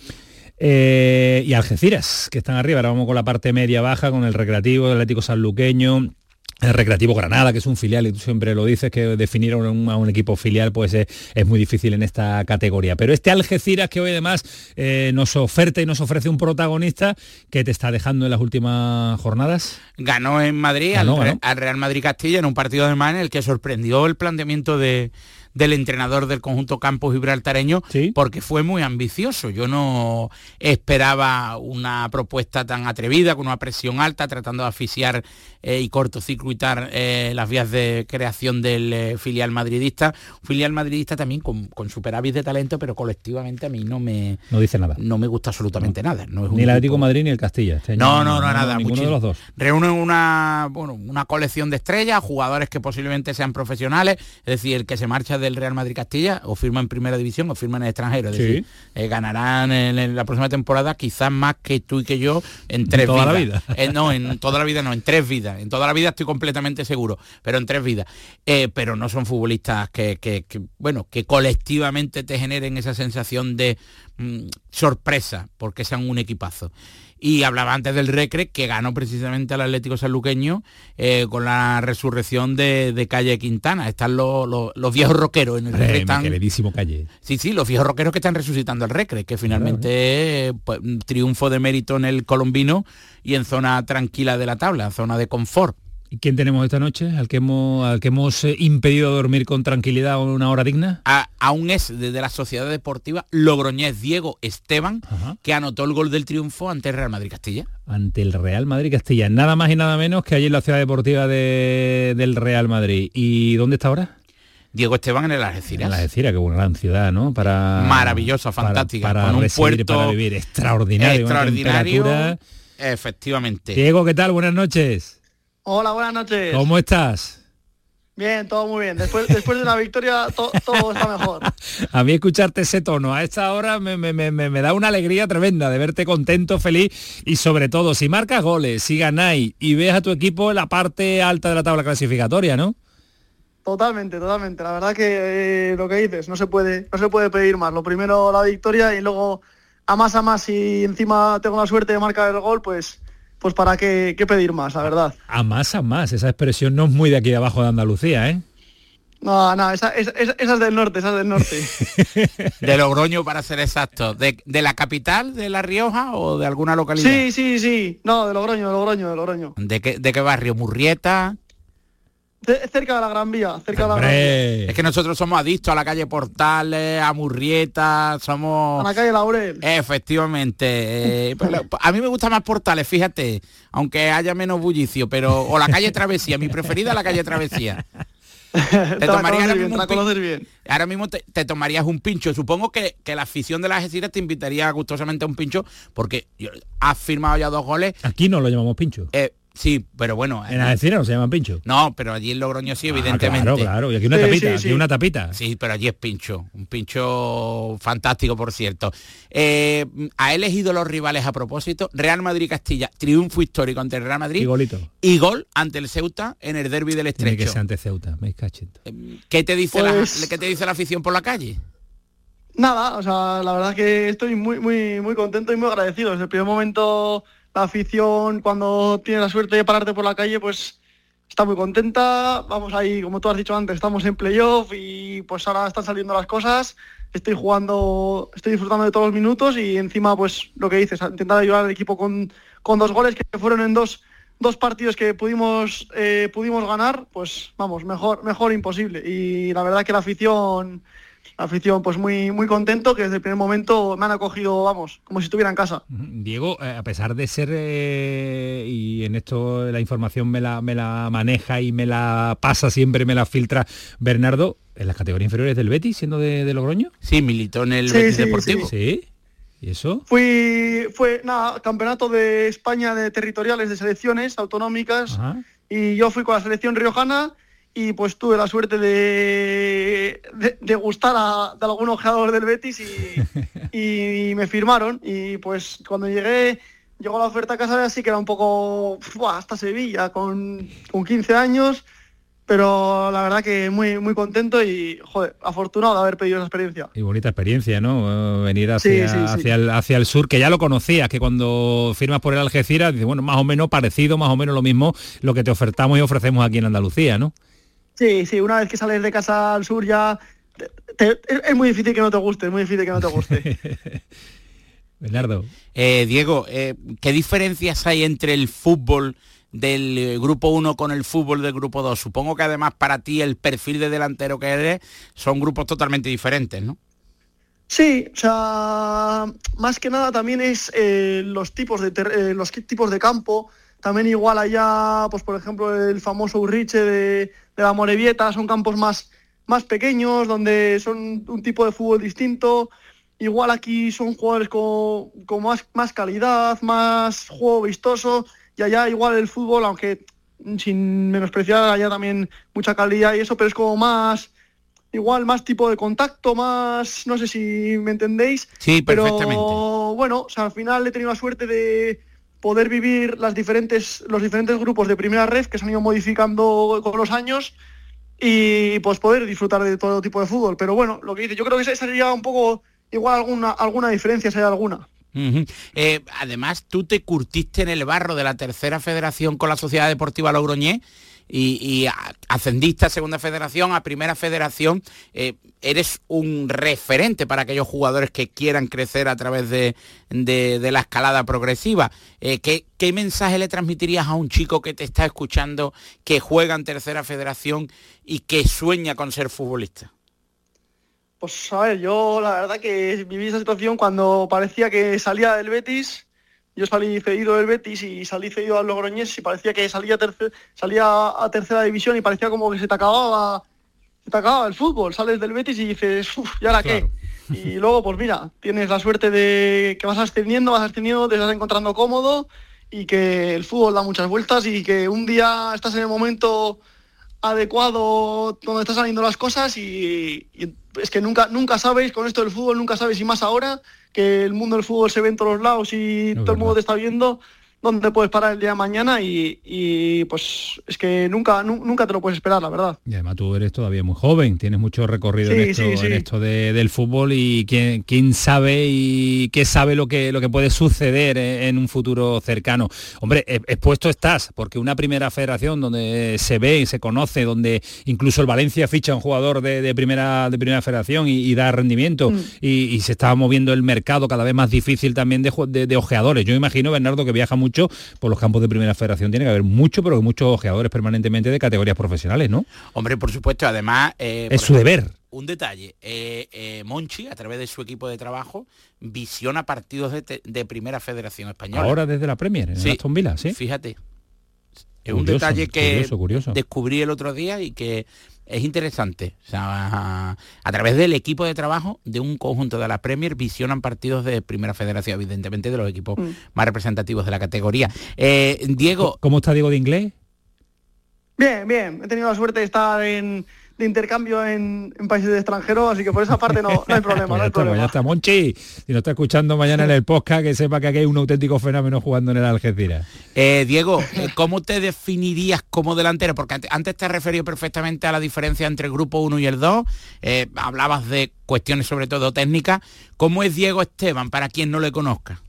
Eh, y Algeciras, que están arriba. Ahora vamos con la parte media-baja, con el Recreativo, el Atlético Sanluqueño, el Recreativo Granada, que es un filial, y tú siempre lo dices, que definir a un, equipo filial pues es, muy difícil en esta categoría. Pero este Algeciras que hoy además eh, nos oferta y nos ofrece un protagonista que te está dejando en las últimas jornadas. Ganó en Madrid al, al, Real Madrid Castilla en un partido de man en el que sorprendió el planteamiento de del entrenador del conjunto Campos Gibraltareño, porque fue muy ambicioso. Yo no esperaba una propuesta tan atrevida, con una presión alta, tratando de asfixiar eh, y cortocircuitar eh, las vías de creación del eh, filial madridista. filial madridista también con, con, superávit de talento, pero colectivamente a mí no me... No dice nada. No me gusta absolutamente nada. ni el Atlético Madrid ni el Castilla. Este no, no, no, nada. Ninguno de los dos. Reúnen una, bueno, una colección de estrellas, jugadores que posiblemente sean profesionales, es decir, el que se marcha del Real Madrid Castilla o firma en primera división o firma en el extranjero. Es decir, eh, ganarán en, la próxima temporada quizás más que tú y que yo en tres toda vidas. La vida. Eh, no, en toda la vida no, en tres vidas. En toda la vida estoy completamente seguro, pero en tres vidas. Eh, pero no son futbolistas que, bueno, que colectivamente te generen esa sensación de mm, sorpresa porque sean un equipazo. Y hablaba antes del Recre, que ganó precisamente al Atlético Sanluqueño eh, con la resurrección de, Calle Quintana. Están los, viejos roqueros en el Recre. Están... Queridísimo Calle. Sí, sí, los viejos roqueros que están resucitando el Recre, que finalmente es pues, un triunfo de mérito en el colombino y en zona tranquila de la tabla, zona de confort. ¿Y quién tenemos esta noche? ¿Al que hemos, al que hemos eh, impedido dormir con tranquilidad o una hora digna? A, aún es desde la Sociedad Deportiva Logroñés Diego Esteban, que anotó el gol del triunfo ante el Real Madrid Castilla. Ante el Real Madrid Castilla. Nada más y nada menos que allí en la Ciudad Deportiva del Real Madrid. ¿Y dónde está ahora? Diego Esteban en el Algeciras. En Algeciras, qué buena gran ciudad, ¿no? Para maravillosa, fantástica, para, un puerto para vivir extraordinario, extraordinario. Efectivamente. Diego, ¿qué tal? Buenas noches. Hola, buenas noches. ¿Cómo estás? Bien, todo muy bien. Después, después de una victoria todo está mejor. A mí escucharte ese tono a esta hora me, me, da una alegría tremenda de verte contento, feliz y sobre todo si marcas goles, si ganáis y ves a tu equipo en la parte alta de la tabla clasificatoria, ¿no? Totalmente, totalmente. La verdad que eh, lo que dices no se puede, no se puede pedir más. Lo primero la victoria y luego a más a más y encima tengo la suerte de marcar el gol, pues pues para qué, pedir más, la verdad. A más, a más, esa expresión no es muy de aquí de abajo de Andalucía, ¿eh? No, no, esa, es del norte, esa es del norte. de Logroño, para ser exacto. ¿De, la capital de La Rioja o de alguna localidad? Sí, sí, sí. No, de Logroño, de Logroño, de Logroño. ¿De qué, de qué barrio? ¿Murrieta? Cerca de la Gran Vía, cerca de la Gran Vía. Es que nosotros somos adictos a la calle Portales, a Murrieta, somos... A la calle Laurel. Efectivamente. Eh, a mí me gusta más Portales, fíjate, aunque haya menos bullicio, pero... O la calle Travesía, mi preferida es la calle Travesía. te, tomarías ahora, bien, ahora mismo te, tomarías un pincho. Supongo que, la afición de las Algeciras te invitaría gustosamente a un pincho porque has firmado ya dos goles. Aquí no lo llamamos pincho. Eh, Sí, pero bueno. En Algeciras no se llama pincho. No, pero allí en Logroño sí, ah, evidentemente. Claro, claro. Y aquí una tapita, aquí una tapita. Sí, pero allí es pincho. Un pincho fantástico, por cierto. Eh, ha elegido los rivales a propósito. Real Madrid-Castilla, triunfo histórico ante el Real Madrid. Y golito. Y gol ante el Ceuta en el derby del Estrecho. Tiene que ser ante Ceuta, me eh, ¿Qué te dice la, pues ¿Qué te dice la afición por la calle? Nada, o sea, la verdad que estoy muy, muy, muy contento y muy agradecido. Desde el primer momento la afición cuando tiene la suerte de pararte por la calle, pues está muy contenta. Vamos ahí, como tú has dicho antes, estamos en playoff y pues ahora están saliendo las cosas. Estoy jugando, estoy disfrutando de todos los minutos y encima, pues lo que dices, intentar ayudar al equipo con, con dos goles que fueron en dos, dos partidos que pudimos, eh, pudimos ganar, pues vamos, mejor, mejor imposible. Y la verdad que la afición afición pues muy muy contento que desde el primer momento me han acogido vamos como si estuviera en casa. Diego eh, a pesar de ser eh, y en esto la información me la, me la maneja y me la pasa siempre me la filtra Bernardo en las categorías inferiores del Betis siendo de, Logroño sí militó en el Betis Deportivo. Sí ¿Y eso? Fui, fue, nada, campeonato de España de territoriales de selecciones autonómicas y yo fui con la selección riojana y pues tuve la suerte de, de, gustar a, de algún ojeador del Betis y, me firmaron y pues cuando llegué llegó la oferta a casa así que era un poco hasta Sevilla con, con 15 años pero la verdad que muy muy contento y joder, afortunado de haber pedido esa experiencia. Y bonita experiencia, ¿no? Venir hacia, hacia, el, hacia el sur, que ya lo conocías, que cuando firmas por el Algeciras, dices, bueno, más o menos parecido, más o menos lo mismo, lo que te ofertamos y ofrecemos aquí en Andalucía, ¿no? Sí, sí, una vez que sales de casa al sur ya es muy difícil que no te guste, es muy difícil que no te guste. Bernardo. Eh, Diego, eh, ¿qué diferencias hay entre el fútbol del eh, grupo 1 con el fútbol del grupo 2? Supongo que además para ti el perfil de delantero que eres son grupos totalmente diferentes, ¿no? Sí, o sea, más que nada también es los tipos de los tipos de campo. También igual allá, pues por ejemplo, el famoso Urriche de, de la Morevieta, son campos más, más pequeños, donde son un tipo de fútbol distinto. Igual aquí son jugadores con, más, más calidad, más juego vistoso, y allá igual el fútbol, aunque sin menospreciar allá también mucha calidad y eso, pero es como más, igual más tipo de contacto, más, no sé si me entendéis. Sí, perfectamente. Pero bueno, al final he tenido la suerte de, poder vivir las diferentes, los diferentes grupos de primera red que se han ido modificando con los años y pues poder disfrutar de todo tipo de fútbol. Pero bueno, lo que dice, yo creo que sería un poco igual alguna, alguna diferencia, si hay alguna. Eh, además, tú te curtiste en el barro de la tercera federación con la Sociedad Deportiva Logroñés y, ascendiste a segunda federación, a primera federación, eh, eres un referente para aquellos jugadores que quieran crecer a través de, la escalada progresiva. Eh, ¿qué, ¿Qué mensaje le transmitirías a un chico que te está escuchando, que juega en tercera federación y que sueña con ser futbolista? Pues a ver, yo la verdad que viví esa situación cuando parecía que salía del Betis yo salí cedido del Betis y salí cedido al Logroñés y parecía que salía, salía a tercera división y parecía como que se te acababa, se te acababa el fútbol. Sales del Betis y dices, uff, ¿y ahora qué? Y luego, pues mira, tienes la suerte de que vas ascendiendo, vas ascendiendo, te estás encontrando cómodo y que el fútbol da muchas vueltas y que un día estás en el momento adecuado donde están saliendo las cosas y, y es que nunca, nunca sabes, con esto del fútbol, nunca sabes y más ahora que el mundo del fútbol se ve en todos lados y todo el mundo te está viendo, dónde puedes parar el día de mañana y, pues es que nunca, nunca te lo puedes esperar, la verdad. Y además tú eres todavía muy joven, tienes mucho recorrido en esto, del fútbol y quién, quién, sabe y qué sabe lo que, lo que puede suceder en, un futuro cercano. Hombre, expuesto estás, porque una primera federación donde se ve y se conoce, donde incluso el Valencia ficha un jugador de, primera, de primera federación y, da rendimiento mm. y, se está moviendo el mercado cada vez más difícil también de, de ojeadores. Yo imagino, Bernardo, que viaja mucho por los campos de primera federación. Tiene que haber mucho, pero muchos ojeadores permanentemente de categorías profesionales, ¿no? Hombre, por supuesto, además... Eh, es su deber. Un detalle, eh, eh, Monchi, a través de su equipo de trabajo, visiona partidos de, primera federación española. Ahora desde la Premier, en Aston Villa, ¿sí? Fíjate. Es un detalle que descubrí el otro día y que es interesante. a, través del equipo de trabajo de un conjunto de la Premier visionan partidos de primera federación, evidentemente de los equipos mm. más representativos de la categoría. Eh, Diego. ¿Cómo está Diego de inglés? Bien, bien. He tenido la suerte de estar en, de intercambio en, países de extranjero, así que por esa parte no, hay problema. no hay problema. ya está, Monchi. Si no está escuchando mañana en el podcast, que sepa que aquí hay un auténtico fenómeno jugando en el Algeciras. Eh, Diego, eh, ¿cómo te definirías como delantero? Porque antes te referido perfectamente a la diferencia entre el grupo 1 y el 2. Eh, hablabas de cuestiones sobre todo técnicas. ¿Cómo es Diego Esteban, para quien no le conozca?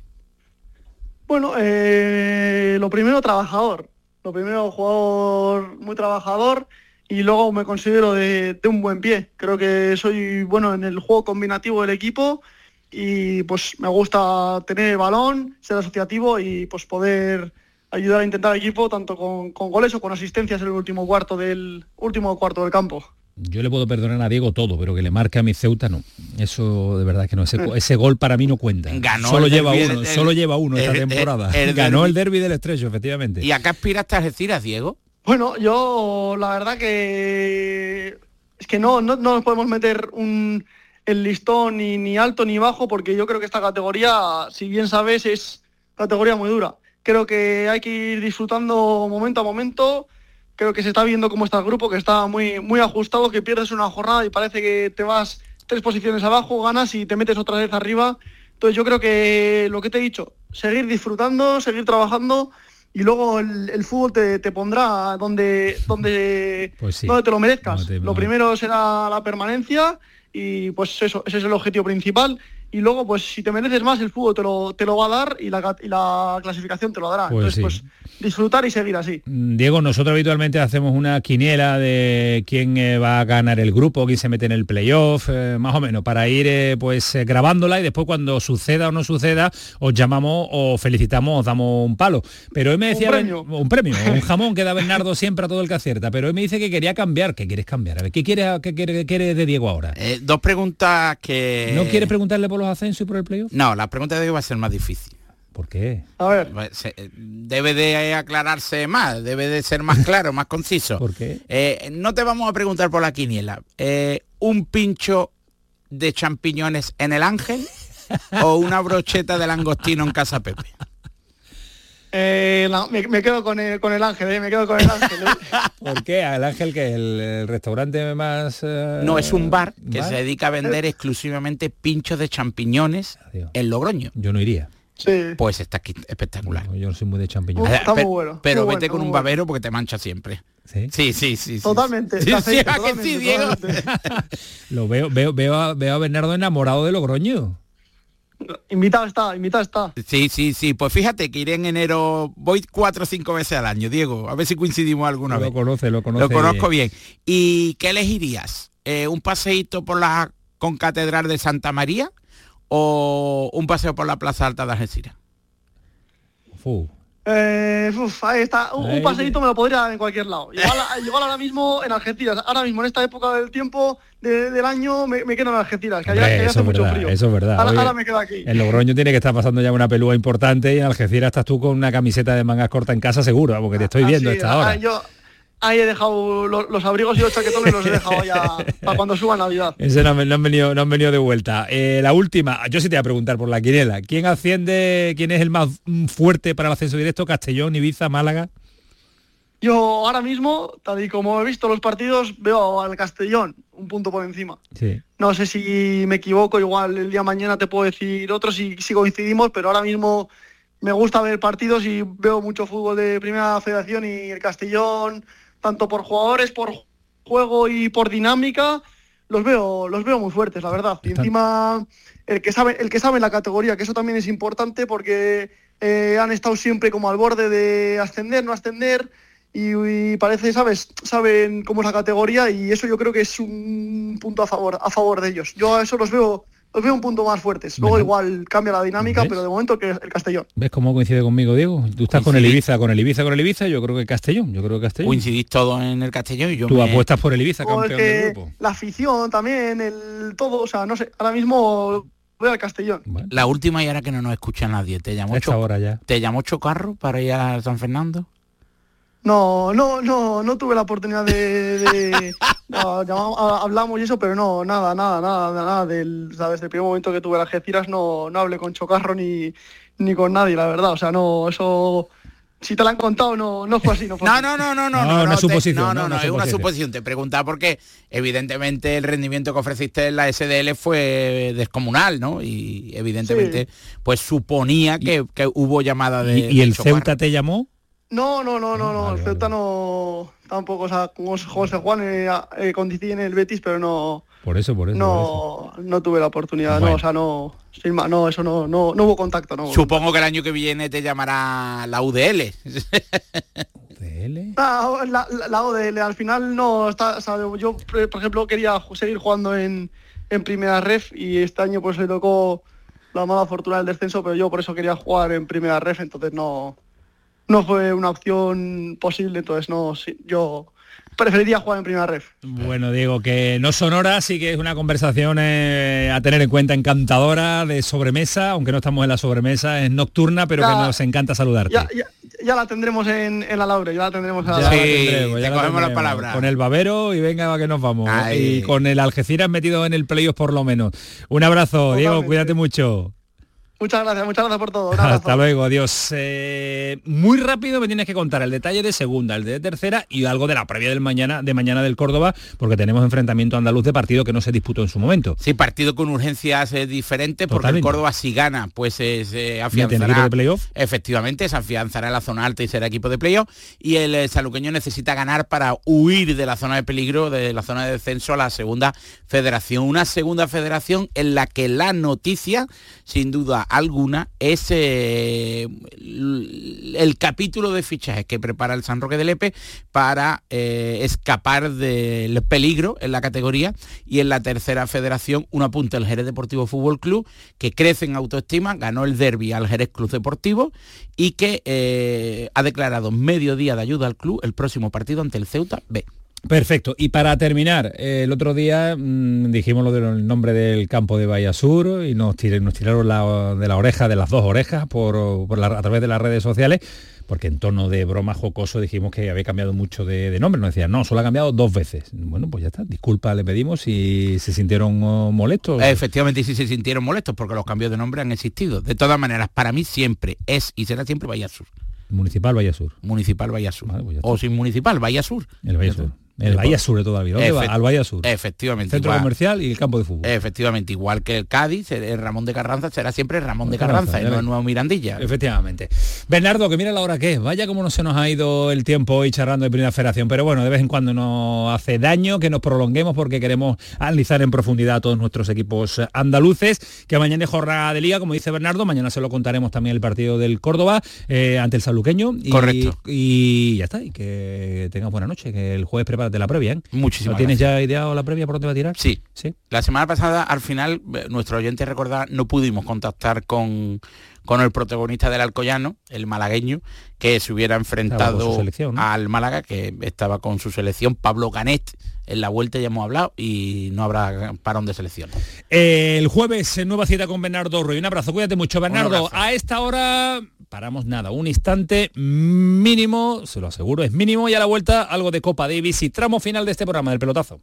Bueno, lo primero, trabajador. Lo primero, jugador muy trabajador y luego me considero de, un buen pie. Creo que soy bueno en el juego combinativo del equipo y pues me gusta tener el balón, ser asociativo y pues poder ayudar a intentar el equipo tanto con, goles o con asistencias en el último cuarto del último cuarto del campo. Yo le puedo perdonar a Diego todo, pero que le marque a mi Ceuta no. Eso de verdad que no. Ese, gol para mí no cuenta. solo lleva uno, solo lleva uno esta temporada. Ganó el derby del estrecho, efectivamente. ¿Y acá aspiraste a Algeciras, Diego? Bueno, yo la verdad que es que no, no, nos podemos meter un, el listón ni, ni alto ni bajo porque yo creo que esta categoría, si bien sabes, es categoría muy dura. Creo que hay que ir disfrutando momento a momento. Creo que se está viendo cómo está el grupo, que está muy, muy ajustado, que pierdes una jornada y parece que te vas tres posiciones abajo, ganas y te metes otra vez arriba. Entonces yo creo que lo que te he dicho, seguir disfrutando, seguir trabajando y luego el, fútbol te, pondrá donde, donde, pues donde te lo merezcas. Lo primero será la permanencia y pues eso, ese es el objetivo principal y luego pues si te mereces más el fútbol te lo, te lo va a dar y la, y la clasificación te lo dará. Pues Entonces pues disfrutar y seguir así. Mm, Diego, nosotros habitualmente hacemos una quiniela de quién eh, va a ganar el grupo, quién se mete en el playoff, eh, más o menos, para ir eh, pues grabándola y después cuando suceda o no suceda os llamamos o felicitamos, os damos un palo. Pero hoy me decía... Un premio. Un premio, un jamón que da Bernardo siempre a todo el que acierta, pero hoy me dice que quería cambiar. ¿Qué quieres cambiar? A ver, ¿qué quieres, qué quiere, de Diego ahora? dos preguntas que... ¿No quieres preguntarle por los ascensos y por el playoff? No, la pregunta de hoy va a ser más difícil. ¿Por qué? A ver. Eh, debe de aclararse más, debe de ser más claro, más conciso. ¿Por qué? Eh, no te vamos a preguntar por la quiniela. Eh, ¿Un pincho de champiñones en el ángel o una brocheta de langostino en casa Pepe? Me, quedo con el, con el ángel, me quedo con el ángel. ¿Por qué? ¿El ángel que es el, restaurante más...? no, es un bar que se dedica a vender exclusivamente pinchos de champiñones en Logroño. Yo no iría. Sí. Pues está aquí espectacular. yo no soy muy de champiñones. está muy bueno. Pero vete con un babero porque te mancha siempre. ¿Sí? Sí, sí, sí. Totalmente. Sí, sí, que sí, Diego. Lo veo, veo, veo a, veo a Bernardo enamorado de Logroño. Invitado está, invitado está. Sí, sí, sí. Pues fíjate que iré en enero, voy cuatro o cinco veces al año, Diego. A ver si coincidimos alguna vez. Lo conoce, lo conoce. Lo conozco bien. ¿Y qué elegirías? Eh, ¿Un paseíto por la concatedral de Santa María o un paseo por la Plaza Alta de Algeciras? Eh, ahí está. Un, paseíto me lo podría dar en cualquier lado. Igual, ahora mismo en Algeciras. Ahora mismo en esta época del tiempo del año me, quedo en Algeciras, que allá, hace mucho frío. Eso es verdad. Ahora, me quedo aquí. En Logroño tiene que estar pasando ya una pelúa importante y en Algeciras estás tú con una camiseta de mangas corta en casa seguro, porque te estoy viendo esta hora. Yo, ahí he dejado los, abrigos y los chaquetones los he dejado ya para cuando suba Navidad. Ese no, han venido, no han venido de vuelta. Eh, la última, yo sí te voy a preguntar por la quinela. ¿Quién asciende, quién es el más fuerte para el ascenso directo? ¿Castellón, Ibiza, Málaga? Yo ahora mismo, tal y como he visto los partidos, veo al Castellón un punto por encima. No sé si me equivoco, igual el día mañana te puedo decir otro si, si coincidimos, pero ahora mismo me gusta ver partidos y veo mucho fútbol de primera federación y el Castellón tanto por jugadores, por juego y por dinámica, los veo, los veo muy fuertes, la verdad. Y encima el que sabe, el que sabe la categoría, que eso también es importante porque eh, han estado siempre como al borde de ascender, no ascender. Y, parece, sabes, saben cómo es la categoría y eso yo creo que es un punto a favor, a favor de ellos. Yo a eso los veo os veo un punto más fuertes. Luego igual cambia la dinámica, pero de momento que el Castellón. ¿Ves cómo coincide conmigo, Diego? Tú estás con el Ibiza, con el Ibiza, con el Ibiza, yo creo que Castellón, yo creo que Castellón. Coincidís todo en el Castellón y yo Tú apuestas por el Ibiza, campeón del grupo. La afición también, el todo, o sea, no sé, ahora mismo voy al Castellón. La última y ahora que no nos escucha nadie, ¿te llamó, ya. ¿te llamó Chocarro para ir a San Fernando? No, no, no, no tuve la oportunidad de, hablamos y eso, pero no, nada, nada, nada, nada del, sabes, el primer momento que tuve las Algeciras no, no hablé con Chocarro ni, ni con nadie, la verdad, o sea, no, eso si te lo han contado no, no fue así, no fue no, No, no, no, no, no, no, suposición, no, no, no, es una suposición. Te preguntaba porque evidentemente el rendimiento que ofreciste en la SDL fue descomunal, ¿no? Y evidentemente pues suponía que, que hubo llamada de... ¿Y, el Ceuta te llamó? No, no, no, no, no. Ceuta no tampoco, o sea, como José Juan eh, eh en el Betis, pero no. Por eso, por eso. No, no tuve la oportunidad, no, o sea, no, sin más, no, eso no, no, no hubo contacto, no. Supongo que el año que viene te llamará la UDL. ¿UDL? La, la, UDL, al final no está, yo por ejemplo quería seguir jugando en, en primera ref y este año pues le tocó la mala fortuna del descenso, pero yo por eso quería jugar en primera ref, entonces no no fue una opción posible, entonces no, yo preferiría jugar en primera ref. Bueno, Diego, que no son horas, sí que es una conversación eh, a tener en cuenta encantadora de sobremesa, aunque no estamos en la sobremesa, es nocturna, pero que nos encanta saludarte. Ya, la tendremos en, la Laure, ya la tendremos ya la tendremos, ya cogemos la palabra. Con el babero y venga que nos vamos. Y con el Algeciras metido en el playoff por lo menos. Un abrazo, Diego, cuídate mucho. Muchas gracias, muchas gracias por todo. Hasta luego, adiós. Eh, muy rápido me tienes que contar el detalle de segunda, el de tercera y algo de la previa del mañana, de mañana del Córdoba, porque tenemos enfrentamiento andaluz de partido que no se disputó en su momento. Sí, partido con urgencias eh, diferentes, porque el Córdoba si gana, pues se eh, afianzará. de playoff? Efectivamente, se afianzará en la zona alta y será equipo de playoff. Y el eh, saluqueño necesita ganar para huir de la zona de peligro, de la zona de descenso a la segunda federación. Una segunda federación en la que la noticia, sin duda, alguna es eh, el capítulo de fichajes que prepara el San Roque de Lepe para eh, escapar del peligro en la categoría y en la tercera federación un apunte el Jerez Deportivo Fútbol Club que crece en autoestima, ganó el derby al Jerez Club Deportivo y que eh, ha declarado medio día de ayuda al club el próximo partido ante el Ceuta B. Perfecto. Y para terminar, el otro día mm, dijimos lo del nombre del campo de Bahía Sur y nos, nos tiraron de la oreja, de las dos orejas, por, a través de las redes sociales, porque en tono de broma jocoso dijimos que había cambiado mucho de, nombre. Nos decían, no, solo ha cambiado dos veces. Bueno, pues ya está. Disculpa, le pedimos si se sintieron oh, molestos. Efectivamente, sí se sintieron molestos, porque los cambios de nombre han existido. De todas maneras, para mí siempre es y será siempre Bahía Sur. Municipal Bahía Sur. Municipal Bahía Sur. Pues o sin Municipal Bahía Sur. El Bahía Sur. El Bahía Sur de todavía, ¿dónde Al Bahía Sur. Efectivamente. Centro comercial y el campo de fútbol. Efectivamente, igual que el Cádiz, el Ramón de Carranza será siempre Ramón de Carranza, y no el nuevo Mirandilla. Efectivamente. Bernardo, que mira la hora que es. Vaya como no se nos ha ido el tiempo hoy charlando de Primera Federación, pero bueno, de vez en cuando nos hace daño que nos prolonguemos porque queremos analizar en profundidad a todos nuestros equipos andaluces, que mañana es jornada de liga, como dice Bernardo, mañana se lo contaremos también el partido del Córdoba eh, ante el Saluqueño. Y, Correcto. Y ya está, y que tengas buena noche, que el jueves prepárate la previa. ¿eh? Muchísimas tienes ya ideado la previa por dónde va a tirar? Sí. sí. La semana pasada, al final, eh, nuestro oyente recordar, no pudimos contactar con, con el protagonista del Alcoyano, el malagueño, que se hubiera enfrentado al Málaga, que estaba con su selección, Pablo Ganet. En la vuelta ya hemos hablado y no habrá parón de selección. El jueves, nueva cita con Bernardo Ruiz. Un abrazo, cuídate mucho, Bernardo. A esta hora paramos nada, un instante mínimo, se lo aseguro, es mínimo y a la vuelta algo de Copa Davis y tramo final de este programa del pelotazo.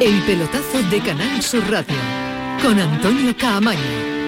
El pelotazo de Canal Sur Radio con Antonio Caamaño.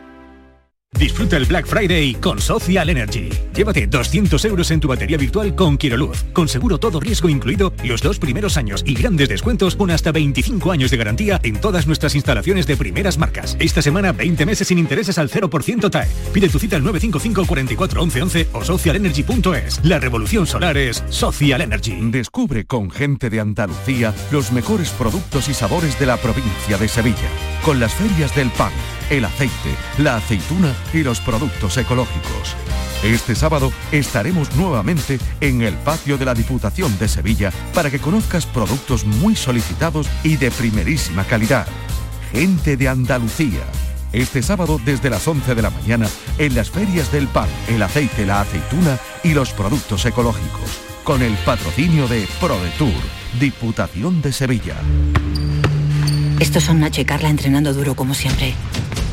Disfruta el Black Friday con Social Energy. Llévate 200 euros en tu batería virtual con Quiroluz, con seguro todo riesgo incluido los dos primeros años y grandes descuentos con hasta 25 años de garantía en todas nuestras instalaciones de primeras marcas. Esta semana 20 meses sin intereses al 0% TAE. Pide tu cita al 955 44 11 o socialenergy.es. La revolución solar es Social Energy. Descubre con gente de Andalucía los mejores productos y sabores de la provincia de Sevilla, con las ferias del pan el aceite, la aceituna y los productos ecológicos. Este sábado estaremos nuevamente en el patio de la Diputación de Sevilla para que conozcas productos muy solicitados y de primerísima calidad. Gente de Andalucía. Este sábado desde las 11 de la mañana en las ferias del pan, el aceite, la aceituna y los productos ecológicos. Con el patrocinio de ProDetour, Diputación de Sevilla. Estos son Nacho y Carla entrenando duro como siempre.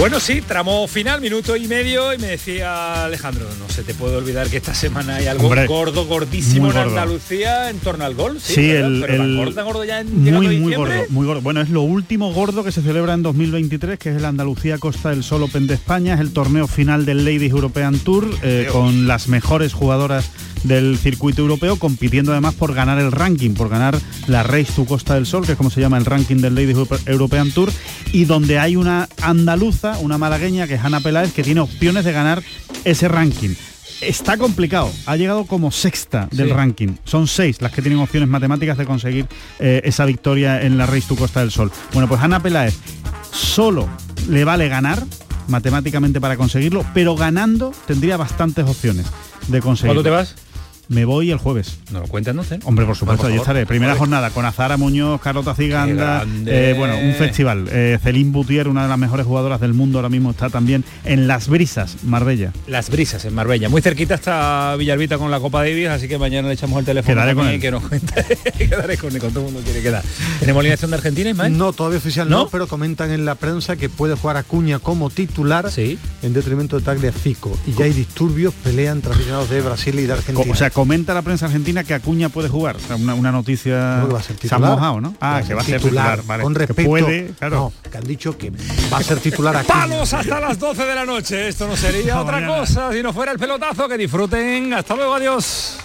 Bueno, sí, tramo final, minuto y medio, y me decía Alejandro, no se te puede olvidar que esta semana hay algo gordo, gordísimo en Andalucía en torno al gol. Sí, el, gordo, ya en muy, muy gordo, muy gordo. Bueno, es lo último gordo que se celebra en 2023, que es el Andalucía Costa del Sol Open de España, es el torneo final del Ladies European Tour, eh, con las mejores jugadoras del circuito europeo, compitiendo además por ganar el ranking, por ganar la Race to Costa del Sol, que es como se llama el ranking del Ladies European Tour, y donde hay una andaluza, una malagueña, que es Ana Peláez, que tiene opciones de ganar ese ranking. Está complicado, ha llegado como sexta del ranking. Son seis las que tienen opciones matemáticas de conseguir eh, esa victoria en la Race to Costa del Sol. Bueno, pues Ana Peláez solo le vale ganar matemáticamente para conseguirlo, pero ganando tendría bastantes opciones de conseguirlo. ¿Cuándo te vas? Me voy el jueves. ¿No lo cuentan no Hombre, por supuesto, allí estaré. Primera jornada con Azara Muñoz, Carlota Ciganda. Eh, bueno, un festival. Eh, Celine Boutier, una de las mejores jugadoras del mundo, ahora mismo está también en Las Brisas, Marbella. Las Brisas, en Marbella. Muy cerquita está Villalbita con la Copa Davis, así que mañana le echamos el teléfono Quedaré con él. que nos cuente. Quedaré con él, con todo el mundo quiere quedar. ¿Tenemos alineación de Argentina, Ismael? No, todavía oficial no, pero comentan en la prensa que puede jugar Acuña como titular ¿Sí? en detrimento de Tagliafico. Y ya hay disturbios, pelean entre aficionados de Brasil y de Argentina. O sea, comenta la prensa argentina que Acuña puede jugar. una, noticia... va a ser titular. ¿no? Ah, que va a ser titular. Vale. Con respeto. Que puede, claro. que han dicho que va a ser titular aquí. ¡Vamos hasta las 12 de la noche! Esto no sería otra cosa si no fuera el pelotazo. Que disfruten. Hasta luego, adiós.